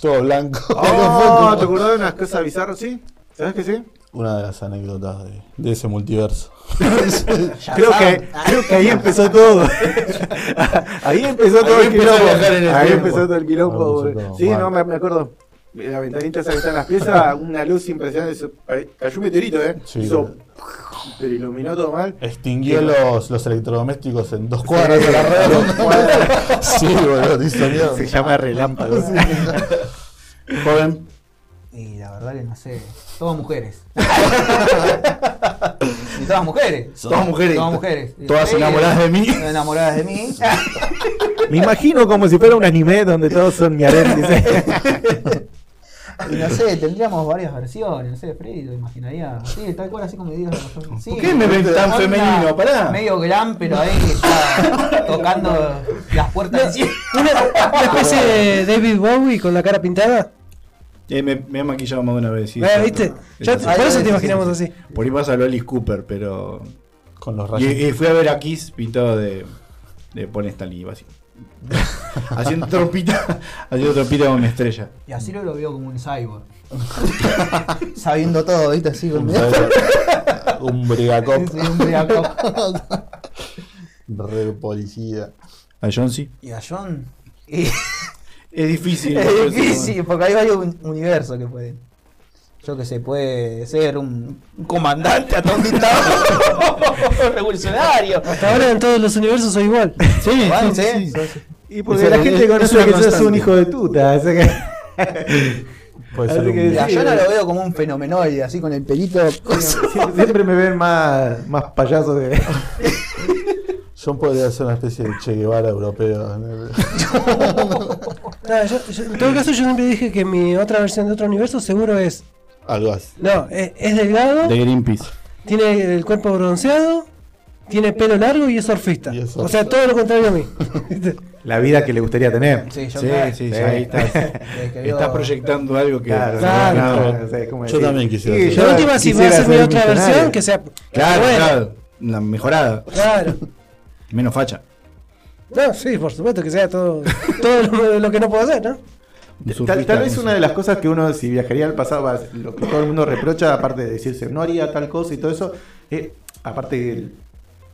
Speaker 4: Todo blanco.
Speaker 3: Oh, ¿te acordás de unas cosas bizarras? ¿Sí? ¿Sabes que sí?
Speaker 4: Una de las anécdotas de, de ese multiverso. *laughs*
Speaker 3: Creo que, creo que ahí empezó todo. *laughs* ahí empezó todo
Speaker 1: Ahí
Speaker 3: el quilombo. Ahí
Speaker 1: tiempo.
Speaker 3: empezó todo el quilombo. Sí, no, me, me acuerdo. La ventanita esa que está en las piezas, una luz impresionante. Cayó un meteorito, ¿eh?
Speaker 4: Sí,
Speaker 3: Hizo. Pero iluminó todo mal.
Speaker 4: Extinguió los, los electrodomésticos en dos cuadras de la red. *laughs* Sí, boludo, hizo mierda.
Speaker 3: Se llama relámpago.
Speaker 1: Joven,
Speaker 2: Y la verdad que no sé. *laughs* Todas mujeres. y todas mujeres.
Speaker 1: Todas mujeres.
Speaker 2: Todas mujeres.
Speaker 1: Todas
Speaker 2: Sí,
Speaker 1: enamoradas de mí.
Speaker 2: Enamoradas de mí.
Speaker 3: Me imagino como si fuera un anime donde todos son.
Speaker 2: Y no sé, tendríamos varias versiones. No sé, Freddy lo imaginaría. Sí, tal cual así como digo. Sí,
Speaker 1: ¿Por qué me ven tan femenino? Pará.
Speaker 2: Medio glam, pero ahí está tocando las puertas cielo.
Speaker 5: Una, una especie de David Bowie con la cara pintada.
Speaker 1: Eh, me, me he maquillado más de una vez. sí,
Speaker 5: Eh. ¿Viste? Ya- por
Speaker 1: así.
Speaker 5: eso te imaginamos
Speaker 1: sí,
Speaker 5: así.
Speaker 1: sí. Por ahí pasa lo Alice Cooper, pero.
Speaker 4: Con los rayos.
Speaker 1: y fui a ver a Kiss pintado de. de Paul Stanley, básicamente. *laughs* haciendo trompita. haciendo trompita con mi estrella.
Speaker 2: Y así lo veo como un cyborg. *laughs* Sabiendo todo, ¿viste? Así con
Speaker 4: Un, *laughs* un brigacop.
Speaker 2: Sí, un briaco.
Speaker 4: Re policía.
Speaker 1: A John sí.
Speaker 2: Y a John. y-
Speaker 1: Es difícil.
Speaker 2: es difícil, porque hay varios un- universos que pueden. Yo que sé, puede ser un, un comandante atomitado *laughs* revolucionario.
Speaker 5: Hasta ahora en todos los universos soy igual.
Speaker 1: Sí, sí,
Speaker 2: sí,
Speaker 1: sí.
Speaker 3: Y porque la gente
Speaker 1: es
Speaker 3: conoce que sos un hijo de tuta. así que- *laughs*
Speaker 4: Puede ser
Speaker 3: que
Speaker 4: un-
Speaker 2: Y a John lo veo como un fenomenoide, así con el pelito.
Speaker 3: siempre, siempre me ven más, más payaso que. *laughs*
Speaker 4: John podría ser una especie de Che Guevara europeo.
Speaker 5: Nada, yo- yo- en todo caso, yo siempre dije que mi otra versión de otro universo seguro es.
Speaker 4: Algo así.
Speaker 5: No, es, es delgado,
Speaker 1: De Greenpeace.
Speaker 5: tiene el cuerpo bronceado, tiene pelo largo y es surfista.
Speaker 4: Y es
Speaker 5: O sea, todo lo contrario a mí. *laughs*
Speaker 3: La vida que le gustaría tener.
Speaker 2: Sí, yo
Speaker 1: Sí,
Speaker 2: creo.
Speaker 1: sí,
Speaker 3: Sí.
Speaker 1: ahí estás. *laughs* Estás proyectando algo que.
Speaker 3: Claro,
Speaker 5: Claro.
Speaker 3: no, no,
Speaker 4: Yo también quisiera
Speaker 3: Sí, yo
Speaker 5: La última, si va a ser mi otra versión, que sea.
Speaker 1: Claro,
Speaker 5: buena.
Speaker 1: claro. Una mejorada.
Speaker 5: Claro.
Speaker 1: Menos facha.
Speaker 5: No, sí, por supuesto que sea todo, *laughs* todo lo, lo que no puedo hacer, ¿no?
Speaker 3: Tal, tal vez una de las cosas que uno, si viajaría al pasado, va- lo que todo el mundo reprocha, aparte de decirse no haría tal cosa y todo eso, eh, aparte de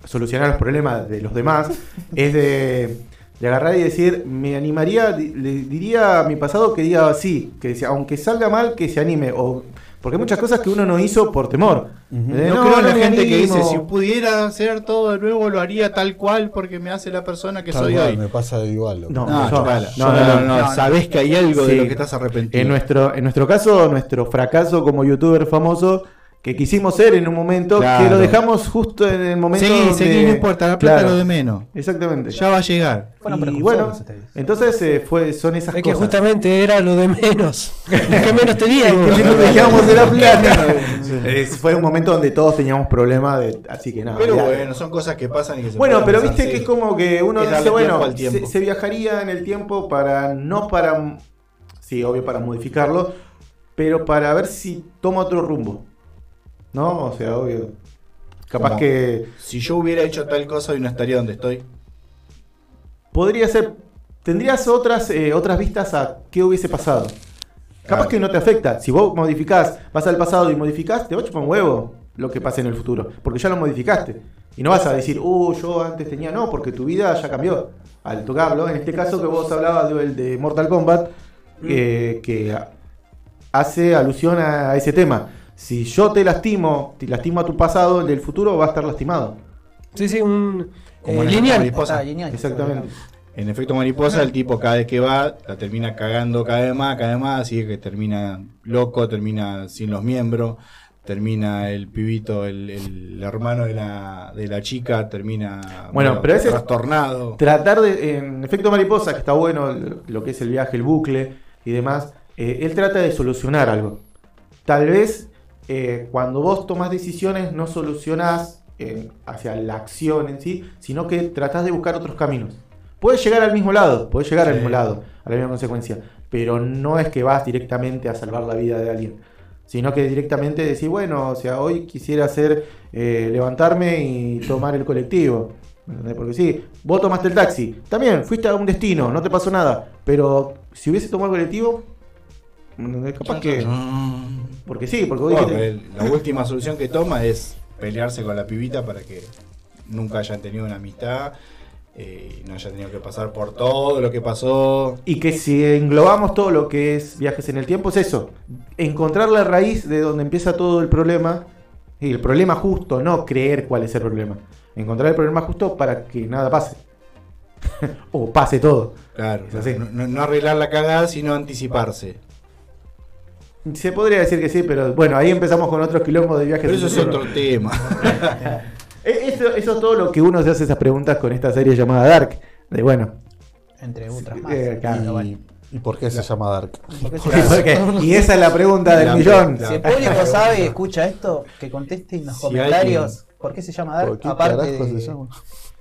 Speaker 3: solucionar los problemas de los demás, *laughs* es de, de agarrar y decir, me animaría, le diría a mi pasado que diga sí, que decía, aunque salga mal, que se anime. O, porque hay muchas cosas que uno no hizo por temor. Eh,
Speaker 1: No, creo en la gente que dice, si pudiera hacer todo de nuevo, lo haría tal cual porque me hace la persona que
Speaker 4: Tal
Speaker 1: soy
Speaker 4: cual,
Speaker 1: hoy.
Speaker 4: me pasa igual.
Speaker 3: No,
Speaker 1: No,
Speaker 3: no, no.
Speaker 1: Sabés que hay algo de lo que estás arrepentido.
Speaker 3: En nuestro, en nuestro caso, nuestro fracaso como youtuber famoso, que quisimos ser en un momento,
Speaker 1: Claro.
Speaker 3: que lo dejamos justo en el momento.
Speaker 1: Seguí,
Speaker 3: donde-
Speaker 1: seguí, no importa, la plata
Speaker 3: Claro,
Speaker 1: lo de menos.
Speaker 3: Exactamente.
Speaker 1: Ya va a llegar.
Speaker 2: Fueron
Speaker 3: y bueno, entonces eh, fue, son esas
Speaker 5: Es que
Speaker 3: cosas.
Speaker 5: justamente era lo de menos. *laughs* Lo que menos teníamos.
Speaker 3: Que menos teníamos de la plata. Es- fue un momento donde todos teníamos problemas, de, así que nada.
Speaker 1: Pero
Speaker 3: ya.
Speaker 1: bueno, son cosas que pasan y que se
Speaker 3: Bueno, pero
Speaker 1: pensar,
Speaker 3: viste
Speaker 1: sí.
Speaker 3: que es como que uno dice, bueno, se viajaría en el tiempo para, no para, sí, obvio para modificarlo, pero para ver si toma otro rumbo. ¿No? O sea, obvio. Capaz que
Speaker 1: Si yo hubiera hecho tal cosa, hoy no estaría donde estoy.
Speaker 3: podría ser, tendrías otras, eh, otras vistas a qué hubiese pasado. Capaz que no te afecta. Si vos modificás, vas al pasado y modificás, te va a chupar un huevo lo que pase en el futuro. Porque ya lo modificaste. Y no vas a decir, uh, yo antes tenía. No, porque tu vida ya cambió. Al tocarlo, en este caso que vos hablabas del de Mortal Kombat, eh, que hace alusión a ese tema. Si yo te lastimo, te lastimo a tu pasado, el del futuro va a estar lastimado.
Speaker 5: Sí, sí, un.
Speaker 1: Como
Speaker 5: eh, lineal.
Speaker 1: mariposa.
Speaker 2: Ah, lineal.
Speaker 3: Exactamente.
Speaker 1: En efecto mariposa, el tipo cada vez que va, la termina cagando cada vez más, cada vez más, así que termina loco, termina sin los miembros, termina el pibito, el, el hermano de la, de la chica, termina
Speaker 3: Bueno, pero ese es-
Speaker 1: trastornado.
Speaker 3: Tratar de, en efecto mariposa, que está bueno lo- lo que es el viaje, el bucle y demás, eh, él trata de solucionar algo. Tal vez eh, cuando vos tomás decisiones no solucionás eh, hacia la acción en sí, sino que tratás de buscar otros caminos. Puedes llegar al mismo lado, puedes llegar al mismo lado, a la misma consecuencia, pero no es que vas directamente a salvar la vida de alguien, sino que directamente decís, bueno, o sea, hoy quisiera hacer, eh, levantarme y tomar el colectivo. Porque sí, vos tomaste el taxi, también fuiste a un destino, no te pasó nada, pero si hubiese tomado el colectivo, capaz que... Porque sí, porque vos dijiste...
Speaker 1: la última solución que toma es pelearse con la pibita para que nunca hayan tenido una amistad eh, no haya tenido que pasar por todo lo que pasó.
Speaker 3: Y que si englobamos todo lo que es viajes en el tiempo, es eso. Encontrar la raíz de donde empieza todo el problema. Y el problema justo, no creer cuál es el problema. Encontrar el problema justo para que nada pase. *laughs* o pase todo.
Speaker 1: Claro,
Speaker 3: así.
Speaker 1: no- no arreglar la cagada, sino anticiparse.
Speaker 3: Se podría decir que sí, pero bueno, ahí empezamos con otros quilombos de viajes.
Speaker 1: Pero eso es otro tema. *laughs*
Speaker 3: Eh, Eso, eso es todo lo que uno se hace esas preguntas con esta serie llamada Dark. De bueno.
Speaker 2: Entre otras más.
Speaker 3: eh, claro,
Speaker 4: y,
Speaker 3: bueno.
Speaker 4: ¿y por qué se llama *laughs* Dark?
Speaker 3: Y esa es la pregunta del
Speaker 1: La-
Speaker 3: millón.
Speaker 2: Si el público sabe y escucha esto, que conteste en los
Speaker 1: Si
Speaker 2: comentarios por qué se llama Dark.
Speaker 4: ¿Por qué
Speaker 2: Aparte de-
Speaker 4: se llama?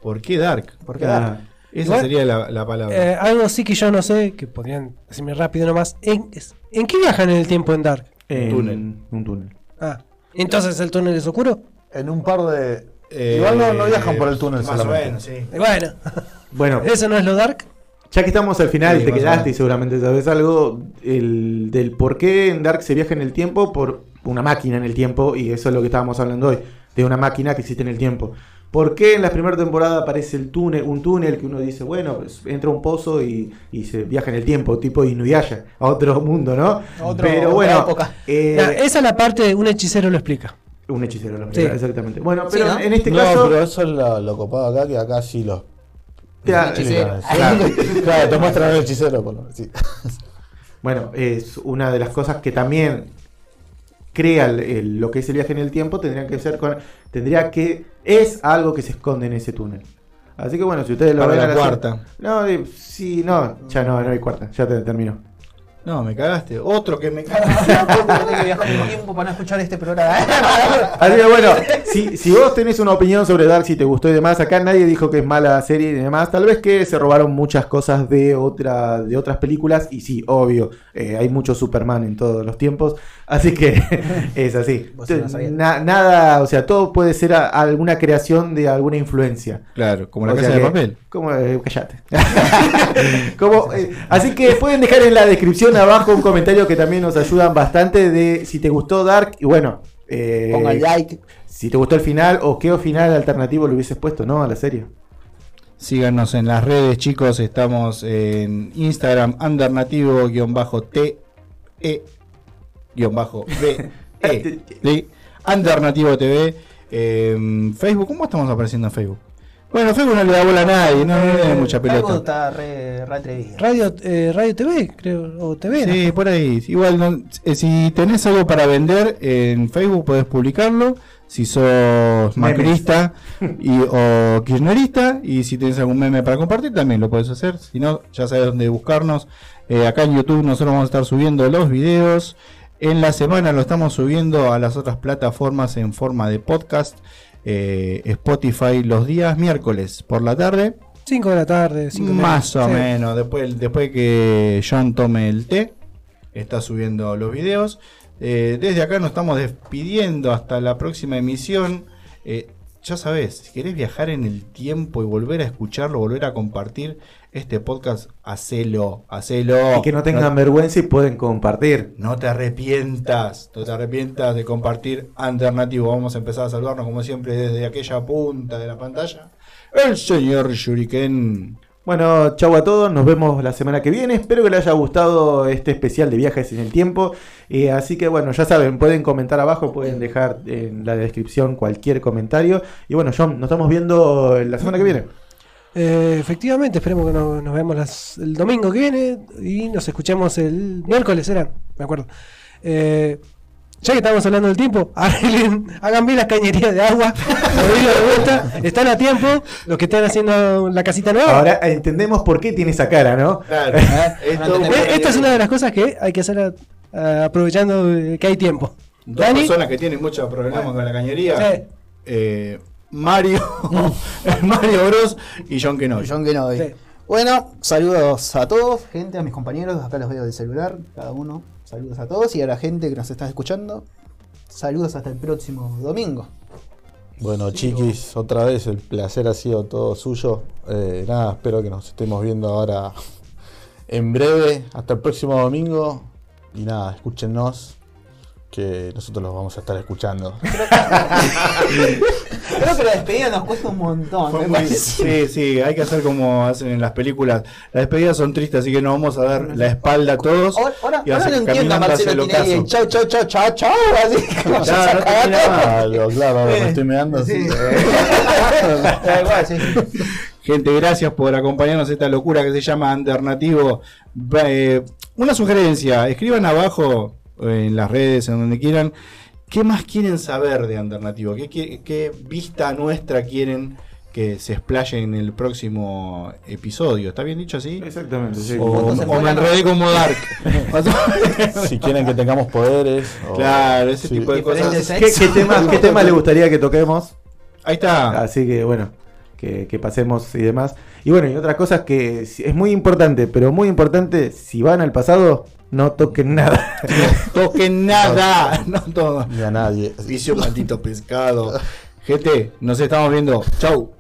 Speaker 1: ¿Por qué Dark?
Speaker 2: ¿Por qué
Speaker 3: Ah,
Speaker 2: Dark?
Speaker 1: Esa
Speaker 5: Igual-
Speaker 1: sería la, la palabra.
Speaker 5: Eh, algo sí que yo no sé, que podrían decirme rápido nomás. ¿En, es- ¿en qué viajan en el tiempo en Dark?
Speaker 3: en
Speaker 1: túnel.
Speaker 3: Un túnel.
Speaker 5: Ah, entonces el túnel es oscuro.
Speaker 4: En un par de.
Speaker 1: Eh,
Speaker 4: Igual no, no viajan por el túnel
Speaker 1: Más o
Speaker 4: solamente.
Speaker 1: menos, sí.
Speaker 5: Y bueno, *laughs*
Speaker 3: Bueno, *laughs*
Speaker 5: ¿eso no es lo Dark?
Speaker 3: ya que estamos al final
Speaker 1: Sí,
Speaker 3: te
Speaker 1: más
Speaker 3: quedaste y seguramente sabes algo el, del por qué en Dark se viaja en el tiempo por una máquina en el tiempo y eso es lo que estábamos hablando hoy, de una máquina que existe en el tiempo. ¿Por qué en la primera temporada aparece el túnel, un túnel que uno dice, bueno, pues, entra un pozo y, y se viaja en el tiempo, tipo Inuyasha, a otro mundo, ¿no?
Speaker 2: Otro-
Speaker 3: Pero
Speaker 2: otra
Speaker 3: bueno,
Speaker 2: época.
Speaker 3: eh,
Speaker 5: Ya, esa es la parte, un hechicero lo explica.
Speaker 3: un hechicero, lo
Speaker 5: Sí.
Speaker 3: exactamente. Bueno,
Speaker 2: Sí,
Speaker 3: pero
Speaker 2: ¿no?
Speaker 3: en este
Speaker 4: no,
Speaker 3: caso...
Speaker 4: pero eso es lo, lo copado acá, que acá sí los.
Speaker 3: Ya.
Speaker 4: Claro, *laughs* claro, te muestran el hechicero. por lo- sí.
Speaker 3: Bueno, es una de las cosas que también crea el- el- lo que es el viaje en el tiempo, tendría que ser con, tendría que es algo que se esconde en ese túnel. Así que bueno, si ustedes lo
Speaker 1: Para
Speaker 3: ven
Speaker 1: la cuarta.
Speaker 3: serie- No, sí, no, ya no, no hay cuarta, ya te terminó.
Speaker 1: No, me cagaste. Otro que me cagaste. *laughs*
Speaker 2: Tengo que viajar tiempo para no escuchar este programa. *laughs*
Speaker 3: Así que bueno, si, si vos tenés una opinión sobre Dark, si te gustó y demás, acá nadie dijo que es mala serie y demás, tal vez que se robaron muchas cosas de otra de otras películas y sí, obvio, eh, hay mucho Superman en todos los tiempos, así que *laughs* es así. Na- nada, o sea, todo puede ser a- alguna creación de alguna influencia.
Speaker 1: Claro, como la
Speaker 3: O
Speaker 1: casa de
Speaker 3: que-
Speaker 1: papel.
Speaker 3: Como, eh, callate. Como, eh, así que pueden dejar en la descripción abajo un comentario que también nos ayudan bastante de si te gustó Dark y bueno. eh,
Speaker 2: Pongan like.
Speaker 3: si te gustó el final o qué final alternativo le hubieses puesto, ¿no? A la serie.
Speaker 1: Síganos en las redes, chicos. Estamos en Instagram, *laughs* e guión-b e TV. En Facebook, ¿cómo estamos apareciendo en Facebook? Bueno, Facebook no le da bola a nadie, no, no le da mucha pelota.
Speaker 2: está re, re atrevido.
Speaker 5: Radio, eh, Radio TV, creo, o TV. ¿no?
Speaker 1: Sí, por ahí. Igual, no- eh, si tenés algo para vender en Facebook, podés publicarlo. Si sos macrista *laughs* y, o kirchnerista, y si tenés algún meme para compartir, también lo podés hacer. Si no, ya sabes dónde buscarnos. Eh, acá en YouTube nosotros vamos a estar subiendo los videos. En la semana lo estamos subiendo a las otras plataformas en forma de podcast. Eh, Spotify los días miércoles por la tarde.
Speaker 5: 5 de la tarde, 5
Speaker 1: Más o menos, después, después que John tome el té, está subiendo los videos. Eh, desde acá nos estamos despidiendo hasta la próxima emisión. Eh, ya sabes, si querés viajar en el tiempo y volver a escucharlo, volver a compartir este podcast, hacelo, hacelo.
Speaker 3: Y que no tengan vergüenza y pueden compartir.
Speaker 1: No te arrepientas, no te arrepientas de compartir alternativo. Vamos a empezar a saludarnos como siempre desde aquella punta de la pantalla. El señor Shuriken.
Speaker 3: Bueno, chau a todos, nos vemos la semana que viene. Espero que les haya gustado este especial de viajes en el tiempo. Eh, así que bueno, ya saben, pueden comentar abajo, pueden dejar en la descripción cualquier comentario. Y bueno, John, nos estamos viendo la semana que viene.
Speaker 5: Eh, efectivamente, esperemos que no- nos veamos las- el domingo que viene y nos escuchemos el miércoles, ¿será? Me acuerdo. Eh, ya que estamos hablando del tiempo, *laughs* arreglen, hagan bien las cañerías de agua, *laughs* de vuelta, están a tiempo, los que están haciendo la casita nueva.
Speaker 3: Ahora entendemos por qué tiene esa cara, ¿no?
Speaker 1: Claro, *laughs*
Speaker 2: Esto-
Speaker 5: Eh, Esta es una de las cosas que hay que hacer a- a- aprovechando que hay tiempo.
Speaker 1: Dos
Speaker 5: Dani,
Speaker 1: personas que tienen muchos problemas con la cañería.
Speaker 5: Sí.
Speaker 1: Eh, Mario, *laughs* *laughs* Mario Bros y John Kenobi.
Speaker 2: John Kenobi.
Speaker 5: Sí.
Speaker 2: Bueno, saludos a todos, gente, a mis compañeros. Acá los veo del celular, cada uno. Saludos a todos y a la gente que nos está escuchando. Saludos hasta el próximo domingo.
Speaker 4: Bueno, chiquis, otra vez el placer ha sido todo suyo. Eh, nada, espero que nos estemos viendo ahora en breve. Hasta el próximo domingo. Y nada, escúchenos, que nosotros los vamos a estar escuchando. *laughs*
Speaker 2: Creo que la despedida nos cuesta un montón.
Speaker 1: Fue muy- sí, sí, hay que hacer como hacen en las películas. Las despedidas son tristes, así que nos vamos a dar la espalda a todos.
Speaker 2: Ahora, ahora,
Speaker 1: y
Speaker 2: ahora
Speaker 1: hacer-
Speaker 2: no entiendo a Marcelo
Speaker 1: el
Speaker 2: Tinelli. Chau, chau, chau, chau, chau. Así como se
Speaker 1: no más.
Speaker 4: Claro, claro, ahora me estoy meando.
Speaker 2: Sí.
Speaker 4: así. *laughs*
Speaker 2: Da igual, sí.
Speaker 1: Gente, gracias por acompañarnos a esta locura que se llama Alternativo. Eh, una sugerencia, escriban abajo en las redes, en donde quieran. ¿Qué más quieren saber de Alternativo? ¿Qué, qué, qué vista nuestra quieren que se explaye en el próximo episodio? ¿Está bien dicho así?
Speaker 3: Exactamente, sí.
Speaker 1: O, o me enredé como Dark. *laughs*
Speaker 4: si quieren que tengamos poderes. o-
Speaker 1: Claro, ese
Speaker 4: sí.
Speaker 1: tipo de cosas.
Speaker 3: ¿Qué, qué tema, ¿Qué tema le gustaría que toquemos?
Speaker 1: Ahí está.
Speaker 3: Así que bueno, que, que pasemos y demás. Y bueno, y otras cosas que es muy importante, pero muy importante, si van al pasado, no toquen nada.
Speaker 1: Toquen nada. *laughs* *laughs* No todo.
Speaker 4: Ni a nadie.
Speaker 1: Vicio maldito pescado. GT, nos estamos viendo. Chau.